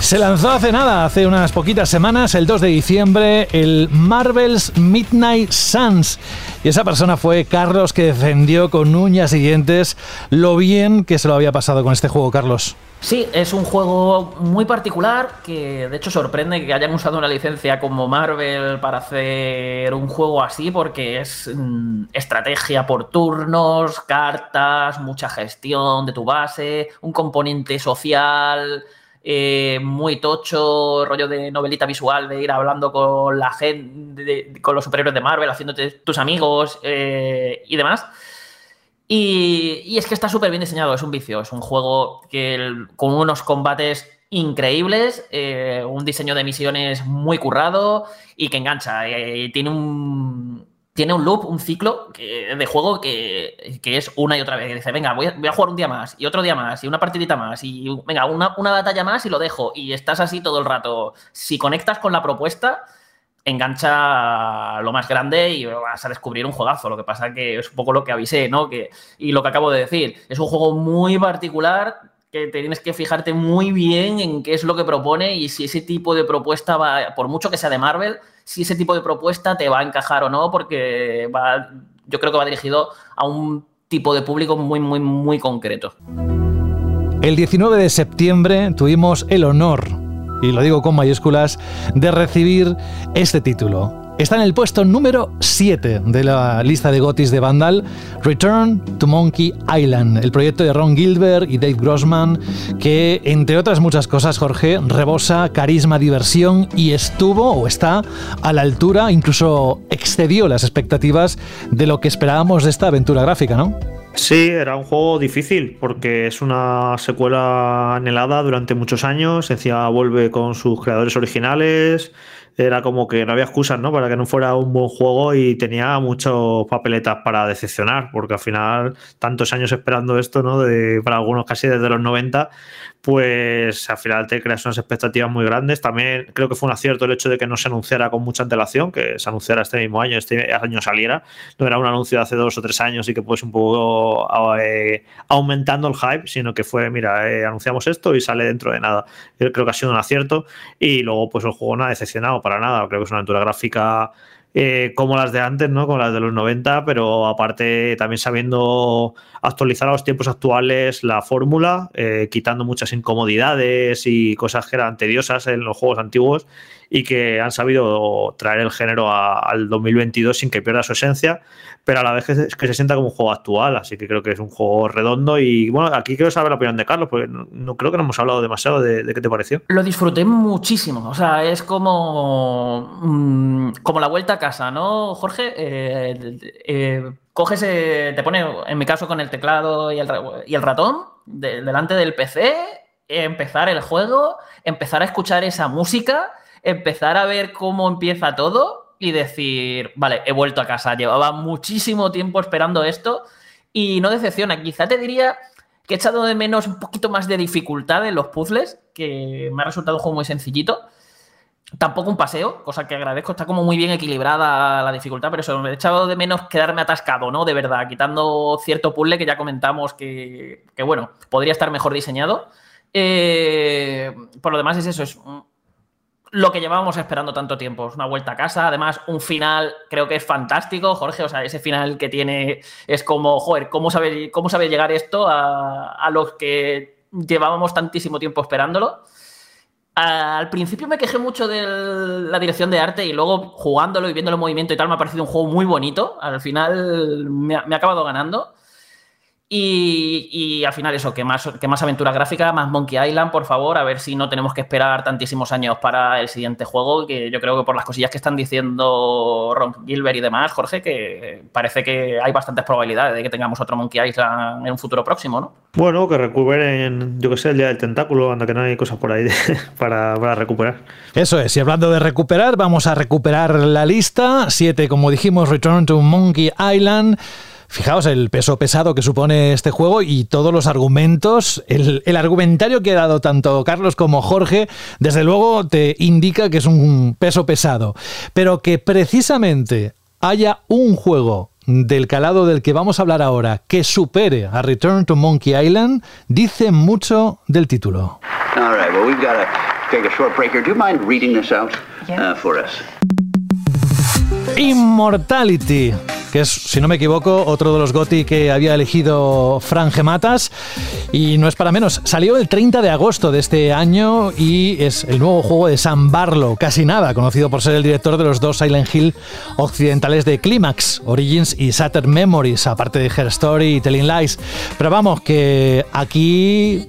Se lanzó hace nada, hace unas poquitas semanas, el 2 de diciembre, el Marvel's Midnight Suns. Y esa persona fue Carlos que defendió con uñas y dientes lo bien que se lo había pasado con este juego, Carlos. Sí, es un juego muy particular que de hecho sorprende que hayan usado una licencia como Marvel para hacer un juego así porque es mm, estrategia por turnos, cartas, mucha gestión de tu base, un componente social eh, muy tocho, rollo de novelita visual, de ir hablando con la gente, con los superhéroes de Marvel, haciéndote tus amigos eh, y demás. Y, es que está súper bien diseñado, es un vicio, es un juego que con unos combates increíbles, eh, un diseño de misiones muy currado y que engancha. tiene un, tiene un loop, un ciclo de juego que, que es una y otra vez. Que dice, venga, voy a, jugar un día más, y otro día más, y una partidita más, y venga, una, una batalla más y lo dejo. Y estás así todo el rato. Si conectas con la propuesta, engancha lo más grande y vas a descubrir un juegazo. Lo que pasa que es un poco lo que avisé, ¿no? Que, y lo que acabo de decir. Es un juego muy particular que tienes que fijarte muy bien en qué es lo que propone y si ese tipo de propuesta va, por mucho que sea de Marvel, si ese tipo de propuesta te va a encajar o no, porque va, yo creo que va dirigido a un tipo de público muy, muy, muy concreto. El 19 de septiembre tuvimos el honor, y lo digo con mayúsculas, de recibir este título. Está en el puesto número 7 de la lista de gotis de Vandal, Return to Monkey Island, el proyecto de Ron Gilbert y Dave Grossman, que entre otras muchas cosas, Jorge, rebosa carisma, diversión y estuvo o está a la altura, incluso excedió las expectativas de lo que esperábamos de esta aventura gráfica, ¿no? Sí, era un juego difícil porque es una secuela anhelada durante muchos años. Encima vuelve con sus creadores originales. Era como que no había excusas, ¿no? Para que no fuera un buen juego y tenía muchas papeletas para decepcionar, porque al final, tantos años esperando esto, ¿no? De, para algunos casi desde los 90, pues al final te creas unas expectativas muy grandes. También creo que fue un acierto el hecho de que no se anunciara con mucha antelación, que se anunciara este mismo año, este año saliera. No era un anuncio de hace dos o tres años y que pues un poco eh, aumentando el hype, sino que fue, mira, eh, anunciamos esto y sale dentro de nada. Creo que ha sido un acierto y luego pues el juego no ha decepcionado para nada. Creo que es una aventura gráfica eh, como las de antes, ¿no? Como las de los 90, pero aparte también sabiendo actualizar a los tiempos actuales la fórmula, eh, quitando muchas incomodidades y cosas que eran tediosas en los juegos antiguos y que han sabido traer el género a- al 2022 sin que pierda su esencia, pero a la vez que se, que se sienta como un juego actual, así que creo que es un juego redondo y bueno, aquí quiero saber la opinión de Carlos, porque no, creo que no hemos hablado demasiado de, qué te pareció. Lo disfruté muchísimo. O sea, es como, mm, como la vuelta a casa, ¿no, Jorge? Eh, eh, coges, eh, te pone, en mi caso, con el teclado y el, y el ratón de- delante del PC, empezar el juego, empezar a escuchar esa música, empezar a ver cómo empieza todo y decir, vale, he vuelto a casa. Llevaba muchísimo tiempo esperando esto y no decepciona. Quizá te diría que he echado de menos un poquito más de dificultad en los puzzles, que me ha resultado un juego muy sencillito. Tampoco un paseo, cosa que agradezco, está como muy bien equilibrada la dificultad, pero eso, me he echado de menos quedarme atascado, ¿no? De verdad, quitando cierto puzzle que ya comentamos que, que, bueno, podría estar mejor diseñado. Eh, por lo demás es eso, es lo que llevábamos esperando tanto tiempo. Es una vuelta a casa, además un final creo que es fantástico, Jorge, o sea, ese final que tiene es como, joder, ¿cómo sabe, cómo sabe llegar esto a, a los que llevábamos tantísimo tiempo esperándolo? Al principio me quejé mucho de la dirección de arte y luego jugándolo y viéndolo en movimiento y tal me ha parecido un juego muy bonito. Al final me ha acabado ganando. Y, y al final eso, que más, que más aventura gráfica, más Monkey Island, por favor, a ver si no tenemos que esperar tantísimos años para el siguiente juego, que yo creo que por las cosillas que están diciendo Ron Gilbert y demás, Jorge, que parece que hay bastantes probabilidades de que tengamos otro Monkey Island en un futuro próximo, ¿no? Bueno, que recuperen, yo que sé, el día del tentáculo, anda que no hay cosas por ahí de- para, para recuperar. Eso es, y hablando de recuperar, vamos a recuperar la lista. Siete, como dijimos, Return to Monkey Island. Fijaos el peso pesado que supone este juego y todos los argumentos, el, el argumentario que ha dado tanto Carlos como Jorge, desde luego te indica que es un peso pesado. Pero que precisamente haya un juego del calado del que vamos a hablar ahora que supere a Return to Monkey Island, dice mucho del título. All right, well, we've got to take a short break here. Do you mind reading this out uh, for us? Immortality, que es, si no me equivoco, otro de los GOTI que había elegido Fran Gematas. Y no es para menos, salió el 30 de agosto de este año y es el nuevo juego de Sam Barlow, casi nada, conocido por ser el director de los dos Silent Hill occidentales de Climax, Origins y Shattered Memories, aparte de Her Story y Telling Lies. Pero vamos, que aquí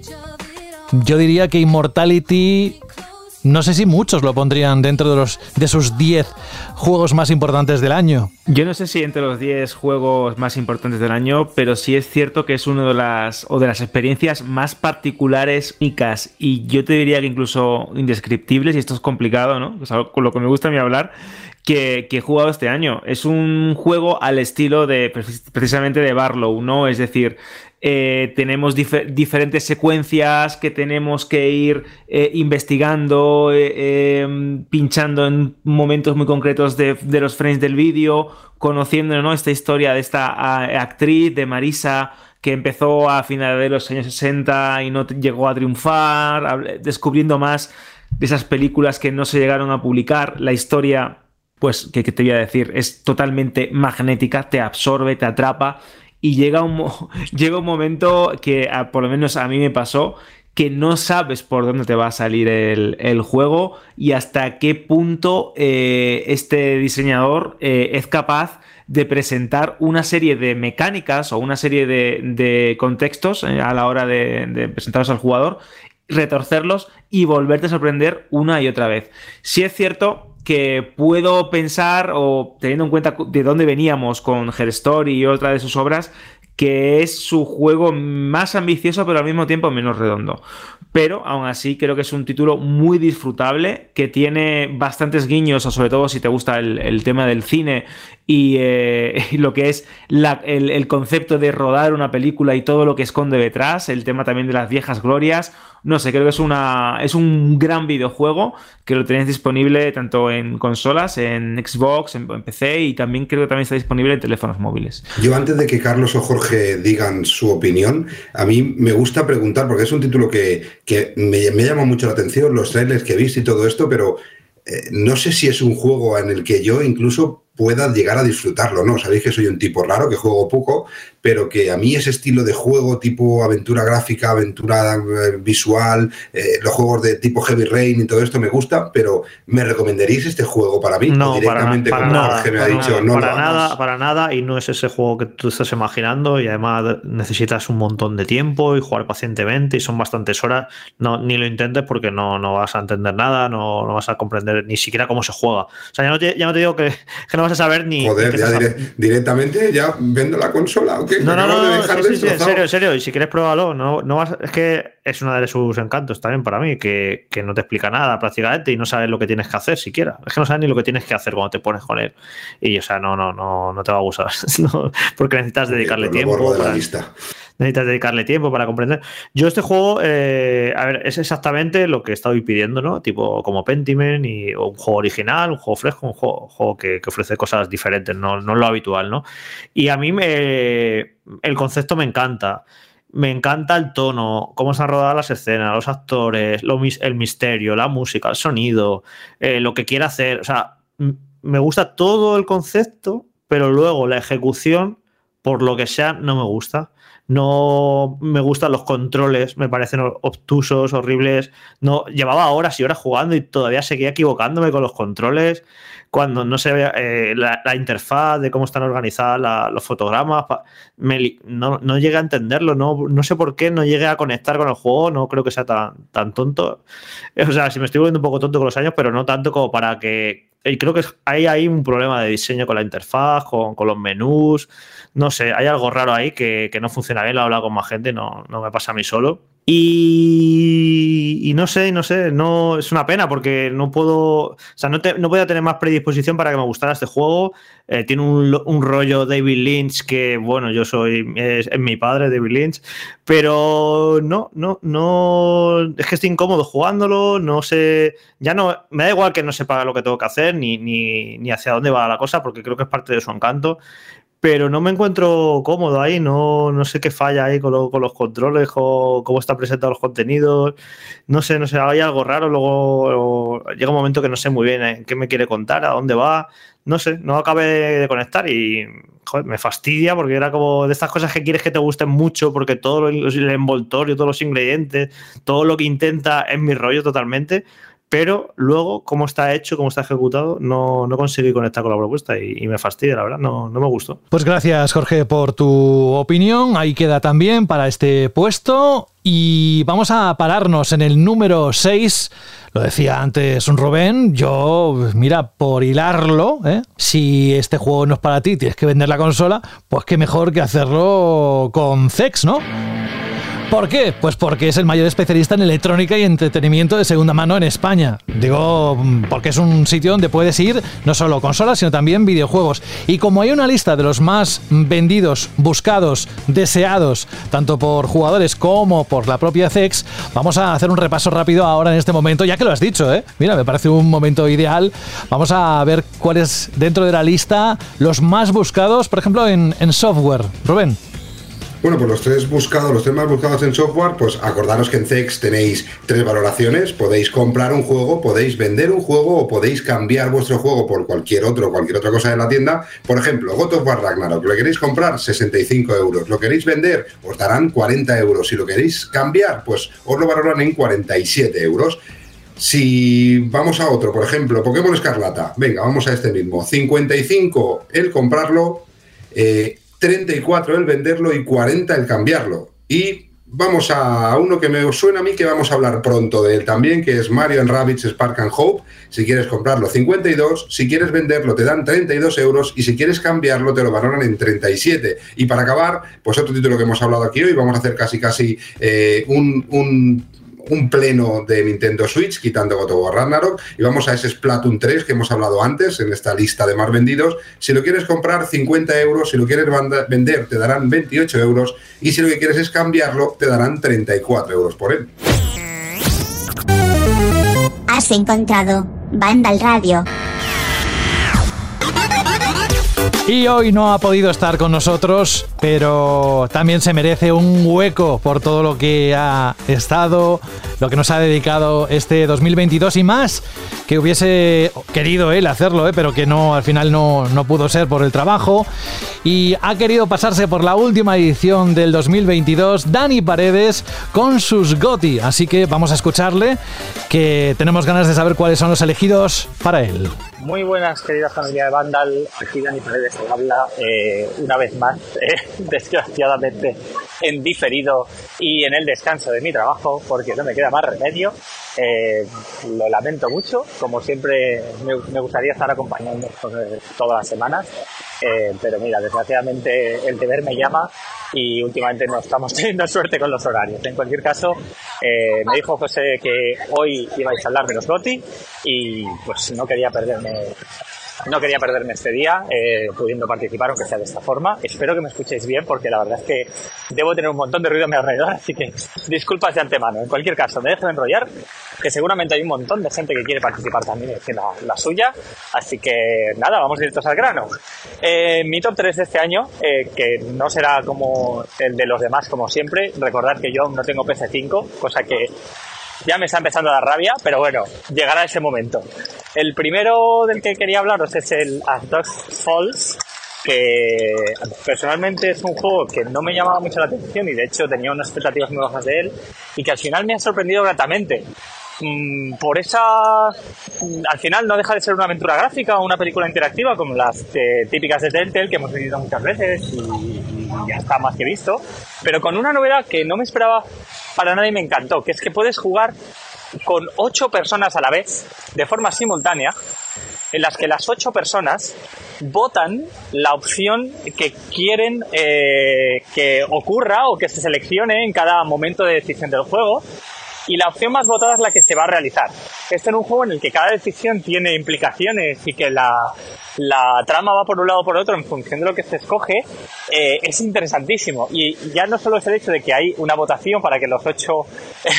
yo diría que Immortality no sé si muchos lo pondrían dentro de, los, de sus 10 juegos más importantes del año. Yo no sé si entre los 10 juegos más importantes del año, pero sí es cierto que es una de las, o de las experiencias más particulares, únicas, y yo te diría que incluso indescriptibles, y esto es complicado, ¿no? O con lo que me gusta a mí hablar, que, que he jugado este año. Es un juego al estilo de precisamente de Barlow, ¿no? Es decir, eh, tenemos dif- diferentes secuencias que tenemos que ir eh, investigando, eh, eh, pinchando en momentos muy concretos de, de los frames del vídeo, conociendo ¿no? esta historia de esta actriz, de Marisa, que empezó a finales de los años 60 y no llegó a triunfar, descubriendo más de esas películas que no se llegaron a publicar, la historia pues, que, que te voy a decir? Es totalmente magnética, te absorbe, te atrapa y llega un, llega un momento que ah, por lo menos a mí me pasó que no sabes por dónde te va a salir el, el juego y hasta qué punto eh, este diseñador eh, es capaz de presentar una serie de mecánicas o una serie de, de contextos eh, a la hora de, de presentarlos al jugador, retorcerlos y volverte a sorprender una y otra vez. Si es cierto que puedo pensar, o teniendo en cuenta de dónde veníamos con Her Story y otra de sus obras, que es su juego más ambicioso, pero al mismo tiempo menos redondo. Pero aún así creo que es un título muy disfrutable, que tiene bastantes guiños, sobre todo si te gusta el tema del cine y, eh, lo que es el, concepto de rodar una película y todo lo que esconde detrás, el tema también de las viejas glorias. No sé, creo que es, una, es un gran videojuego que lo tenéis disponible tanto en consolas, en Xbox, en, PC y también creo que también está disponible en teléfonos móviles. Yo antes de que Carlos o Jorge digan su opinión, a mí me gusta preguntar, porque es un título que, que me, me llama mucho la atención, los trailers que he visto y todo esto, pero eh, no sé si es un juego en el que yo incluso pueda llegar a disfrutarlo, ¿no? Sabéis que soy un tipo raro, que juego poco, pero que a mí ese estilo de juego tipo aventura gráfica, aventura eh, visual, eh, los juegos de tipo Heavy Rain y todo esto me gusta, pero ¿me recomendaríais este juego para mí? No, para, directamente para como nada, Jorge me ha para dicho, nada, no para hagas"? nada, para nada, y no es ese juego que tú estás imaginando, y además necesitas un montón de tiempo y jugar pacientemente, y son bastantes horas. No, ni lo intentes porque no, no vas a entender nada, no, no vas a comprender ni siquiera cómo se juega. O sea, ya no te, ya no te digo que, que no vas a saber ni. Joder, ya dire- directamente ya vendo la consola, ¿o qué? No, no, no, de sí, sí, en serio, en serio. Y si quieres pruébalo, no, no vas, es que es uno de sus encantos también para mí, que, que no te explica nada prácticamente y no sabes lo que tienes que hacer siquiera. Es que no sabes ni lo que tienes que hacer cuando te pones con él. Y o sea, no, no, no, no te va a gustar. No, porque necesitas dedicarle tiempo. borro de la para- lista. Necesitas dedicarle tiempo para comprender. Yo este juego, eh, a ver, es exactamente lo que estaba pidiendo, ¿no? Tipo como Pentiment y un juego original, un juego fresco, un juego, juego que, que ofrece cosas diferentes, no, no lo habitual, ¿no? Y a mí me, el concepto me encanta. Me encanta el tono, cómo se han rodado las escenas, los actores, lo el misterio, la música, el sonido, eh, lo que quiere hacer. O sea, me gusta todo el concepto, pero luego la ejecución, por lo que sea, no me gusta. No me gustan los controles, me parecen obtusos, horribles. No, llevaba horas y horas jugando y todavía seguía equivocándome con los controles. Cuando no se ve eh, la, la interfaz de cómo están organizadas la- los fotogramas, me no, no llegué a entenderlo. No, no sé por qué no llegué a conectar con el juego. No creo que sea tan, tan tonto. Eh, O sea, si me estoy volviendo un poco tonto con los años, pero no tanto como para que. Y creo que hay ahí un problema de diseño con la interfaz, con, con los menús. No sé, hay algo raro ahí que, que no funciona bien. Lo he hablado con más gente, no, no me pasa a mí solo. Y, no sé, no sé, no es una pena porque no puedo, o sea, no, te- no podía tener más predisposición para que me gustara este juego. Eh, tiene un, un rollo David Lynch que, bueno, yo soy, es, es mi padre, David Lynch, pero no, no, no, es que estoy incómodo jugándolo, no sé, ya no, me da igual que no sepa lo que tengo que hacer ni, ni, ni hacia dónde va la cosa porque creo que es parte de su encanto pero no me encuentro cómodo ahí, no, no sé qué falla ahí con, lo- con los controles, con cómo están presentados los contenidos, no sé, no sé, hay algo raro, luego llega un momento que no sé muy bien eh, qué me quiere contar, a dónde va, no sé, no acabé de conectar y me fastidia porque era como de estas cosas que quieres que te gusten mucho porque todo el envoltorio, todos los ingredientes, todo lo que intenta es mi rollo totalmente. Pero luego, cómo está hecho, cómo está ejecutado, no, no conseguí conectar con la propuesta y, me fastidia, la verdad, no, no me gustó. Pues gracias, Jorge, por tu opinión. Ahí queda también para este puesto. Y vamos a pararnos en el número 6. Lo decía antes un Rubén. Yo, mira, por hilarlo, ¿eh? si este juego no es para ti, tienes que vender la consola, pues qué mejor que hacerlo con Zex, ¿no? ¿Por qué? Pues porque es el mayor especialista en electrónica y entretenimiento de segunda mano en España. Digo, mm, porque es un sitio donde puedes ir no solo consolas, sino también videojuegos. Y como hay una lista de los más vendidos, buscados, deseados, tanto por jugadores como por la propia CEX, vamos a hacer un repaso rápido ahora en este momento, ya que lo has dicho, ¿eh? Mira, me parece un momento ideal. Vamos a ver cuáles dentro de la lista los más buscados, por ejemplo, en, en software. Rubén. Bueno, pues los tres buscados, los tres más buscados en software, pues acordaros que en CEX tenéis tres valoraciones. Podéis comprar un juego, podéis vender un juego o podéis cambiar vuestro juego por cualquier otro, cualquier otra cosa de la tienda. Por ejemplo, God of War Ragnarok, lo queréis comprar, 65 euros. Lo queréis vender, os darán 40 euros. Si lo queréis cambiar, pues os lo valoran en 47 euros. Si vamos a otro, por ejemplo, Pokémon Escarlata, venga, vamos a este mismo. 55 el comprarlo, eh, 34 el venderlo y 40 el cambiarlo. Y vamos a uno que me suena a mí que vamos a hablar pronto de él también, que es Mario and Rabbids Spark and Hope. Si quieres comprarlo, 52. Si quieres venderlo, te dan 32 euros. Y si quieres cambiarlo, te lo valoran en 37. Y para acabar, pues otro título que hemos hablado aquí hoy, vamos a hacer casi casi eh, un, un un pleno de Nintendo Switch, quitando God of War Ragnarok, y vamos a ese Splatoon 3 que hemos hablado antes en esta lista de más vendidos. Si lo quieres comprar, 50 euros, si lo quieres banda- vender, te darán 28 euros, y si lo que quieres es cambiarlo, te darán 34 euros por él. Has encontrado Vandal Radio. Y hoy no ha podido estar con nosotros, pero también se merece un hueco por todo lo que ha estado, lo que nos ha dedicado este 2022 y más, que hubiese querido él hacerlo, ¿eh? pero que no al final no, no pudo ser por el trabajo. Y ha querido pasarse por la última edición del 2022, Dani Paredes, con sus GOTI. Así que vamos a escucharle, que tenemos ganas de saber cuáles son los elegidos para él. Muy buenas, querida familia de Vandal. Aquí Dani Paredes habla eh, una vez más, eh, desgraciadamente en diferido y en el descanso de mi trabajo, porque no me queda más remedio. Eh, lo lamento mucho, como siempre me, gustaría estar acompañando todas las semanas, eh, pero mira, desgraciadamente el deber me llama y últimamente no estamos teniendo suerte con los horarios. En cualquier caso, eh, me dijo José que hoy ibais a hablar de los GOTI y pues no quería perderme no quería perderme este día eh, pudiendo participar, aunque sea de esta forma. Espero que me escuchéis bien, porque la verdad es que debo tener un montón de ruido a mi alrededor, así que disculpas de antemano. En cualquier caso, me dejo de enrollar, que seguramente hay un montón de gente que quiere participar también decir la, la suya. Así que nada, vamos directos al grano. Eh, mi top 3 de este año, eh, que no será como el de los demás, como siempre. Recordad que yo no tengo PC5, cosa que ya me está empezando a dar rabia, pero bueno, llegará ese momento. El primero del que quería hablaros es el As Dusk Falls, que personalmente es un juego que no me llamaba mucho la atención y de hecho tenía unas expectativas muy bajas de él y que al final me ha sorprendido gratamente. Mm, por esa mm, al final no deja de ser una aventura gráfica o una película interactiva como las eh, típicas de Telltale que hemos vivido muchas veces y ya está más que visto pero con una novedad que no me esperaba para nada y me encantó que es que puedes jugar con ocho personas a la vez de forma simultánea en las que las ocho personas votan la opción que quieren eh, que ocurra o que se seleccione en cada momento de decisión del juego y la opción más votada es la que se va a realizar. Este es un juego en el que cada decisión tiene implicaciones y que la, la trama va por un lado o por otro en función de lo que se escoge, eh, es interesantísimo. Y ya no solo es el hecho de que hay una votación para que los ocho,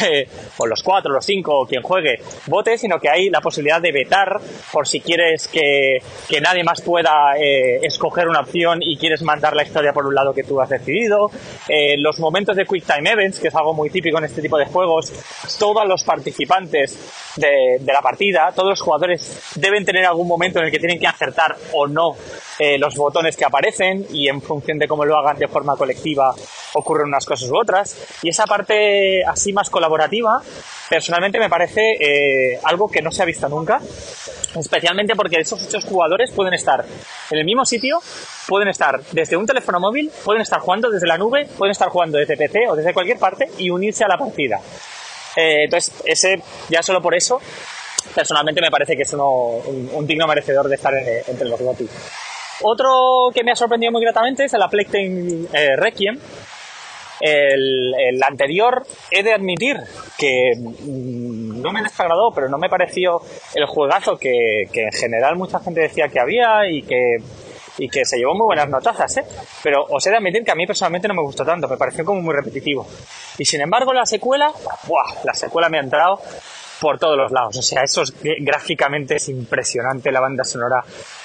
eh, o los cuatro, los cinco, o quien juegue, vote, sino que hay la posibilidad de vetar por si quieres que, que nadie más pueda eh, escoger una opción y quieres mandar la historia por un lado que tú has decidido. Eh, los momentos de Quick Time Events, que es algo muy típico en este tipo de juegos, todos los participantes de, de la partida, todos los jugadores deben tener algún momento en el que tienen que acertar o no eh, los botones que aparecen y en función de cómo lo hagan de forma colectiva ocurren unas cosas u otras. Y esa parte así más colaborativa, personalmente me parece eh, algo que no se ha visto nunca, especialmente porque esos ocho jugadores pueden estar en el mismo sitio, pueden estar desde un teléfono móvil, pueden estar jugando desde la nube, pueden estar jugando desde PC o desde cualquier parte y unirse a la partida. Eh, entonces, ese, ya solo por eso, personalmente me parece que es un, digno merecedor de estar entre los GOTY. Otro que me ha sorprendido muy gratamente es el A eh, Requiem, El, el anterior, he de admitir que mm, no me desagradó, pero no me pareció el juegazo que, que en general mucha gente decía que había y que y que se llevó muy buenas notazas, ¿eh? Pero os he de admitir que a mí personalmente no me gustó tanto, me pareció como muy repetitivo. Y sin embargo, la secuela, ¡buah! La secuela me ha entrado por todos los lados. O sea, eso es, gráficamente es impresionante. La banda sonora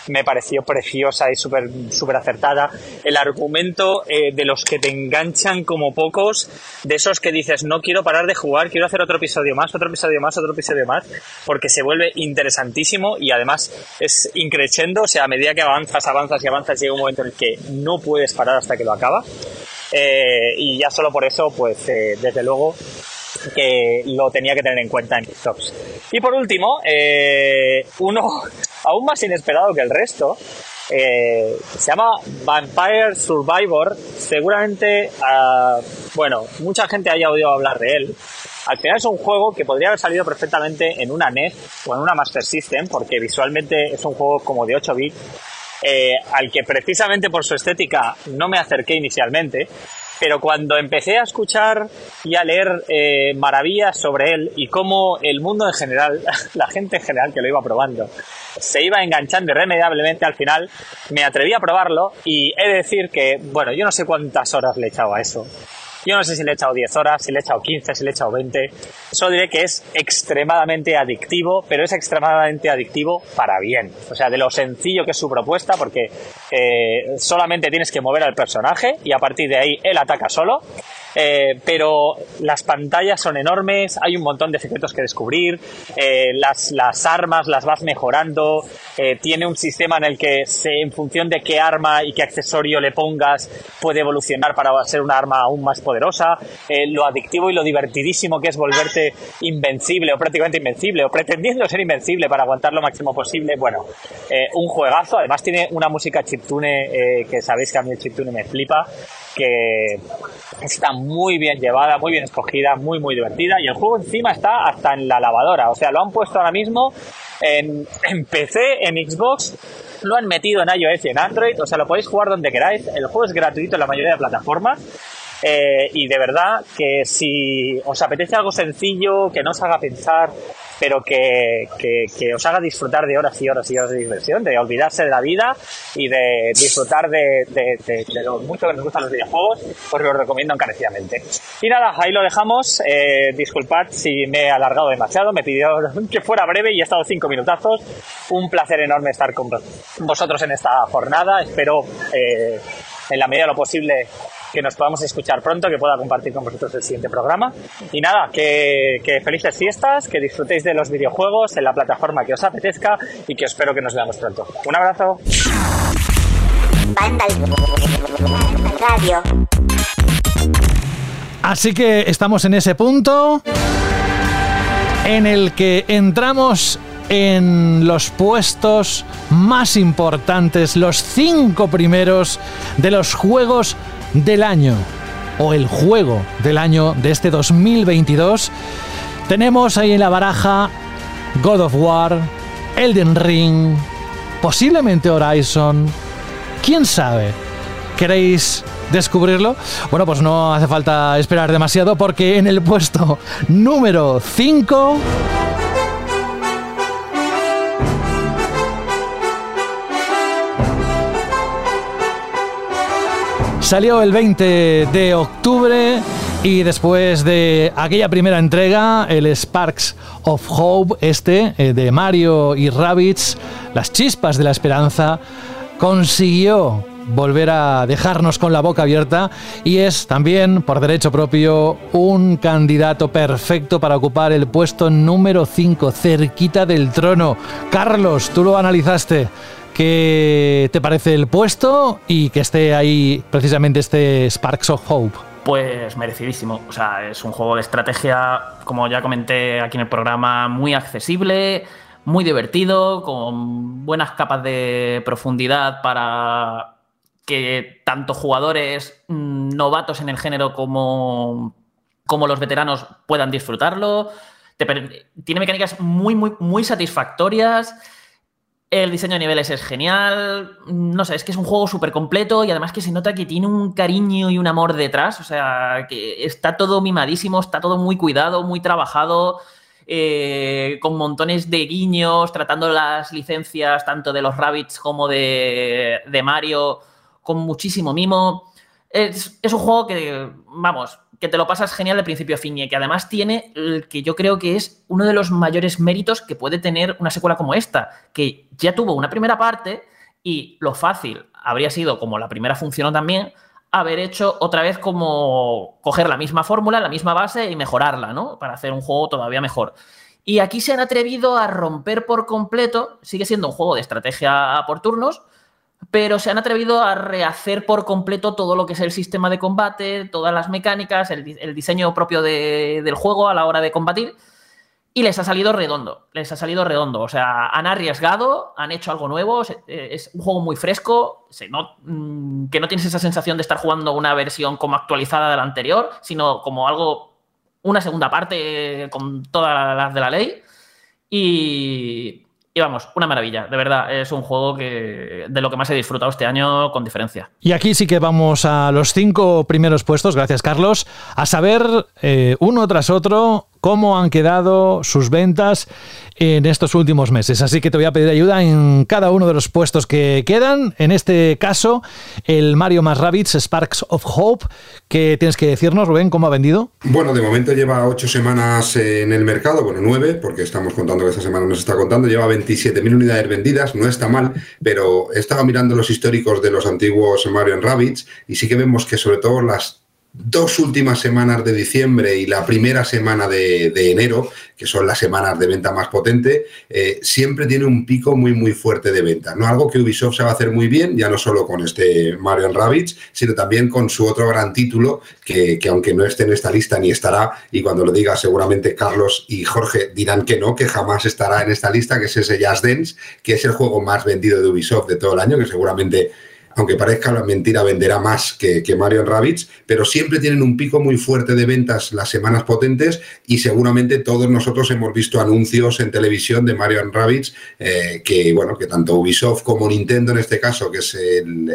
me pareció preciosa y súper súper acertada. El argumento eh, de los que te enganchan como pocos, de esos que dices, no quiero parar de jugar, quiero hacer otro episodio más, otro episodio más, otro episodio más, porque se vuelve interesantísimo y además es increciendo. O sea, a medida que avanzas, avanzas y avanzas, llega un momento en el que no puedes parar hasta que lo acaba. Eh, y ya solo por eso, pues eh, desde luego que lo tenía que tener en cuenta en tops. Y por último, eh, uno aún más inesperado que el resto, eh, se llama Vampire Survivor. Seguramente, ah, bueno, mucha gente haya oído hablar de él. Al final es un juego que podría haber salido perfectamente en una NES o en una Master System, porque visualmente es un juego como de 8 bits, eh, al que precisamente por su estética no me acerqué inicialmente, pero cuando empecé a escuchar y a leer eh, maravillas sobre él y cómo el mundo en general, la gente en general que lo iba probando, se iba enganchando irremediablemente al final, me atreví a probarlo y he de decir que, bueno, yo no sé cuántas horas le he echado a eso. Yo no sé si le he echado 10 horas, si le he echado 15, si le he echado 20. Solo diré que es extremadamente adictivo, pero es extremadamente adictivo para bien. O sea, de lo sencillo que es su propuesta, porque eh, solamente tienes que mover al personaje y a partir de ahí él ataca solo. Eh, pero las pantallas son enormes, hay un montón de secretos que descubrir, eh, las, armas las vas mejorando, eh, tiene un sistema en el que se, en función de qué arma y qué accesorio le pongas puede evolucionar para ser una arma aún más poderosa, lo adictivo y lo divertidísimo que es volverte invencible o prácticamente invencible o pretendiendo ser invencible para aguantar lo máximo posible, bueno, un juegazo, además tiene una música chiptune que sabéis que a mí el chiptune me flipa, que está muy bien llevada, muy bien escogida, muy muy divertida. Y el juego encima está hasta en la lavadora, o sea, lo han puesto ahora mismo en, PC, en Xbox, lo han metido en iOS y en Android, o sea, lo podéis jugar donde queráis, el juego es gratuito en la mayoría de plataformas. Eh, y de verdad que si os apetece algo sencillo, que no os haga pensar, pero que, que, os haga disfrutar de horas y horas y horas de diversión, de olvidarse de la vida y de disfrutar de, lo mucho que nos gustan los videojuegos, pues os lo recomiendo encarecidamente. Y nada, ahí lo dejamos. Eh, disculpad si me he alargado demasiado, me pidió que fuera breve y he estado cinco minutazos. Un placer enorme estar con vosotros en esta jornada. Espero, eh, en la medida de lo posible, que nos podamos escuchar pronto, que pueda compartir con vosotros el siguiente programa. Y nada, que, felices fiestas, que disfrutéis de los videojuegos en la plataforma que os apetezca y que espero que nos veamos pronto. Un abrazo. Así que estamos en ese punto en el que entramos en los puestos más importantes, los cinco primeros de los juegos del año o el juego del año de este 2022. Tenemos ahí en la baraja God of War, Elden Ring, posiblemente Horizon. ¿Quién sabe? ¿Queréis descubrirlo? Bueno, pues no hace falta esperar demasiado porque en el puesto número 5... Salió el 20 de octubre y después de aquella primera entrega, el Sparks of Hope, este eh, de Mario y Rabbids, las chispas de la esperanza, consiguió volver a dejarnos con la boca abierta y es también, por derecho propio, un candidato perfecto para ocupar el puesto número 5, cerquita del trono. Carlos, tú lo analizaste. ¿Qué te parece el puesto y que esté ahí precisamente este Sparks of Hope? Pues merecidísimo. O sea, es un juego de estrategia, como ya comenté aquí en el programa, muy accesible, muy divertido, con buenas capas de profundidad para que tanto jugadores mm, novatos en el género como, como los veteranos puedan disfrutarlo. tiene mecánicas muy, muy, muy satisfactorias El diseño de niveles es genial. No sé, es que es un juego súper completo y además que se nota que tiene un cariño y un amor detrás. O sea, que está todo mimadísimo, está todo muy cuidado, muy trabajado, eh, con montones de guiños, tratando las licencias tanto de los Rabbits como de, de Mario con muchísimo mimo. Es, es un juego que, vamos, que te lo pasas genial de principio a fin y que además tiene el que yo creo que es uno de los mayores méritos que puede tener una secuela como esta, que ya tuvo una primera parte y lo fácil habría sido, como la primera funcionó también, haber hecho otra vez como coger la misma fórmula, la misma base y mejorarla, ¿no? Para hacer un juego todavía mejor. Y aquí se han atrevido a romper por completo, sigue siendo un juego de estrategia por turnos, pero se han atrevido a rehacer por completo todo lo que es el sistema de combate, todas las mecánicas, el, el diseño propio de- del juego a la hora de combatir. Y les ha salido redondo, les ha salido redondo. O sea, han arriesgado, han hecho algo nuevo, eh, es un juego muy fresco, se no- mm, que no tienes esa sensación de estar jugando una versión como actualizada de la anterior, sino como algo, una segunda parte eh, con todas las de la ley. Y, y vamos, una maravilla, de verdad, es un juego que de lo que más he disfrutado este año con diferencia. Y aquí sí que vamos a los cinco primeros puestos, gracias Carlos, a saber eh, uno tras otro cómo han quedado sus ventas en estos últimos meses. Así que te voy a pedir ayuda en cada uno de los puestos que quedan. En este caso, el Mario más Rabbids Sparks of Hope, que tienes que decirnos, Rubén, cómo ha vendido. Bueno, de momento lleva ocho semanas en el mercado, bueno, nueve, porque estamos contando que esta semana nos está contando, lleva 27.000 unidades vendidas, no está mal, pero he estado mirando los históricos de los antiguos Mario Rabbids y sí que vemos que sobre todo las dos últimas semanas de diciembre y la primera semana de, enero, que son las semanas de venta más potente, eh, siempre tiene un pico muy muy fuerte de venta. ¿no? Algo que Ubisoft sabe hacer muy bien, ya no solo con este Mario Rabbids, sino también con su otro gran título, que, que aunque no esté en esta lista ni estará, y cuando lo diga seguramente Carlos y Jorge dirán que no, que jamás estará en esta lista, que es ese Just Dance, que es el juego más vendido de Ubisoft de todo el año, que seguramente aunque parezca la mentira, venderá más que, que Mario Rabbids, pero siempre tienen un pico muy fuerte de ventas las semanas potentes y seguramente todos nosotros hemos visto anuncios en televisión de Mario Rabbids eh, que, bueno, que tanto Ubisoft como Nintendo en este caso, que es el,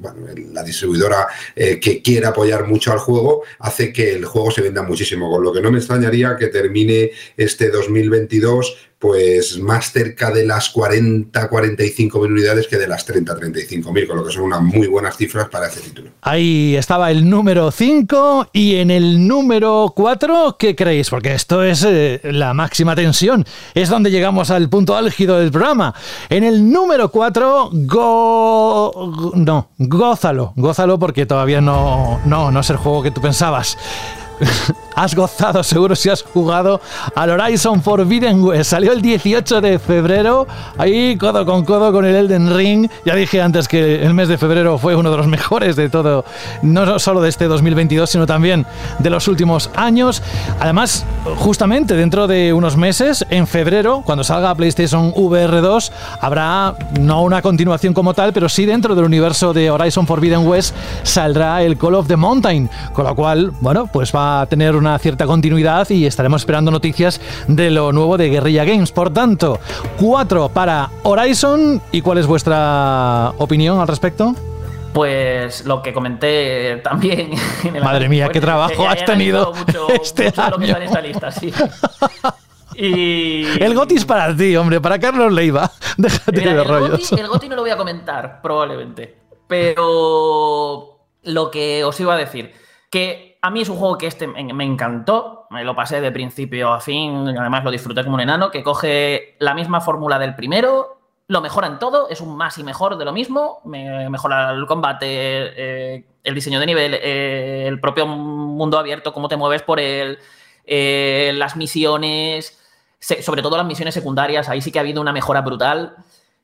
bueno, la distribuidora eh, que quiere apoyar mucho al juego, hace que el juego se venda muchísimo, con lo que no me extrañaría que termine este 2022 pues más cerca de las 40-45 mil unidades que de las 30-35 mil, con lo que son unas muy buenas cifras para este título. Ahí estaba el número 5 y en el número 4, ¿qué creéis? Porque esto es eh, la máxima tensión, es donde llegamos al punto álgido del programa. En el número 4, go... no, gózalo, gózalo porque todavía no, no, no es el juego que tú pensabas. Has gozado, seguro si has jugado al Horizon Forbidden West. Salió el 18 de febrero, ahí codo con codo con el Elden Ring. Ya dije antes que el mes de febrero fue uno de los mejores de todo, no solo de este 2022, sino también de los últimos años. Además, justamente dentro de unos meses, en febrero, cuando salga PlayStation VR 2, habrá no una continuación como tal, pero sí dentro del universo de Horizon Forbidden West saldrá el Call of the Mountain, con lo cual, bueno, pues va a tener una cierta continuidad y estaremos esperando noticias de lo nuevo de Guerrilla Games. Por tanto, cuatro para Horizon. ¿Y cuál es vuestra opinión al respecto? Pues lo que comenté también. en el Madre mía, qué trabajo has tenido analizado mucho, este mucho de lo que año. está en esta lista, sí. Y. El Goti es para ti, hombre, para Carlos Leiva. Déjate Mira, de el, rollos. Goti, el Goti no lo voy a comentar, probablemente. Pero lo que os iba a decir, que a mí es un juego que este me encantó, me lo pasé de principio a fin, además lo disfruté como un enano, que coge la misma fórmula del primero, lo mejora en todo, es un más y mejor de lo mismo, me- mejora el combate, eh, el diseño de nivel, eh, el propio mundo abierto, cómo te mueves por él, eh, las misiones, sobre todo las misiones secundarias, ahí sí que ha habido una mejora brutal.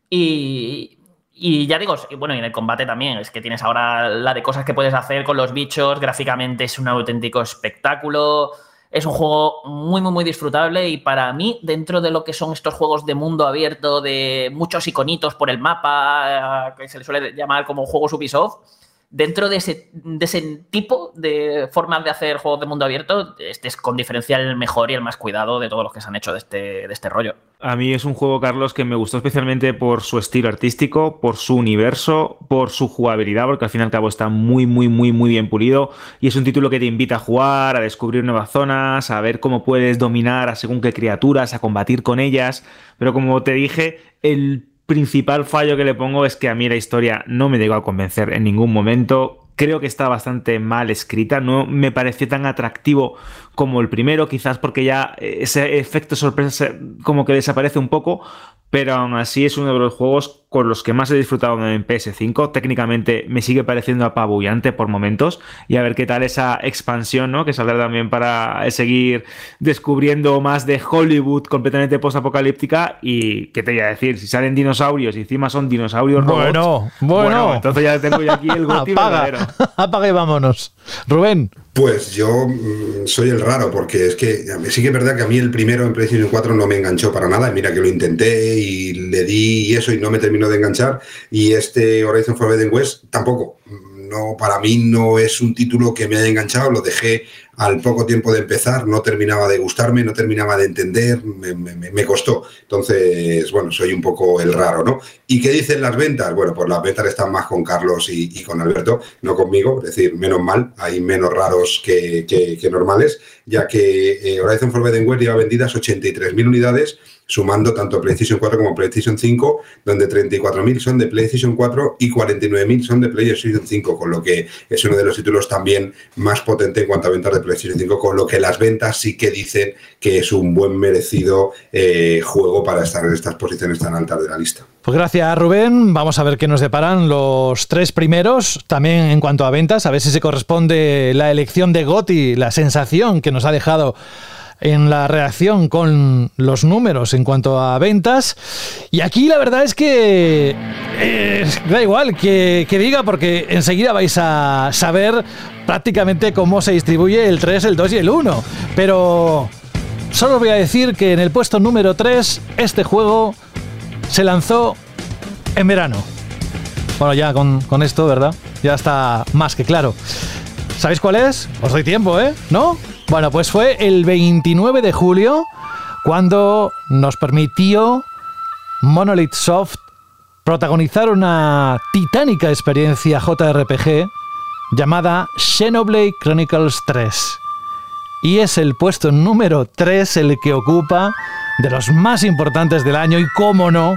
Y, y ya digo, bueno, y en el combate también, es que tienes ahora la de cosas que puedes hacer con los bichos, gráficamente es un auténtico espectáculo. Es un juego muy, muy, muy disfrutable y para mí, dentro de lo que son estos juegos de mundo abierto, de muchos iconitos por el mapa, que se le suele llamar como juegos Ubisoft, dentro de ese, de ese tipo de formas de hacer juegos de mundo abierto, este es con diferencial el mejor y el más cuidado de todos los que se han hecho de este, de este rollo. A mí es un juego, Carlos, que me gustó especialmente por su estilo artístico, por su universo, por su jugabilidad, porque al fin y al cabo está muy, muy, muy, muy bien pulido. Y es un título que te invita a jugar, a descubrir nuevas zonas, a ver cómo puedes dominar a según qué criaturas, a combatir con ellas. Pero como te dije, el principal fallo que le pongo es que a mí la historia no me llegó a convencer en ningún momento. Creo que está bastante mal escrita, no me pareció tan atractivo como el primero, quizás porque ya ese efecto sorpresa como que desaparece un poco, pero aún así es uno de los juegos con los que más he disfrutado en PS5. Técnicamente me sigue pareciendo apabullante por momentos y a ver qué tal esa expansión, ¿no? Que saldrá también para seguir descubriendo más de Hollywood completamente post-apocalíptica y qué te voy a decir, si salen dinosaurios y encima son dinosaurios robots, Bueno, bueno. entonces ya tengo yo aquí el goti Apaga, verdadero. apaga y vámonos. Rubén. Pues yo mm, soy el raro, porque es que sí que es verdad que a mí el primero en PlayStation 4 no me enganchó para nada. Mira que lo intenté y le di y eso y no me terminó de enganchar. Y este Horizon Forbidden West tampoco. No, para mí no es un título que me haya enganchado, lo dejé al poco tiempo de empezar, no terminaba de gustarme, no terminaba de entender, me, costó. Entonces, bueno, soy un poco el raro, ¿no? ¿Y qué dicen las ventas? Bueno, pues las ventas están más con Carlos y, con Alberto, no conmigo, es decir, menos mal, hay menos raros que, que- normales, ya que eh, Horizon Forbidden West lleva vendidas 83.000 unidades, sumando tanto PlayStation 4 como PlayStation 5, donde 34.000 son de PlayStation 4 y 49.000 son de PlayStation 5, con lo que es uno de los títulos también más potente en cuanto a ventas de PlayStation 5, con lo que las ventas sí que dicen que es un buen merecido eh, juego para estar en estas posiciones tan altas de la lista. Pues gracias, Rubén. Vamos a ver qué nos deparan los tres primeros. También en cuanto a ventas, a ver si se corresponde la elección de Gotti, la sensación que nos ha dejado en la reacción con los números en cuanto a ventas. Y aquí la verdad es que eh, da igual que, que diga, porque enseguida vais a saber prácticamente cómo se distribuye el 3, el 2 y el 1. Pero solo voy a decir que en el puesto número 3 este juego se lanzó en verano. Bueno, ya con, con esto, ¿verdad? Ya está más que claro. ¿Sabéis cuál es? Os doy tiempo, ¿eh? ¿No? Bueno, pues fue el 29 de julio cuando nos permitió Monolith Soft protagonizar una titánica experiencia JRPG llamada Xenoblade Chronicles 3. Y es el puesto número 3 el que ocupa de los más importantes del año y, cómo no,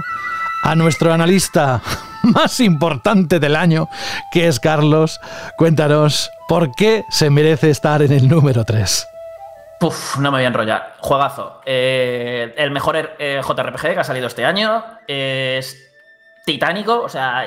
a nuestro analista más importante del año, que es Carlos. Cuéntanos por qué se merece estar en el número 3. Puf, no me voy a enrollar. Juegazo. Eh, el mejor eh, JRPG que ha salido este año. Es titánico, o sea,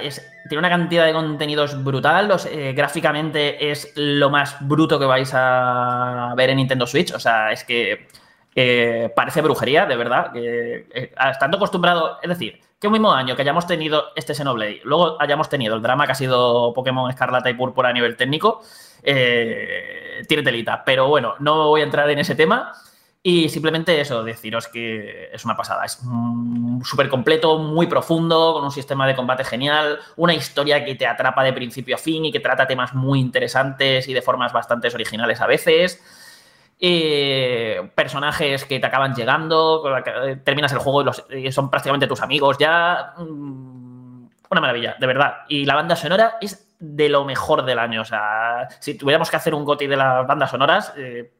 tiene una cantidad de contenidos brutal. eh, gráficamente es lo más bruto que vais a ver en Nintendo Switch. O sea, es que eh, parece brujería, de verdad. eh, estando acostumbrado, es decir, que un mismo año que hayamos tenido este Xenoblade, luego hayamos tenido el drama que ha sido Pokémon Escarlata y Púrpura a nivel técnico, eh, tiene telita. Pero bueno, no voy a entrar en ese tema. Y simplemente eso, deciros que es una pasada. Es mm, súper completo, muy profundo, con un sistema de combate genial, una historia que te atrapa de principio a fin y que trata temas muy interesantes y de formas bastante originales a veces. Eh, personajes que te acaban llegando, eh, terminas el juego y, los- son prácticamente tus amigos ya. Mm, Una maravilla, de verdad. Y la banda sonora es de lo mejor del año. O sea, si tuviéramos que hacer un goti de las bandas sonoras, eh,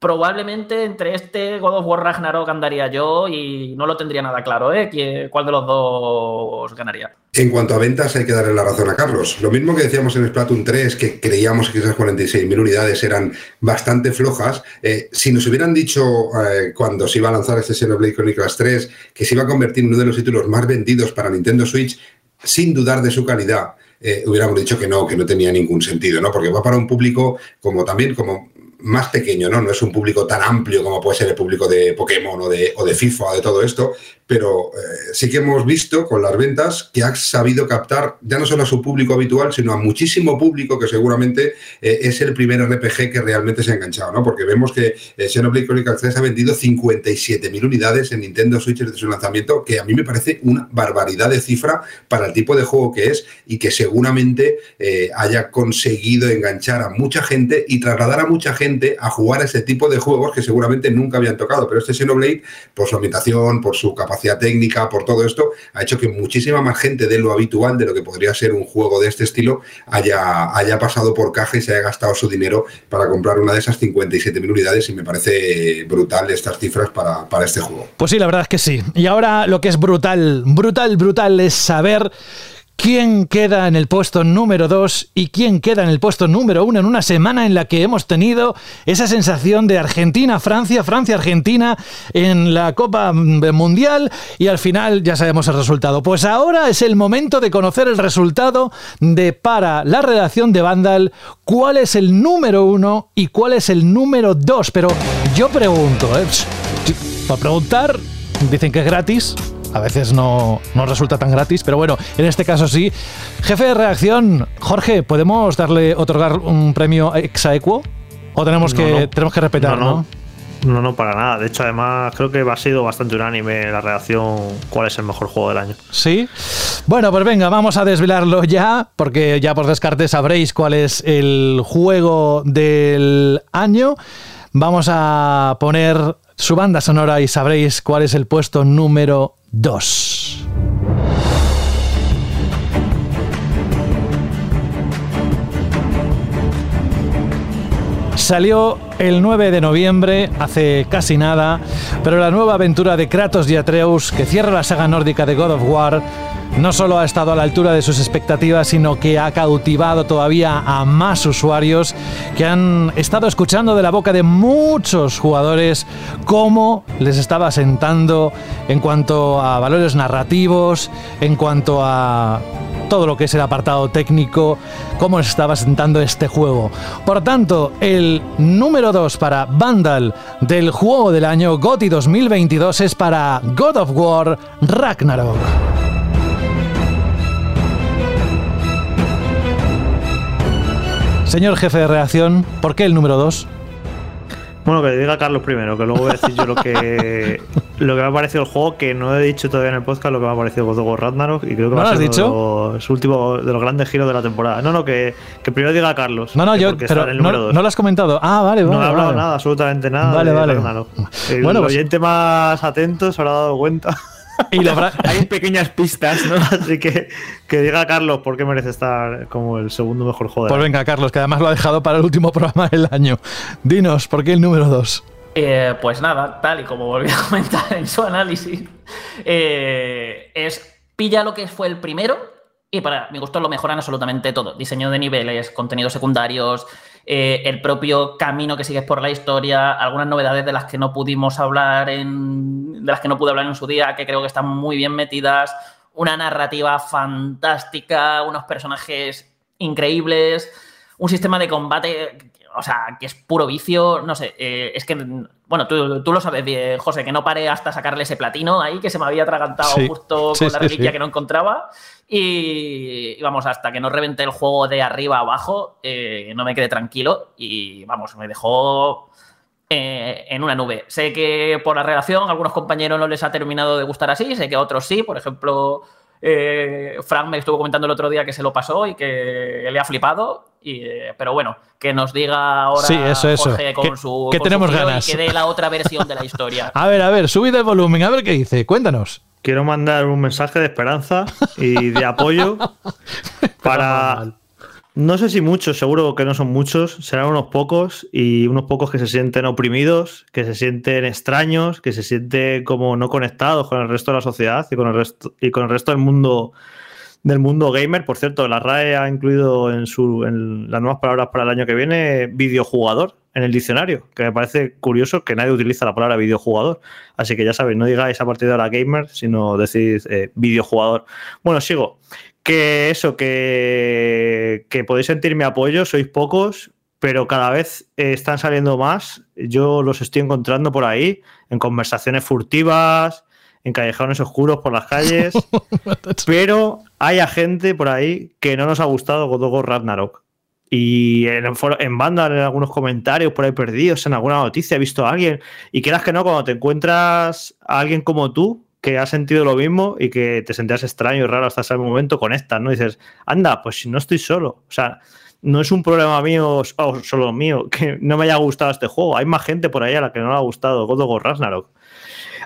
probablemente entre este God of War Ragnarok andaría yo y no lo tendría nada claro, ¿eh? ¿Qui- ¿Cuál de los dos ganaría? En cuanto a ventas, hay que darle la razón a Carlos. Lo mismo que decíamos en Splatoon 3, que creíamos que esas 46.000 unidades eran bastante flojas. eh, si nos hubieran dicho eh, cuando se iba a lanzar este Xenoblade Chronicles 3 que se iba a convertir en uno de los títulos más vendidos para Nintendo Switch, sin dudar de su calidad, eh, hubiéramos dicho que no, que no tenía ningún sentido, ¿no? Porque va para un público como también, como más pequeño, ¿no? No es un público tan amplio como puede ser el público de Pokémon o de, o de FIFA o de todo esto, pero eh, sí que hemos visto con las ventas que ha sabido captar ya no solo a su público habitual, sino a muchísimo público que seguramente eh, es el primer RPG que realmente se ha enganchado, ¿no? Porque vemos que eh, Xenoblade Chronicles 3 ha vendido 57.000 unidades en Nintendo Switch desde su lanzamiento, que a mí me parece una barbaridad de cifra para el tipo de juego que es y que seguramente eh, haya conseguido enganchar a mucha gente y trasladar a mucha gente a jugar a ese tipo de juegos que seguramente nunca habían tocado. Pero este Xenoblade, por su ambientación, por su capacidad técnica, por todo esto, ha hecho que muchísima más gente de lo habitual, de lo que podría ser un juego de este estilo, haya, haya pasado por caja y se haya gastado su dinero para comprar una de esas 57.000 unidades y me parece brutal estas cifras para, para este juego. Pues sí, la verdad es que sí. Y ahora lo que es brutal, brutal, brutal es saber quién queda en el puesto número 2 y quién queda en el puesto número 1 en una semana en la que hemos tenido esa sensación de Argentina-Francia, Francia-Argentina en la Copa Mundial y al final ya sabemos el resultado. Pues ahora es el momento de conocer el resultado de para la redacción de Vandal cuál es el número 1 y cuál es el número 2. Pero yo pregunto, ¿eh? para preguntar, dicen que es gratis a veces no, no, resulta tan gratis, pero bueno, en este caso sí. Jefe de reacción, Jorge, ¿podemos darle, otorgar un premio exaequo? ¿O tenemos que, no, no. Tenemos que respetar, no, no? No, para nada. De hecho, además, creo que ha sido bastante unánime la reacción cuál es el mejor juego del año. Sí. Bueno, pues venga, vamos a desvelarlo ya, porque ya por descarte sabréis cuál es el juego del año. Vamos a poner su banda sonora y sabréis cuál es el puesto número 2. Salió el 9 de noviembre, hace casi nada, pero la nueva aventura de Kratos y Atreus, que cierra la saga nórdica de God of War, no solo ha estado a la altura de sus expectativas, sino que ha cautivado todavía a más usuarios que han estado escuchando de la boca de muchos jugadores cómo les estaba sentando en cuanto a valores narrativos, en cuanto a todo lo que es el apartado técnico, cómo les estaba sentando este juego. Por tanto, el número 2 para Vandal del juego del año GOTY 2022 es para God of War Ragnarok. Señor jefe de reacción, ¿por qué el número 2? Bueno, que diga Carlos primero, que luego voy a decir yo lo que, lo que me ha parecido el juego, que no he dicho todavía en el podcast lo que me ha parecido God of War Ragnarok y creo que ¿No va lo has dicho? los últimos, de los grandes giros de la temporada. No, no, que, que primero diga Carlos. No, no, yo, pero en el no, número dos. no lo has comentado. Ah, vale, vale. No he hablado vale. nada, absolutamente nada. Vale, de vale. Ragnarok. El Bueno, pues- oyente más atento se habrá dado cuenta. Y habrá- Hay pequeñas pistas, ¿no? Así que que diga Carlos por qué merece estar como el segundo mejor juego Pues venga, Carlos, que además lo ha dejado para el último programa del año. Dinos, ¿por qué el número 2? Eh, pues nada, tal y como volví a comentar en su análisis, eh, es pilla lo que fue el primero y para mi gusto lo mejoran absolutamente todo. Diseño de niveles, contenidos secundarios, eh, el propio camino que sigues por la historia, algunas novedades de las que no pudimos hablar en. de las que no pude hablar en su día, que creo que están muy bien metidas, una narrativa fantástica, unos personajes increíbles, un sistema de combate o sea, que es puro vicio, no sé, eh, es que, bueno, tú, tú, lo sabes José, que no paré hasta sacarle ese platino ahí, que se me había atragantado Sí, justo sí, con la reliquia sí. que no encontraba, y, y vamos, hasta que no reventé el juego de arriba a abajo, eh, no me quedé tranquilo, y vamos, me dejó eh, en una nube. Sé que por la relación a algunos compañeros no les ha terminado de gustar así, sé que a otros sí, por ejemplo... Eh, Frank me estuvo comentando el otro día que se lo pasó y que le ha flipado. Y, eh, pero bueno, que nos diga ahora Sí, eso, eso. Jorge con Que- su. que con su tenemos giro ganas. Y que dé la otra versión de la historia. A ver, a ver, subid el volumen, a ver qué dice. Cuéntanos. Quiero mandar un mensaje de esperanza y de apoyo para. No sé si muchos, seguro que no son muchos, serán unos pocos y unos pocos que se sienten oprimidos, que se sienten extraños, que se sienten como no conectados con el resto de la sociedad y con el resto, y con el resto del mundo del mundo gamer. Por cierto, la RAE ha incluido en, su, en las nuevas palabras para el año que viene videojugador en el diccionario, que me parece curioso que nadie utiliza la palabra videojugador. Así que ya sabéis, no digáis a partir de ahora gamer, sino decís eh, videojugador. Bueno, sigo. Que eso, que, que podéis sentir mi apoyo, sois pocos pero cada vez eh, están saliendo más. Yo los estoy encontrando por ahí, en conversaciones furtivas, en callejones oscuros por las calles. pero hay a gente por ahí que no nos ha gustado God of Ragnarok. Y en, en banda, en algunos comentarios por ahí perdidos, en alguna noticia, he visto a alguien. Y quieras que no, cuando te encuentras a alguien como tú, que ha sentido lo mismo y que te sentías extraño y raro hasta ese momento, conectas, ¿no? Dices, anda, pues no estoy solo. O sea, no es un problema mío o solo mío que no me haya gustado este juego. Hay más gente por ahí a la que no le ha gustado God of Ragnarok.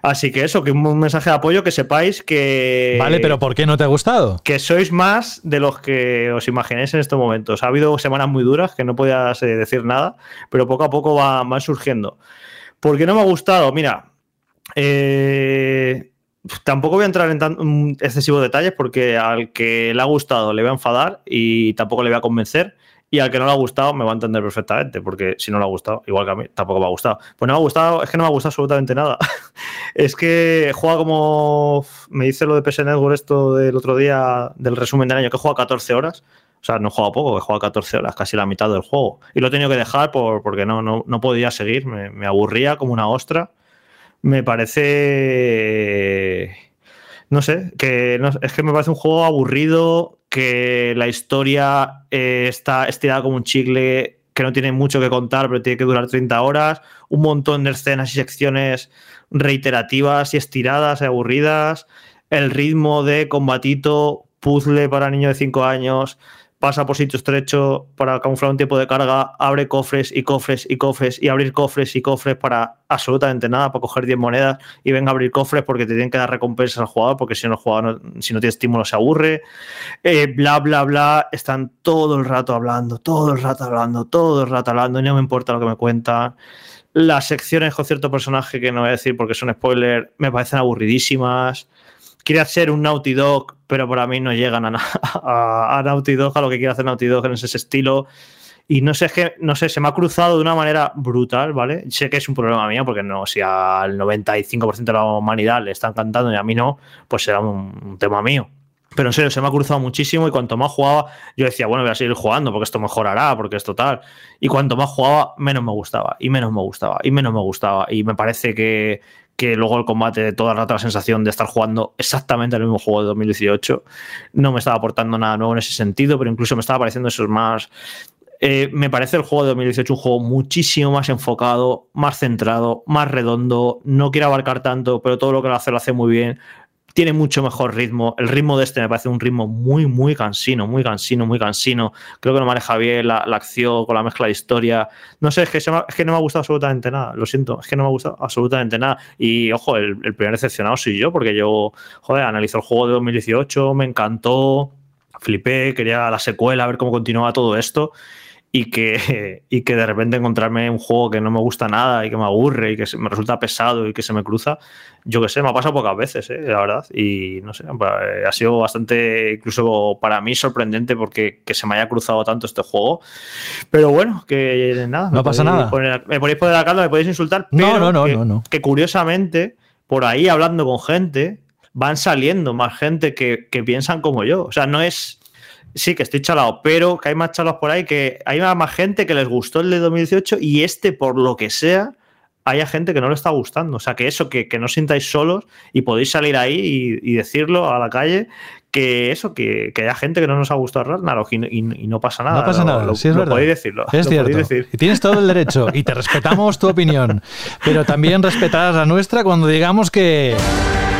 Así que eso, que un mensaje de apoyo, que sepáis que. Vale, pero ¿por qué no te ha gustado? Que sois más de los que os imaginéis en estos momentos. Ha habido semanas muy duras que no podías eh, decir nada, pero poco a poco va- van surgiendo. ¿Por qué no me ha gustado? Mira, eh, tampoco voy a entrar en tan excesivos detalles porque al que le ha gustado le voy a enfadar y tampoco le voy a convencer. Y al que no le ha gustado me va a entender perfectamente, porque si no le ha gustado, igual que a mí, tampoco me ha gustado. Pues no me ha gustado, es que no me ha gustado absolutamente nada. es que juega como. Me dice lo de PS Network esto del otro día, del resumen del año, que juega 14 horas. O sea, no juega poco, que juega 14 horas, casi la mitad del juego. Y lo he tenido que dejar por, porque no, no, no podía seguir, me, aburría como una ostra. Me parece. No sé, que no- es que me parece un juego aburrido, que la historia eh, está estirada como un chicle, que no tiene mucho que contar, pero tiene que durar 30 horas, un montón de escenas y secciones reiterativas y estiradas y aburridas, el ritmo de combatito, puzzle para niños de 5 años, pasa por sitio estrecho para camuflar un tiempo de carga, abre cofres y cofres y cofres y abrir cofres y cofres para absolutamente nada, para coger 10 monedas y venga a abrir cofres porque te tienen que dar recompensas al jugador, porque si no el jugador no- si no tiene estímulo se aburre, Eh, bla, bla, bla, están todo el rato hablando, todo el rato hablando, todo el rato hablando no me importa lo que me cuentan. Las secciones con cierto personaje que no voy a decir porque son spoiler, me parecen aburridísimas. Quiere hacer un Naughty Dog, pero para mí no llegan a, a, a Naughty Dog, a lo que quiere hacer Naughty Dog en ese estilo. Y no sé, que, no sé, se me ha cruzado de una manera brutal, ¿vale? Sé que es un problema mío, porque no, si al 95% de la humanidad le están cantando y a mí no, pues será un, un tema mío. Pero en serio, se me ha cruzado muchísimo y cuanto más jugaba, yo decía, bueno, voy a seguir jugando porque esto mejorará, porque esto tal. Y cuanto más jugaba, menos me gustaba, y menos me gustaba, y menos me gustaba. Y me parece que, que luego el combate, toda el rato la sensación de estar jugando exactamente el mismo juego de 2018, no me estaba aportando nada nuevo en ese sentido, pero incluso me estaba pareciendo esos más eh, me parece el juego de 2018 un juego muchísimo más enfocado, más centrado, más redondo. No quiere abarcar tanto, pero todo lo que lo hace lo hace muy bien. Tiene mucho mejor ritmo. El ritmo de este me parece un ritmo muy, muy cansino, muy cansino, muy cansino. Creo que no maneja bien la, la acción con la mezcla de historia. No sé, es que, me es que no me ha gustado absolutamente nada. Lo siento, es que no me ha gustado absolutamente nada. Y ojo, el, el primer decepcionado soy yo, porque yo, joder, analizo el juego de 2018, me encantó, flipé, quería la secuela, a ver cómo continuaba todo esto y que, y que de repente encontrarme un juego que no me gusta nada y que me aburre y que me resulta pesado y que se me cruza, yo qué sé, me ha pasado pocas veces, eh, la verdad. Y no sé, eh, ha sido bastante, incluso para mí, sorprendente porque que se me haya cruzado tanto este juego. Pero bueno, que nada. No pasa nada. poner- me podéis poner la calma, me podéis insultar. No, pero no, no, que, no, no. que curiosamente, por ahí hablando con gente, van saliendo más gente que, que piensan como yo. O sea, no es. Sí, que estoy chalado, pero que hay más chalos por ahí que hay más gente que les gustó el de 2018 y este, por lo que sea, haya gente que no le está gustando. O sea, que eso, que, que no sintáis solos y podéis salir ahí y, y decirlo a la calle, que eso, que, que haya gente que no nos ha gustado Ragnarok y, y- y no pasa nada. No pasa nada, lo- sí es lo verdad. podéis decirlo. Es cierto. decir. Y tienes todo el derecho y te respetamos tu opinión. Pero también respetarás la nuestra cuando digamos que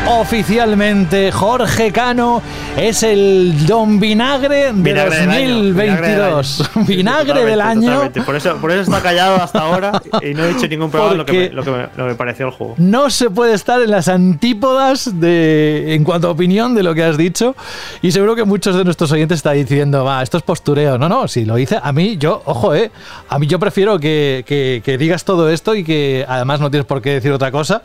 oficialmente Jorge Cano es el Don Vinagre de Vinagre del año, 2022. Vinagre del año. totalmente. Por eso, por eso está callado hasta ahora y no he dicho ningún programa lo que, me, lo, que me, lo que me pareció el juego. No se puede estar en las antípodas de, en cuanto a opinión de lo que has dicho. Y seguro que muchos de nuestros oyentes están diciendo, va, esto es postureo. No, no, si lo hice, a mí, yo, ojo, eh, a mí yo prefiero que, que- que digas todo esto y que además no tienes por qué decir otra cosa.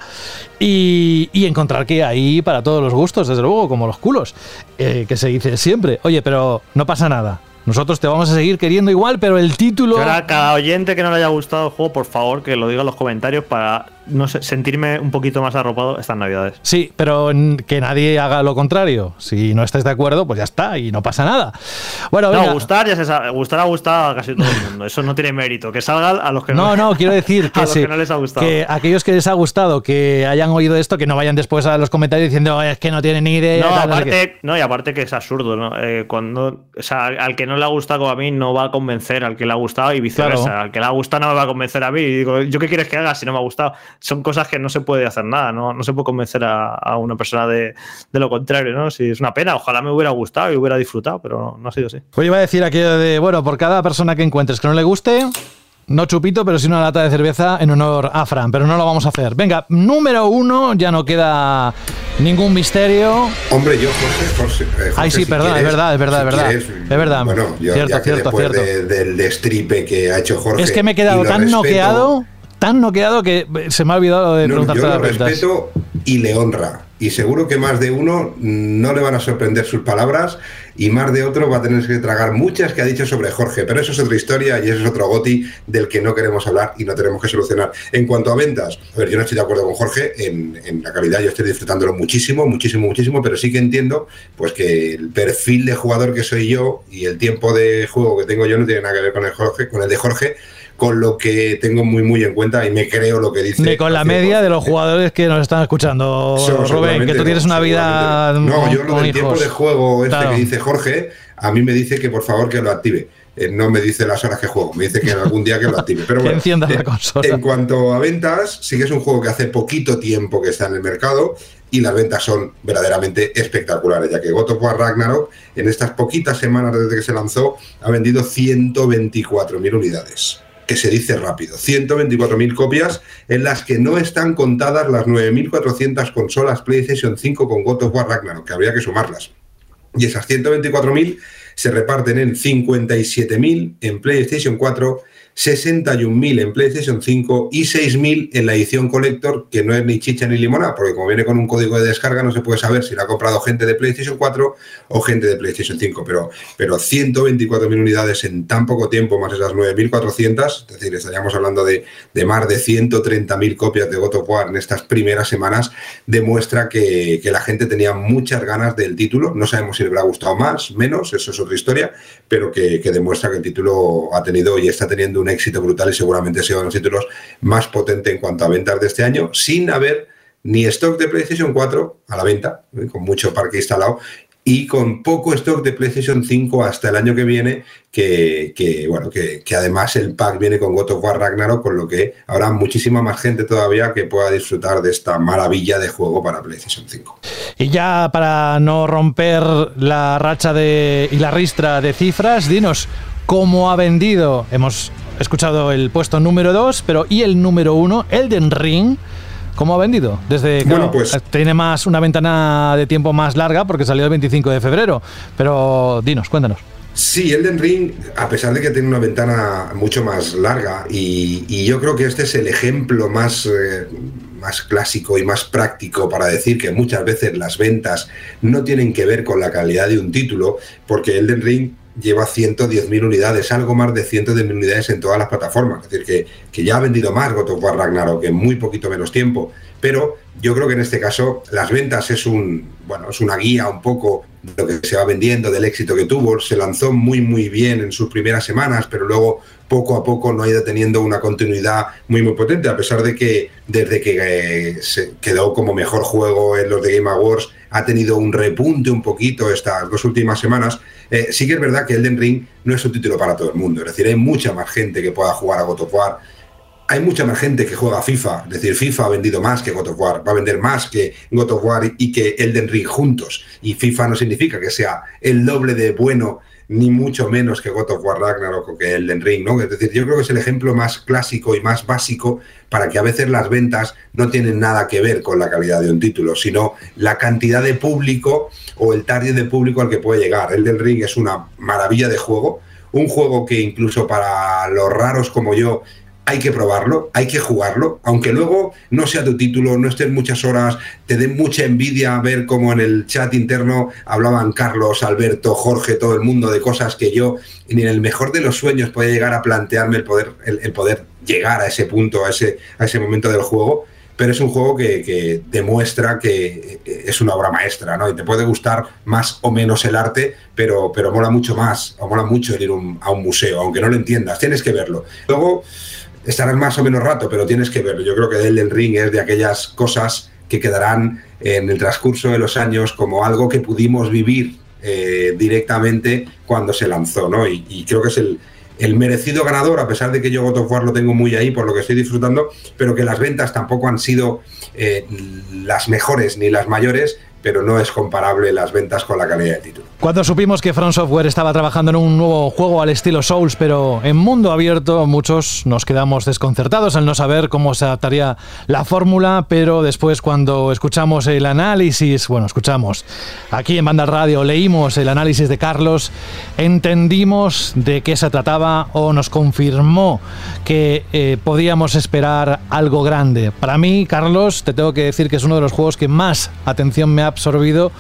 Y, y encontrar que hay para todos los gustos, desde luego, como los culos, eh, que se dice siempre. Oye, pero no pasa nada. Nosotros te vamos a seguir queriendo igual, pero el título. Ahora cada oyente que no le haya gustado el juego, por favor, que lo diga en los comentarios para no sé, sentirme un poquito más arropado estas navidades. Sí, pero que nadie haga lo contrario. Si no estáis de acuerdo, pues ya está y no pasa nada. Bueno, venga. No, gustar ya se sabe, gustar ha gustado a casi todo el mundo. Eso no tiene mérito. Que salga a los que no. No, no, quiero decir que, a los sí, que no les ha gustado. que aquellos que les ha gustado, que hayan oído esto, que no vayan después a los comentarios diciendo es que no tiene ni idea. No, tal, no sé qué". aparte, no, y aparte que es absurdo, ¿no? Eh, cuando, o sea, al que no le ha gustado como a mí no va a convencer al que le ha gustado y viceversa. Claro. Al que le ha gustado no me va a convencer a mí. Y digo, ¿yo qué quieres que haga si no me ha gustado? Son cosas que no se puede hacer nada, ¿no? No se puede convencer a, a una persona de, de lo contrario, ¿no? Si es una pena, ojalá me hubiera gustado y hubiera disfrutado, pero no, no ha sido así. Pues iba a decir aquello de, bueno, por cada persona que encuentres que no le guste, no chupito, pero sí una lata de cerveza en honor a Fran, pero no lo vamos a hacer. Venga, número uno, ya no queda ningún misterio. Hombre, yo, José, José, José, Ay, sí, si perdona, es quieres- verdad, es verdad, si es verdad. quieres, Es verdad. Bueno, yo, cierto, ya que cierto, después cierto. de- del destripe que ha hecho Jorge. Es que me he quedado tan respeto, noqueado, tan noqueado que se me ha olvidado de No, preguntarte yo lo respeto y le honra. Y seguro que más de uno no le van a sorprender sus palabras y más de otro va a tener que tragar muchas que ha dicho sobre Jorge. Pero eso es otra historia y eso es otro goti del que no queremos hablar y no tenemos que solucionar. En cuanto a ventas, a ver, yo no estoy de acuerdo con Jorge en, en la calidad, yo estoy disfrutándolo muchísimo, muchísimo, muchísimo, pero sí que entiendo pues que el perfil de jugador que soy yo y el tiempo de juego que tengo yo no tiene nada que ver con el, Jorge, con el de Jorge, con lo que tengo muy, muy en cuenta y me creo lo que dice. Ni con la media de los jugadores que nos están escuchando, So- Rubén, que tú tienes una vida no. Yo lo del tiempo de juego este Claro. que dice Jorge, a mí me dice que por favor que lo active. Eh, no me dice las horas que juego, me dice que algún día que lo active. Pero Que bueno, la eh, consola. En cuanto a ventas, sí que es un juego que hace poquito tiempo que está en el mercado y las ventas son verdaderamente espectaculares, ya que God of War Ragnarok en estas poquitas semanas desde que se lanzó ha vendido 124.000 unidades que se dice rápido, 124.000 copias en las que no están contadas las 9.400 consolas PlayStation 5 con God of War Ragnarok, que habría que sumarlas. Y esas 124.000 se reparten en 57.000 en PlayStation 4, 61.000 en PlayStation 5 y 6.000 en la edición Collector, que no es ni chicha ni limonada, porque como viene con un código de descarga no se puede saber si la ha comprado gente de PlayStation 4 o gente de PlayStation 5, pero, pero 124.000 unidades en tan poco tiempo, más esas 9.400, es decir, estaríamos hablando de, de más de 130.000 copias de God of War en estas primeras semanas, demuestra que, que la gente tenía muchas ganas del título, no sabemos si le habrá gustado más, menos, eso es otra historia, pero que, que demuestra que el título ha tenido y está teniendo un éxito brutal y seguramente sea uno de los títulos más potente en cuanto a ventas de este año, sin haber ni stock de PlayStation 4 a la venta, eh, con mucho parque instalado, y con poco stock de PlayStation 5 hasta el año que viene, que, bueno, que, que además el pack viene con God of War Ragnarok, con lo que habrá muchísima más gente todavía que pueda disfrutar de esta maravilla de juego para PlayStation 5. Y ya para no romper la racha de, y la ristra de cifras, dinos cómo ha vendido. Hemos escuchado el puesto número 2, pero ¿y el número 1? Elden Ring. ¿Cómo ha vendido? Desde Bueno, claro, pues- tiene más una ventana de tiempo más larga porque salió el 25 de febrero. Pero dinos, cuéntanos. Sí, Elden Ring, a pesar de que tiene una ventana mucho más larga, y, y yo creo que este es el ejemplo más, eh, más clásico y más práctico para decir que muchas veces las ventas no tienen que ver con la calidad de un título, porque Elden Ring lleva 110.000 unidades, algo más de 110.000 unidades en todas las plataformas. Es decir, que, que ya ha vendido más God of War Ragnarok en muy poquito menos tiempo. Pero yo creo que en este caso las ventas es un bueno, es una guía un poco de lo que se va vendiendo, del éxito que tuvo. Se lanzó muy muy bien en sus primeras semanas, pero luego poco a poco no ha ido teniendo una continuidad muy muy potente, a pesar de que desde que eh, se quedó como mejor juego en los de Game Awards ha tenido un repunte un poquito estas dos últimas semanas. Eh, sí que es verdad que Elden Ring no es un título para todo el mundo, es decir, hay mucha más gente que pueda jugar a God of War. Hay mucha más gente que juega a FIFA, es decir, FIFA ha vendido más que God of War, va a vender más que God of War y que Elden Ring juntos. Y FIFA no significa que sea el doble de bueno, ni mucho menos que God of War Ragnarok o que Elden Ring, ¿no? Es decir, yo creo que es el ejemplo más clásico y más básico para que a veces las ventas no tienen nada que ver con la calidad de un título, sino la cantidad de público o el target de público al que puede llegar. Elden Ring es una maravilla de juego, un juego que incluso para los raros como yo hay que probarlo, hay que jugarlo, aunque luego no sea tu título, no estés muchas horas, te dé mucha envidia ver cómo en el chat interno hablaban Carlos, Alberto, Jorge, todo el mundo de cosas que yo ni en el mejor de los sueños podía llegar a plantearme el poder, el, poder llegar a ese punto, a ese, a ese momento del juego. pero es un juego que, que demuestra que eh, es una obra maestra, ¿no? Y te puede gustar más o menos el arte, pero, pero mola mucho más, o mola mucho ir a un museo, aunque no lo entiendas, tienes que verlo. Luego estarás más o menos rato, pero tienes que verlo. Yo creo que Elden Ring es de aquellas cosas que quedarán en el transcurso de los años como algo que pudimos vivir eh, directamente cuando se lanzó, ¿no? Y, creo que es el, el merecido ganador, a pesar de que yo God of War lo tengo muy ahí por lo que estoy disfrutando, pero que las ventas tampoco han sido eh, las mejores ni las mayores, pero no es comparable las ventas con la calidad del título. Cuando supimos que From Software estaba trabajando en un nuevo juego al estilo Souls, pero en mundo abierto, muchos nos quedamos desconcertados al no saber cómo se adaptaría la fórmula, pero después cuando escuchamos el análisis, bueno, escuchamos aquí en Banda Radio, leímos el análisis de Carlos, entendimos de qué se trataba o nos confirmó que eh, podíamos esperar algo grande. Para mí, Carlos, te tengo que decir que es uno de los juegos que más atención me ha absorbido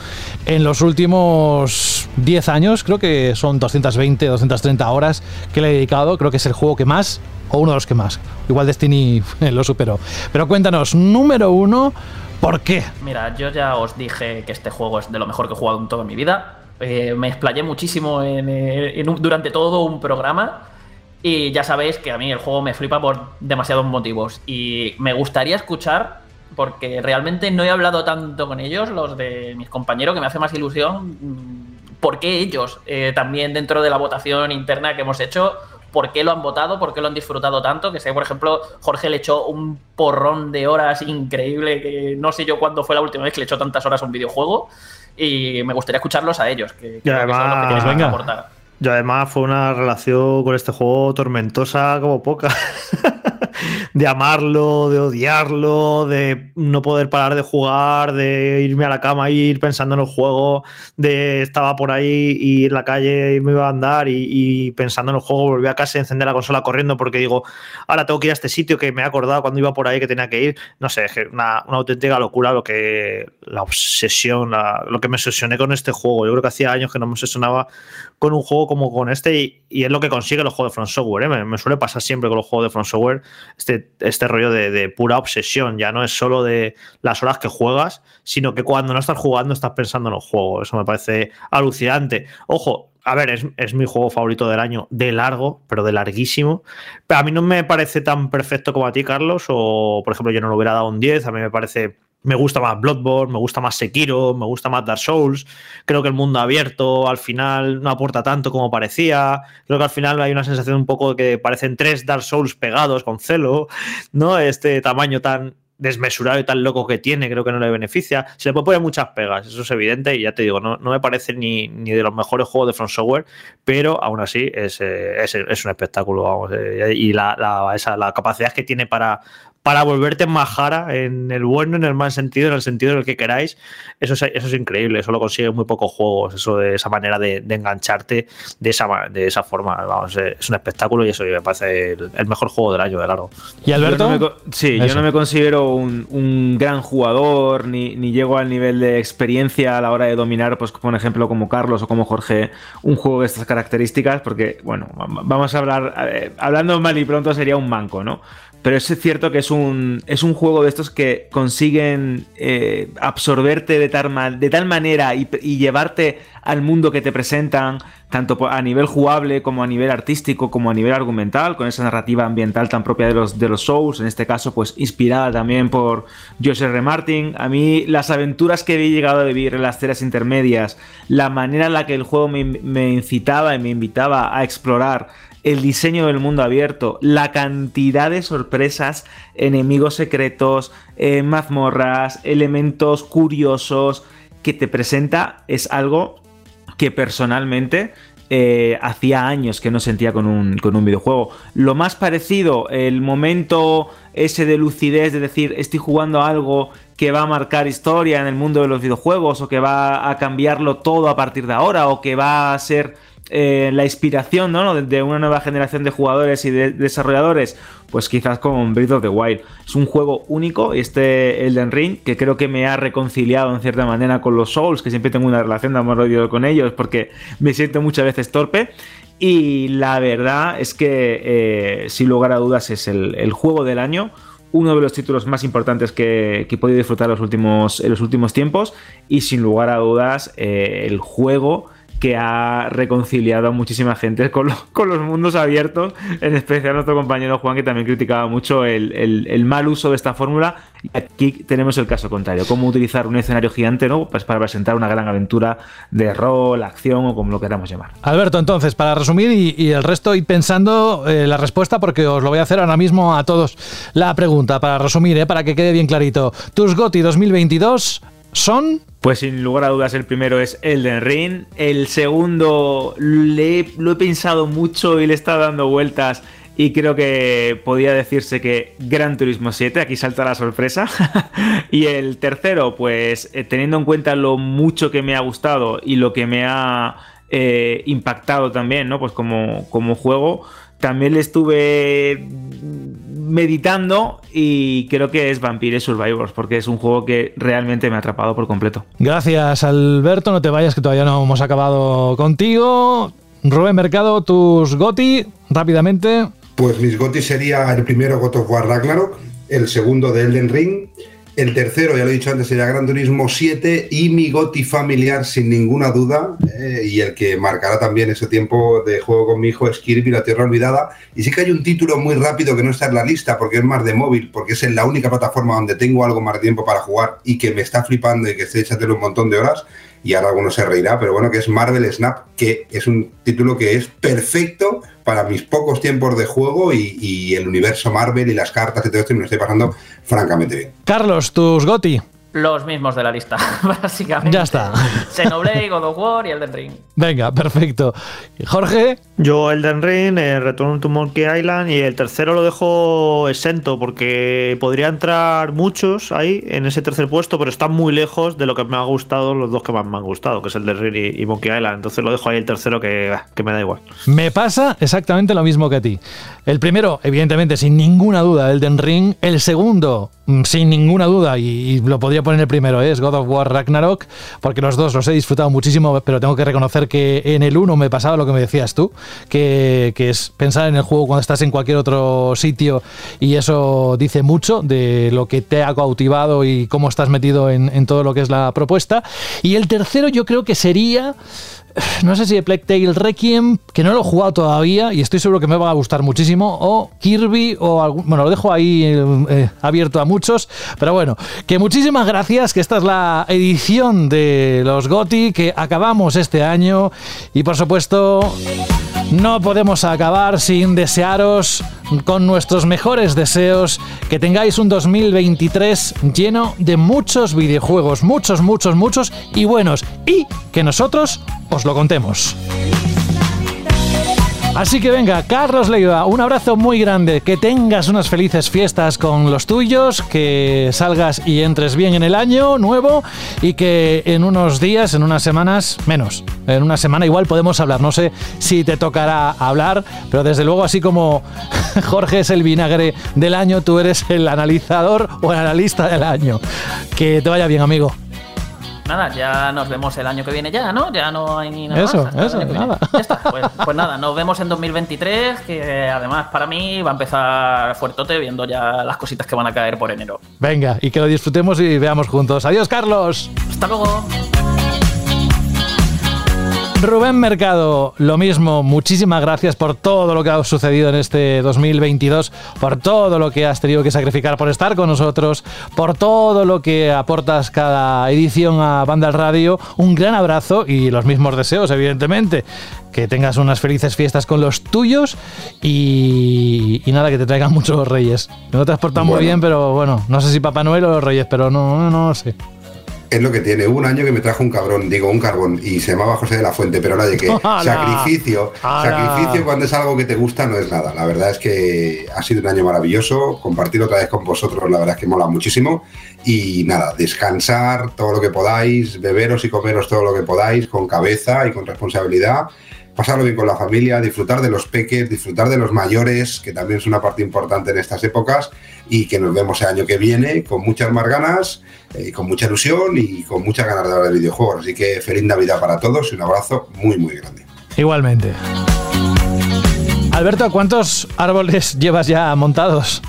en los últimos 10 años. Creo que son 220, 230 horas que le he dedicado. Creo que es el juego que más, o uno de los que más. Igual Destiny lo superó. Pero cuéntanos, número uno, ¿por qué? Mira, yo ya os dije que este juego es de lo mejor que he jugado en toda mi vida. Eh, me explayé muchísimo eh, durante todo un programa. Y ya sabéis que a mí el juego me flipa por demasiados motivos. Y me gustaría escuchar, porque realmente no he hablado tanto con ellos, los de mis compañeros, que me hace más ilusión, mm, por qué ellos, eh, también dentro de la votación interna que hemos hecho, por qué lo han votado, por qué lo han disfrutado tanto. Que sé, por ejemplo, Jorge le echó un porrón de horas increíble, que no sé yo cuándo fue la última vez que le echó tantas horas a un videojuego. Y me gustaría escucharlos a ellos, que, que que los que además, que venga. aportar. Y además fue una relación con este juego tormentosa como poca. de amarlo, de odiarlo, de no poder parar de jugar, de irme a la cama, ir pensando en el juego, de estaba por ahí y en la calle y me iba a andar y, pensando en el juego, volví a casa y encender la consola corriendo porque digo, ahora tengo que ir a este sitio que me he acordado cuando iba por ahí que tenía que ir. No sé, es una, auténtica locura lo que la obsesión, lo que me obsesioné con este juego. Yo creo que hacía años que no me obsesionaba con un juego como con este y, es lo que consigue los juegos de From Software. ¿eh? Me, me suele pasar siempre con los juegos de From Software este, este rollo de, de pura obsesión. Ya no es solo de las horas que juegas, sino que cuando no estás jugando estás pensando en el juego. Eso me parece alucinante. Ojo, a ver, es, es mi juego favorito del año de largo, pero de larguísimo. Pero a mí no me parece tan perfecto como a ti, Carlos. O, por ejemplo, yo no le hubiera dado un 10. A mí me parece me gusta más Bloodborne, me gusta más Sekiro, me gusta más Dark Souls. Creo que el mundo abierto al final no aporta tanto como parecía. Creo que al final hay una sensación un poco de que parecen tres Dark Souls pegados con celo, ¿no? Este tamaño tan desmesurado y tan loco que tiene, creo que no le beneficia. Se le puede poner muchas pegas, eso es evidente, y ya te digo, no, no me parece ni, ni de los mejores juegos de From Software, pero aún así es, eh, es, es un espectáculo, vamos, eh, y la, la, capacidad que tiene para, para volverte majara en el bueno, en el mal sentido, en el sentido en el que queráis, eso es, eso es increíble, eso lo consiguen muy pocos juegos, eso de esa manera de, de engancharte de esa, de esa forma, vamos, es un espectáculo y eso me parece el, el mejor juego del año, de largo. ¿Y Alberto? Yo no me sí, Eso. yo no me considero un, un gran jugador, ni, ni llego al nivel de experiencia a la hora de dominar, pues por ejemplo, como Carlos o como Jorge, un juego de estas características, porque, bueno, va- vamos a hablar, eh, hablando mal y pronto sería un manco, ¿no? Pero es cierto que es un, es un juego de estos que consiguen eh, absorberte de tal, de tal manera y, llevarte al mundo que te presentan, tanto a nivel jugable como a nivel artístico, como a nivel argumental, con esa narrativa ambiental tan propia de los, de los Souls, en este caso, pues inspirada también por George R. Martin. A mí, las aventuras que he llegado a vivir en las escenas intermedias, la manera en la que el juego me, me incitaba y me invitaba a explorar el diseño del mundo abierto, la cantidad de sorpresas, enemigos secretos, eh, mazmorras, elementos curiosos que te presenta es algo que personalmente eh, hacía años que no sentía con un, con un videojuego. Lo más parecido, el momento ese de lucidez, de decir, estoy jugando algo que va a marcar historia en el mundo de los videojuegos o que va a cambiarlo todo a partir de ahora o que va a ser eh, la inspiración ¿no? de, una nueva generación de jugadores y de desarrolladores, pues quizás con Breath of the Wild. Es un juego único, este Elden Ring, que creo que me ha reconciliado en cierta manera con los Souls, que siempre tengo una relación de amor-odio con ellos porque me siento muchas veces torpe. Y la verdad es que, eh, sin lugar a dudas, es el, el juego del año uno de los títulos más importantes que, que he podido disfrutar los últimos, en los últimos tiempos y sin lugar a dudas eh, el juego que ha reconciliado a muchísima gente con, con los mundos abiertos, en especial nuestro compañero Juan, que también criticaba mucho el, el- mal uso de esta fórmula. Y aquí tenemos el caso contrario, cómo utilizar un escenario gigante ¿no? pues para presentar una gran aventura de rol, acción o como lo queramos llamar. Alberto, entonces, para resumir y, el resto, id pensando eh, la respuesta porque os lo voy a hacer ahora mismo a todos. La pregunta, para resumir, eh, para que quede bien clarito. Tus GOTI 2022 son... Pues sin lugar a dudas el primero es Elden Ring, el segundo le lo he pensado mucho y le he estado dando vueltas y creo que podía decirse que Gran Turismo 7, aquí salta la sorpresa. y el tercero, pues eh, teniendo en cuenta lo mucho que me ha gustado y lo que me ha eh, impactado también, ¿no? Pues como, como juego, también le estuve meditando y creo que es Vampire Survivors, porque es un juego que realmente me ha atrapado por completo. Gracias, Alberto. No te vayas, que todavía no hemos acabado contigo. Rubén Mercado, tus GOTI, rápidamente. Pues mis GOTY sería el primero God of War Ragnarok, el segundo de Elden Ring, el tercero, ya lo he dicho antes, sería Gran Turismo 7 y mi GOTY familiar sin ninguna duda eh, y el que marcará también ese tiempo de juego con mi hijo es Kirby, la Tierra Olvidada. Y sí que hay un título muy rápido que no está en la lista porque es más de móvil, porque es en la única plataforma donde tengo algo más de tiempo para jugar y que me está flipando y que estoy echándole un montón de horas y ahora alguno se reirá, pero bueno, que es Marvel Snap, que es un título que es perfecto para mis pocos tiempos de juego y, el universo Marvel y las cartas y todo esto, y me lo estoy pasando francamente bien. Carlos, tus GOTI. Los mismos de la lista, básicamente. Ya está. Xenoblade, God of War y Elden Ring. Venga, perfecto. Jorge. Yo Elden Ring, eh, Return to Monkey Island y el tercero lo dejo exento porque podría entrar muchos ahí en ese tercer puesto, pero están muy lejos de lo que me ha gustado, los dos que más me han gustado, que es el de Ring y, y Monkey Island. Entonces lo dejo ahí el tercero que, que me da igual. Me pasa exactamente lo mismo que a ti. El primero, evidentemente, sin ninguna duda, Elden Ring. El segundo, mm, sin ninguna duda, y, y lo podría poner el primero, ¿eh? es God of War Ragnarok, porque los dos los he disfrutado muchísimo, pero tengo que reconocer que en el uno me pasaba lo que me decías tú, que, que es pensar en el juego cuando estás en cualquier otro sitio, y eso dice mucho de lo que te ha cautivado y cómo estás metido en, en todo lo que es la propuesta. Y el tercero yo creo que sería no sé si de Plague Tale Requiem, que no lo he jugado todavía y estoy seguro que me va a gustar muchísimo, o Kirby, o algún, bueno, lo dejo ahí eh, eh, abierto a muchos, pero bueno, que muchísimas gracias, que esta es la edición de los GOTI que acabamos este año y por supuesto no podemos acabar sin desearos con nuestros mejores deseos que tengáis un 2023 lleno de muchos videojuegos, muchos, muchos, muchos y buenos, y que nosotros os lo contemos. Así que venga, Carlos Leiva, un abrazo muy grande, que tengas unas felices fiestas con los tuyos, que salgas y entres bien en el año nuevo y que en unos días, en unas semanas, menos, en una semana igual podemos hablar. No sé si te tocará hablar, pero desde luego así como Jorge es el vinagre del año, tú eres el analizador o el analista del año. Que te vaya bien, amigo. Nada, ya nos vemos el año que viene ya, ¿no? Ya no hay ni nada Eso, más eso, nada. Ya está, pues, pues nada, nos vemos en 2023, que además para mí va a empezar fuertote viendo ya las cositas que van a caer por enero. Venga, y que lo disfrutemos y veamos juntos. Adiós, Carlos. Hasta luego. Rubén Mercado, lo mismo, muchísimas gracias por todo lo que ha sucedido en este 2022, por todo lo que has tenido que sacrificar por estar con nosotros, por todo lo que aportas cada edición a Banda Radio. Un gran abrazo y los mismos deseos, evidentemente. Que tengas unas felices fiestas con los tuyos y, y nada, que te traigan muchos reyes. No te has portado muy bien, pero bueno, no sé si Papá Noel o los reyes, pero no, no, no sé. Es lo que tiene. Hubo un año que me trajo un cabrón, digo, un carbón, y se llamaba José de la Fuente, pero oye, que ¡Hala! sacrificio, sacrificio cuando es algo que te gusta no es nada. La verdad es que ha sido un año maravilloso. Compartir otra vez con vosotros, la verdad es que mola muchísimo. Y nada, descansar todo lo que podáis, beberos y comeros todo lo que podáis, con cabeza y con responsabilidad. Pasarlo bien con la familia, disfrutar de los peques, disfrutar de los mayores, que también es una parte importante en estas épocas, y que nos vemos el año que viene con muchas más ganas, eh, con mucha ilusión y con muchas ganas de hablar de videojuegos. Así que feliz Navidad para todos y un abrazo muy, muy grande. Igualmente. Alberto, ¿cuántos árboles llevas ya montados?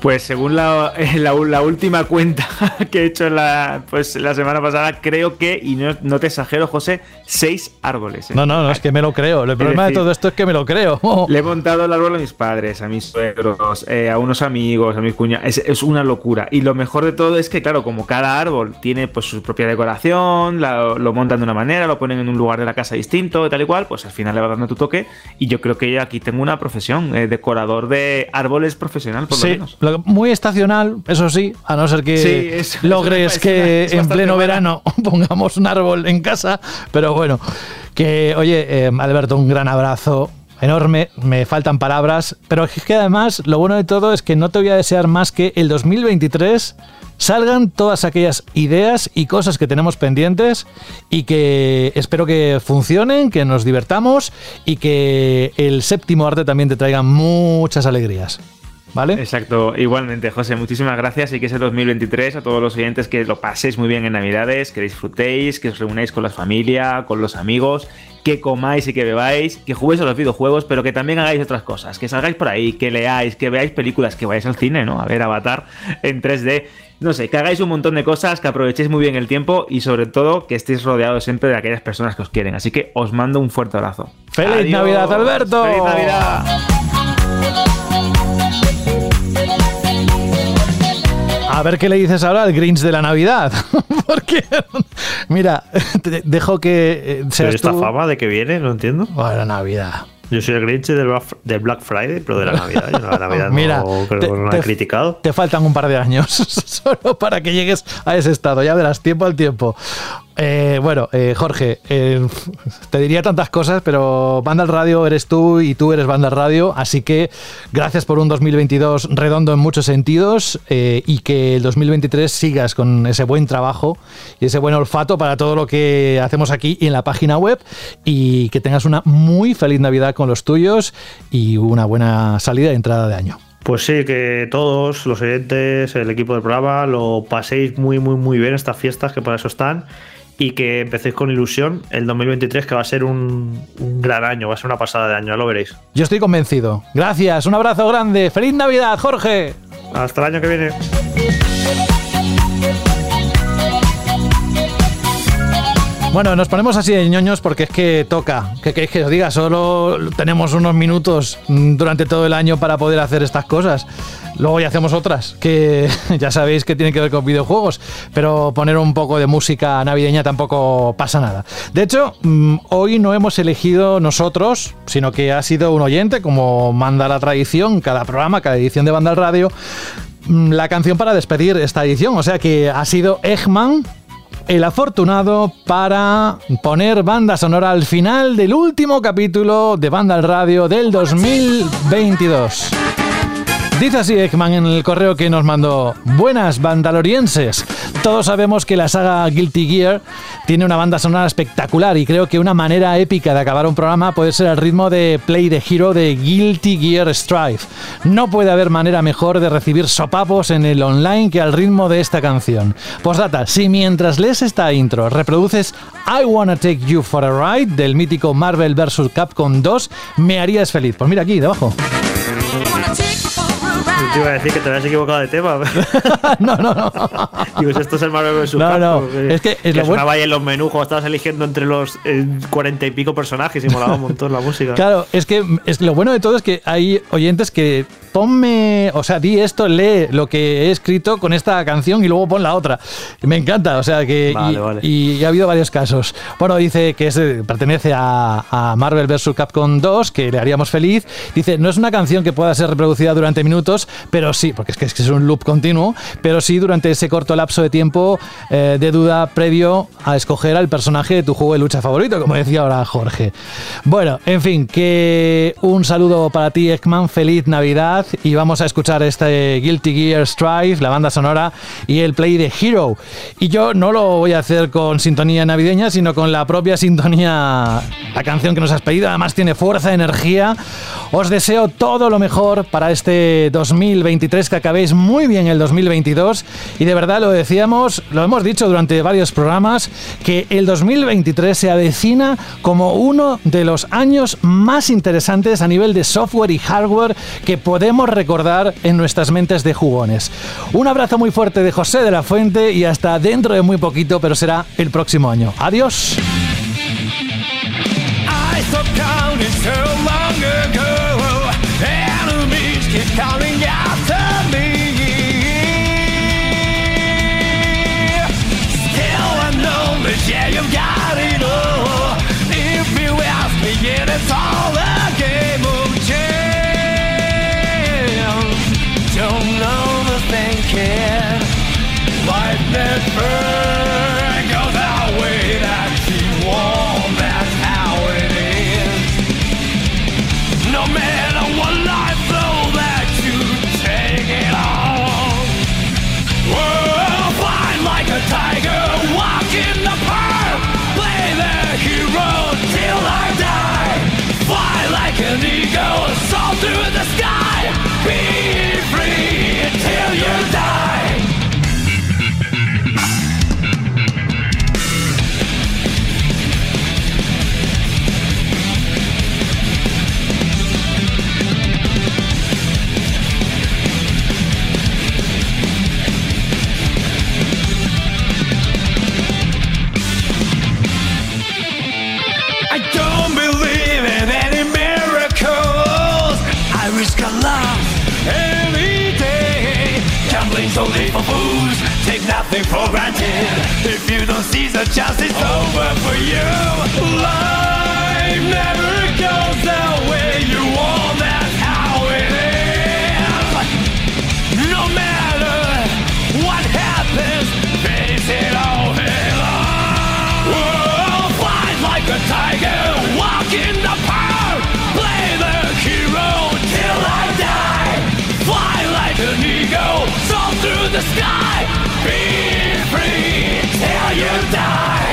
Pues según la, la, la última cuenta que he hecho la, pues, la semana pasada, creo que, y no, no te exagero, José, seis árboles. ¿eh? No, no, no, es que me lo creo. El problema de todo esto es que me lo creo. Le he montado el árbol a mis padres, a mis suegros, eh, a unos amigos, a mis cuñados. Es, es una locura. Y lo mejor de todo es que, claro, como cada árbol tiene pues su propia decoración, la- lo montan de una manera, lo ponen en un lugar de la casa distinto tal y cual, pues al final le va dando tu toque. Y yo creo que yo aquí tengo una profesión, eh, decorador de árboles profesional, por lo Sí, menos. Muy estacional, eso sí, a no ser que Sí, logres que es en pleno verano pongamos un árbol en casa, pero bueno, que oye, eh, Alberto, un gran abrazo. Enorme, me faltan palabras, pero es que además lo bueno de todo es que no te voy a desear más que el 2023 salgan todas aquellas ideas y cosas que tenemos pendientes y que espero que funcionen, que nos divertamos y que el séptimo arte también te traiga muchas alegrías. ¿Vale? Exacto, igualmente, José, muchísimas gracias y que ese 2023 a todos los oyentes que lo paséis muy bien en Navidades, que disfrutéis, que os reunáis con la familia, con los amigos, que comáis y que bebáis, que juguéis a los videojuegos, pero que también hagáis otras cosas, que salgáis por ahí, que leáis, que veáis películas, que vayáis al cine, ¿no? A ver Avatar en 3D. No sé, que hagáis un montón de cosas, que aprovechéis muy bien el tiempo y sobre todo que estéis rodeados siempre de aquellas personas que os quieren. Así que os mando un fuerte abrazo. ¡Feliz Adiós. Navidad, Alberto! ¡Feliz Navidad! A ver qué le dices ahora al Grinch de la Navidad. Porque, mira, te dejo que eh, seas esta tú. fama de que viene, no entiendo. la Navidad. Yo soy el Grinch del Black, Friday, pero de la Navidad. Yo la Navidad Mira, no, creo te- no la te- he criticado. Te faltan un par de años solo para que llegues a ese estado. Ya verás, tiempo al tiempo. Eh, bueno, eh, Jorge, eh, te diría tantas cosas, pero Banda al Radio eres tú y tú eres Banda al Radio, así que gracias por un 2022 redondo en muchos sentidos eh, y que el 2023 sigas con ese buen trabajo y ese buen olfato para todo lo que hacemos aquí y en la página web y que tengas una muy feliz Navidad con los tuyos y una buena salida y entrada de año. Pues sí, que todos los oyentes, el equipo del programa, lo paséis muy, muy, muy bien estas fiestas, que para eso están. Y que empecéis con ilusión el 2023, que va a ser un, un gran año, va a ser una pasada de año, ya lo veréis. Yo estoy convencido. Gracias, un abrazo grande. ¡Feliz Navidad, Jorge! Hasta el año que viene. Bueno, nos ponemos así de ñoños porque es que toca. ¿Qué queréis que os diga? Solo tenemos unos minutos mm, durante todo el año para poder hacer estas cosas. Luego ya hacemos otras, que ya sabéis que tienen que ver con videojuegos, pero poner un poco de música navideña tampoco pasa nada. De hecho, mm, hoy no hemos elegido nosotros, sino que ha sido un oyente, como manda la tradición, cada programa, cada edición de Banda Radio, mm, la canción para despedir esta edición. O sea que ha sido Eggman el afortunado para poner banda sonora al final del último capítulo de Banda al Radio del 2022. Dice así Ekman en el correo que nos mandó: Buenas bandalorienses. Todos sabemos que la saga Guilty Gear tiene una banda sonora espectacular y creo que una manera épica de acabar un programa puede ser el ritmo de Play the Hero de Guilty Gear Strive. No puede haber manera mejor de recibir sopapos en el online que al ritmo de esta canción. Postdata, si mientras lees esta intro reproduces I Wanna Take You for a Ride del mítico Marvel vs. Capcom 2, me harías feliz. Pues mira aquí, debajo. Te iba a decir que te habías equivocado de tema. no, no, no. Digo, esto es el Marvel vs. No, no, que- es que es lo sonaba bueno- ahí en los menús cuando estabas eligiendo entre los eh, cuarenta y pico personajes y molaba un montón la música. Claro, es que es, lo bueno de todo es que hay oyentes que ponme, o sea, di esto, lee lo que he escrito con esta canción y luego pon la otra. Me encanta, o sea que Vale, y, vale. y ha habido varios casos. Bueno, dice que es, eh, pertenece a, a Marvel vs. Capcom 2, que le haríamos feliz. Dice, no es una canción que pueda ser reproducida durante minutos, pero sí, porque es que es, un loop continuo, pero sí durante ese corto lapso de tiempo eh, de duda previo a escoger al personaje de tu juego de lucha favorito, como decía ahora Jorge. Bueno, en fin, que un saludo para ti, Ekman, feliz Navidad y vamos a escuchar este Guilty Gear Strive, la banda sonora y el play de Hero. Y yo no lo voy a hacer con sintonía navideña, sino con la propia sintonía, la canción que nos has pedido, además tiene fuerza, energía. Os deseo todo lo mejor para este 2000 2023, que acabéis muy bien el 2022 y de verdad lo decíamos, lo hemos dicho durante varios programas, que el 2023 se avecina como uno de los años más interesantes a nivel de software y hardware que podemos recordar en nuestras mentes de jugones. Un abrazo muy fuerte de José de la Fuente y hasta dentro de muy poquito, pero será el próximo año. Adiós. Take nothing for granted. If you don't seize the chance, it's over for you. Life never goes the way you want. The sky, be free till you die.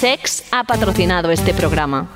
Sex ha patrocinado este programa.